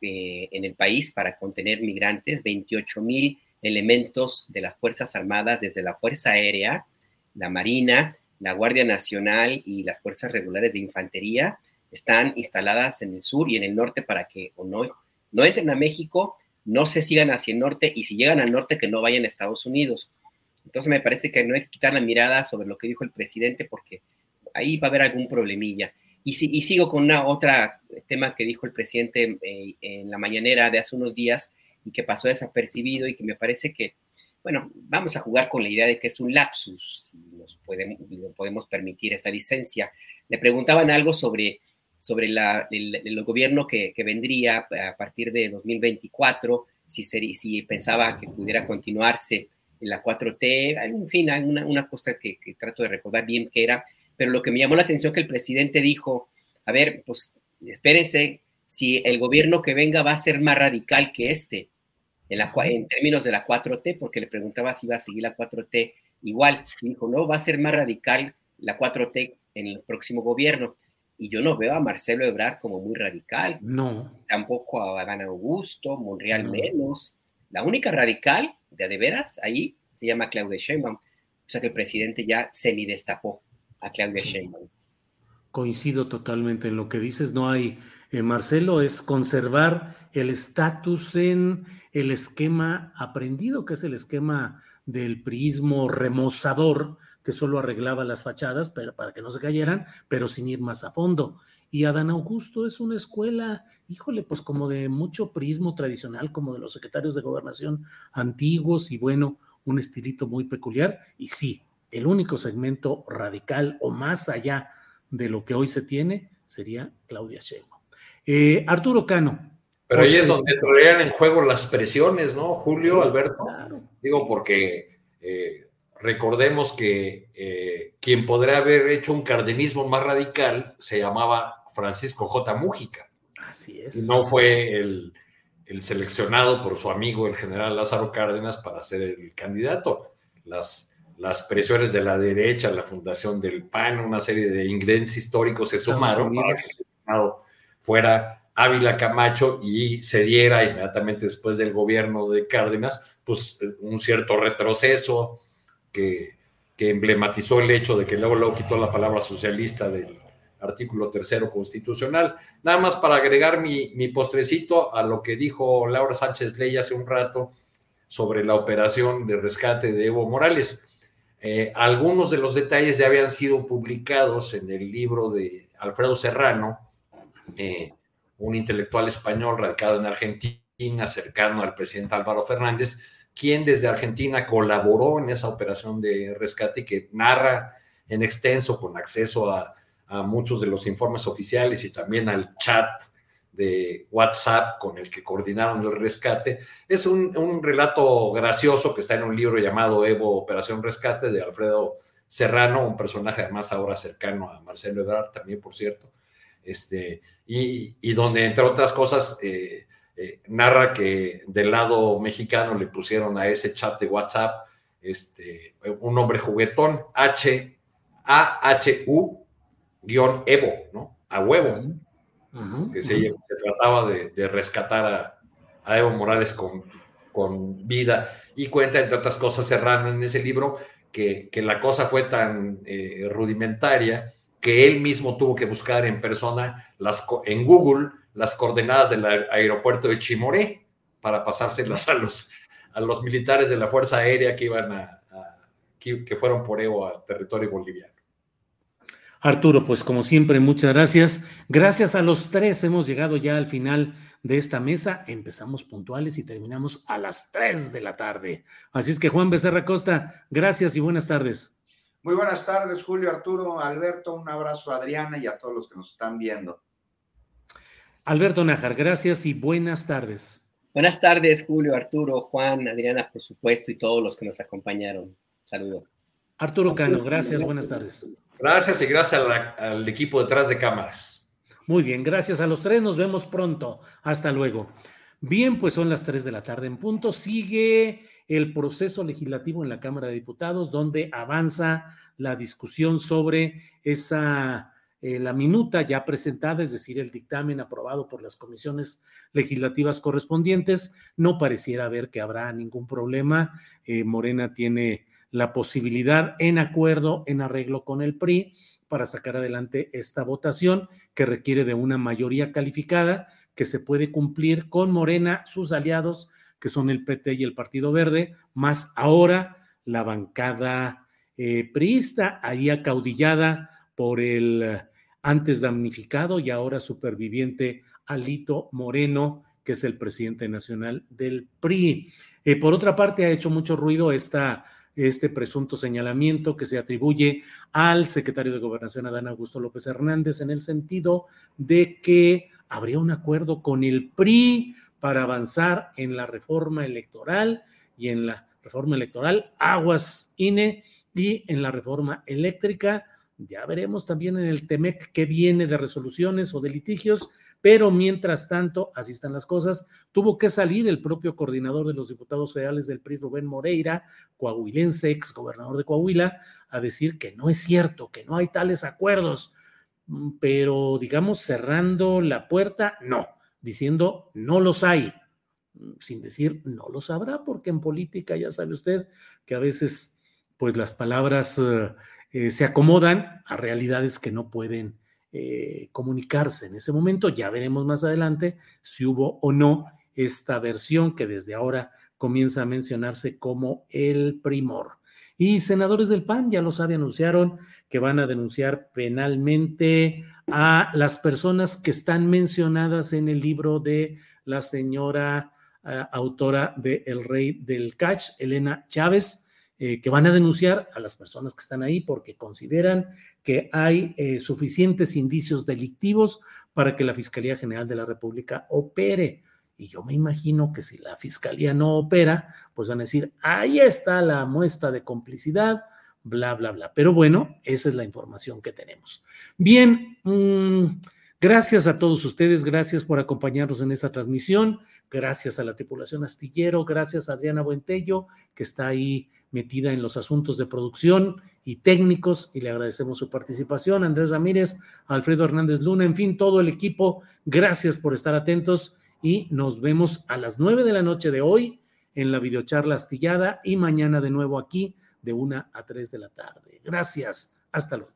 eh, en el país para contener migrantes, 28 mil elementos de las Fuerzas Armadas, desde la Fuerza Aérea, la Marina, la Guardia Nacional y las Fuerzas Regulares de Infantería, están instaladas en el sur y en el norte para que o no, no entren a México, no se sigan hacia el norte y si llegan al norte que no vayan a Estados Unidos. Entonces me parece que no hay que quitar la mirada sobre lo que dijo el presidente porque ahí va a haber algún problemilla. Y, y sigo con una otra tema que dijo el presidente eh, en la mañanera de hace unos días, y que pasó desapercibido y que me parece que, bueno, vamos a jugar con la idea de que es un lapsus, si nos podemos, podemos permitir esa licencia. Le preguntaban algo sobre, sobre la, el, gobierno que, que, vendría a partir de 2024, si, si pensaba que pudiera continuarse la 4T, en fin, hay una, una cosa que, que, trato de recordar bien que era, pero lo que me llamó la atención que el presidente dijo, a ver, pues espérense, si el gobierno que venga va a ser más radical que este, en, la, en términos de la 4T, porque le preguntaba si iba a seguir la 4T igual, y dijo, no, va a ser más radical la 4T en el próximo gobierno. Y yo no veo a Marcelo Ebrard como muy radical. No. Tampoco a Adán Augusto, Monreal menos. La única radical, de de veras, ahí se llama Claudia Sheinbaum. O sea que el presidente ya semidestapó a Claudia. Sheinbaum. Coincido totalmente en lo que dices. No hay, eh, Marcelo, es conservar el estatus en el esquema aprendido, que es el esquema del prismo remozador que solo arreglaba las fachadas pero, para que no se cayeran, pero sin ir más a fondo. Y Adán Augusto es una escuela, híjole, pues como de mucho prismo tradicional, como de los secretarios de gobernación antiguos y bueno, un estilito muy peculiar. Y sí, el único segmento radical o más allá de lo que hoy se tiene sería Claudia Sheinbaum. Eh, Arturo Cano. Pero ahí es donde traían en juego las presiones, ¿no, Julio, Alberto? Claro. Digo, porque eh, recordemos que eh, quien podría haber hecho un cardenismo más radical se llamaba Francisco J. Mújica. Así es. Y no fue el, el, seleccionado por su amigo, el general Lázaro Cárdenas, para ser el candidato. Las, las presiones de la derecha, la fundación del PAN, una serie de ingredientes históricos se sumaron para que el fuera Ávila Camacho y se diera inmediatamente después del gobierno de Cárdenas, pues un cierto retroceso, que, que, emblematizó el hecho de que luego, luego quitó la palabra socialista del artículo tercero constitucional. Nada más para agregar mi, mi postrecito a lo que dijo Laura Sánchez Ley hace un rato sobre la operación de rescate de Evo Morales. Eh, algunos de los detalles ya habían sido publicados en el libro de Alfredo Serrano, eh, un intelectual español radicado en Argentina, cercano al presidente Álvaro Fernández, quien desde Argentina colaboró en esa operación de rescate y que narra en extenso con acceso a, muchos de los informes oficiales y también al chat de WhatsApp con el que coordinaron el rescate. Es un, relato gracioso que está en un libro llamado Evo Operación Rescate de Alfredo Serrano, un personaje además ahora cercano a Marcelo Ebrard también, por cierto, este, y, y donde entre otras cosas eh, eh, narra que del lado mexicano le pusieron a ese chat de WhatsApp este, un nombre juguetón, H, A, H, U, guion Evo, ¿no? A huevo. Uh -huh, que se, uh -huh. se, trataba de, de rescatar a, a, Evo Morales con, con, vida. Y cuenta, entre otras cosas, Serrano en ese libro, que, que la cosa fue tan eh, rudimentaria que él mismo tuvo que buscar en persona las, en Google las coordenadas del aeropuerto de Chimoré para pasárselas a los, a los militares de la Fuerza Aérea que iban a, a que, que, fueron por Evo al territorio boliviano. Arturo, pues como siempre, muchas gracias. Gracias a los tres hemos llegado ya al final de esta mesa. Empezamos puntuales y terminamos a las 3 de la tarde. Así es que Juan Becerra Costa, gracias y buenas tardes. Muy buenas tardes, Julio, Arturo, Alberto, un abrazo a Adriana y a todos los que nos están viendo. Alberto Nájar, gracias y buenas tardes. Buenas tardes, Julio, Arturo, Juan, Adriana, por supuesto, y todos los que nos acompañaron. Saludos. Arturo Cano, gracias, buenas tardes. Gracias y gracias al, al equipo detrás de cámaras. Muy bien, gracias a los tres, nos vemos pronto. Hasta luego. Bien, pues son las tres de la tarde en punto. Sigue el proceso legislativo en la Cámara de Diputados, donde avanza la discusión sobre esa eh, la minuta ya presentada, es decir, el dictamen aprobado por las comisiones legislativas correspondientes, no pareciera haber que habrá ningún problema. Eh, Morena tiene la posibilidad, en acuerdo, en arreglo con el PRI, para sacar adelante esta votación que requiere de una mayoría calificada que se puede cumplir con Morena, sus aliados, que son el PT y el Partido Verde, más ahora la bancada eh, priista, ahí acaudillada por el antes damnificado y ahora superviviente Alito Moreno, que es el presidente nacional del PRI. Eh, por otra parte, ha hecho mucho ruido esta, este presunto señalamiento que se atribuye al secretario de Gobernación, Adán Augusto López Hernández, en el sentido de que habría un acuerdo con el PRI para avanzar en la reforma electoral y en la reforma electoral, aguas INE y en la reforma eléctrica. Ya veremos también en el TEMEC qué viene de resoluciones o de litigios, pero mientras tanto, así están las cosas, tuvo que salir el propio coordinador de los diputados federales del PRI, Rubén Moreira, coahuilense, ex gobernador de Coahuila, a decir que no es cierto, que no hay tales acuerdos, mm, pero digamos cerrando la puerta, no, diciendo no los hay, mm, sin decir no los habrá, porque en política ya sabe usted que a veces pues las palabras eh, eh, se acomodan a realidades que no pueden eh, comunicarse en ese momento. Ya veremos más adelante si hubo o no esta versión que desde ahora comienza a mencionarse como el primor. Y senadores del PAN, ya lo sabe, anunciaron que van a denunciar penalmente a las personas que están mencionadas en el libro de la señora autora de El Rey del Catch, Elena Chávez, eh, que van a denunciar a las personas que están ahí porque consideran que hay eh, suficientes indicios delictivos para que la Fiscalía General de la República opere. Y yo me imagino que si la Fiscalía no opera, pues van a decir, ahí está la muestra de complicidad, bla, bla, bla. Pero bueno, esa es la información que tenemos. Bien, mmm, Gracias a todos ustedes, gracias por acompañarnos en esta transmisión, gracias a la tripulación astillero, gracias a Adriana Buentello, que está ahí metida en los asuntos de producción y técnicos, y le agradecemos su participación, Andrés Ramírez, Alfredo Hernández Luna, en fin, todo el equipo, gracias por estar atentos y nos vemos a las nueve de la noche de hoy en la videocharla astillada y mañana de nuevo aquí de una a tres de la tarde. Gracias, hasta luego.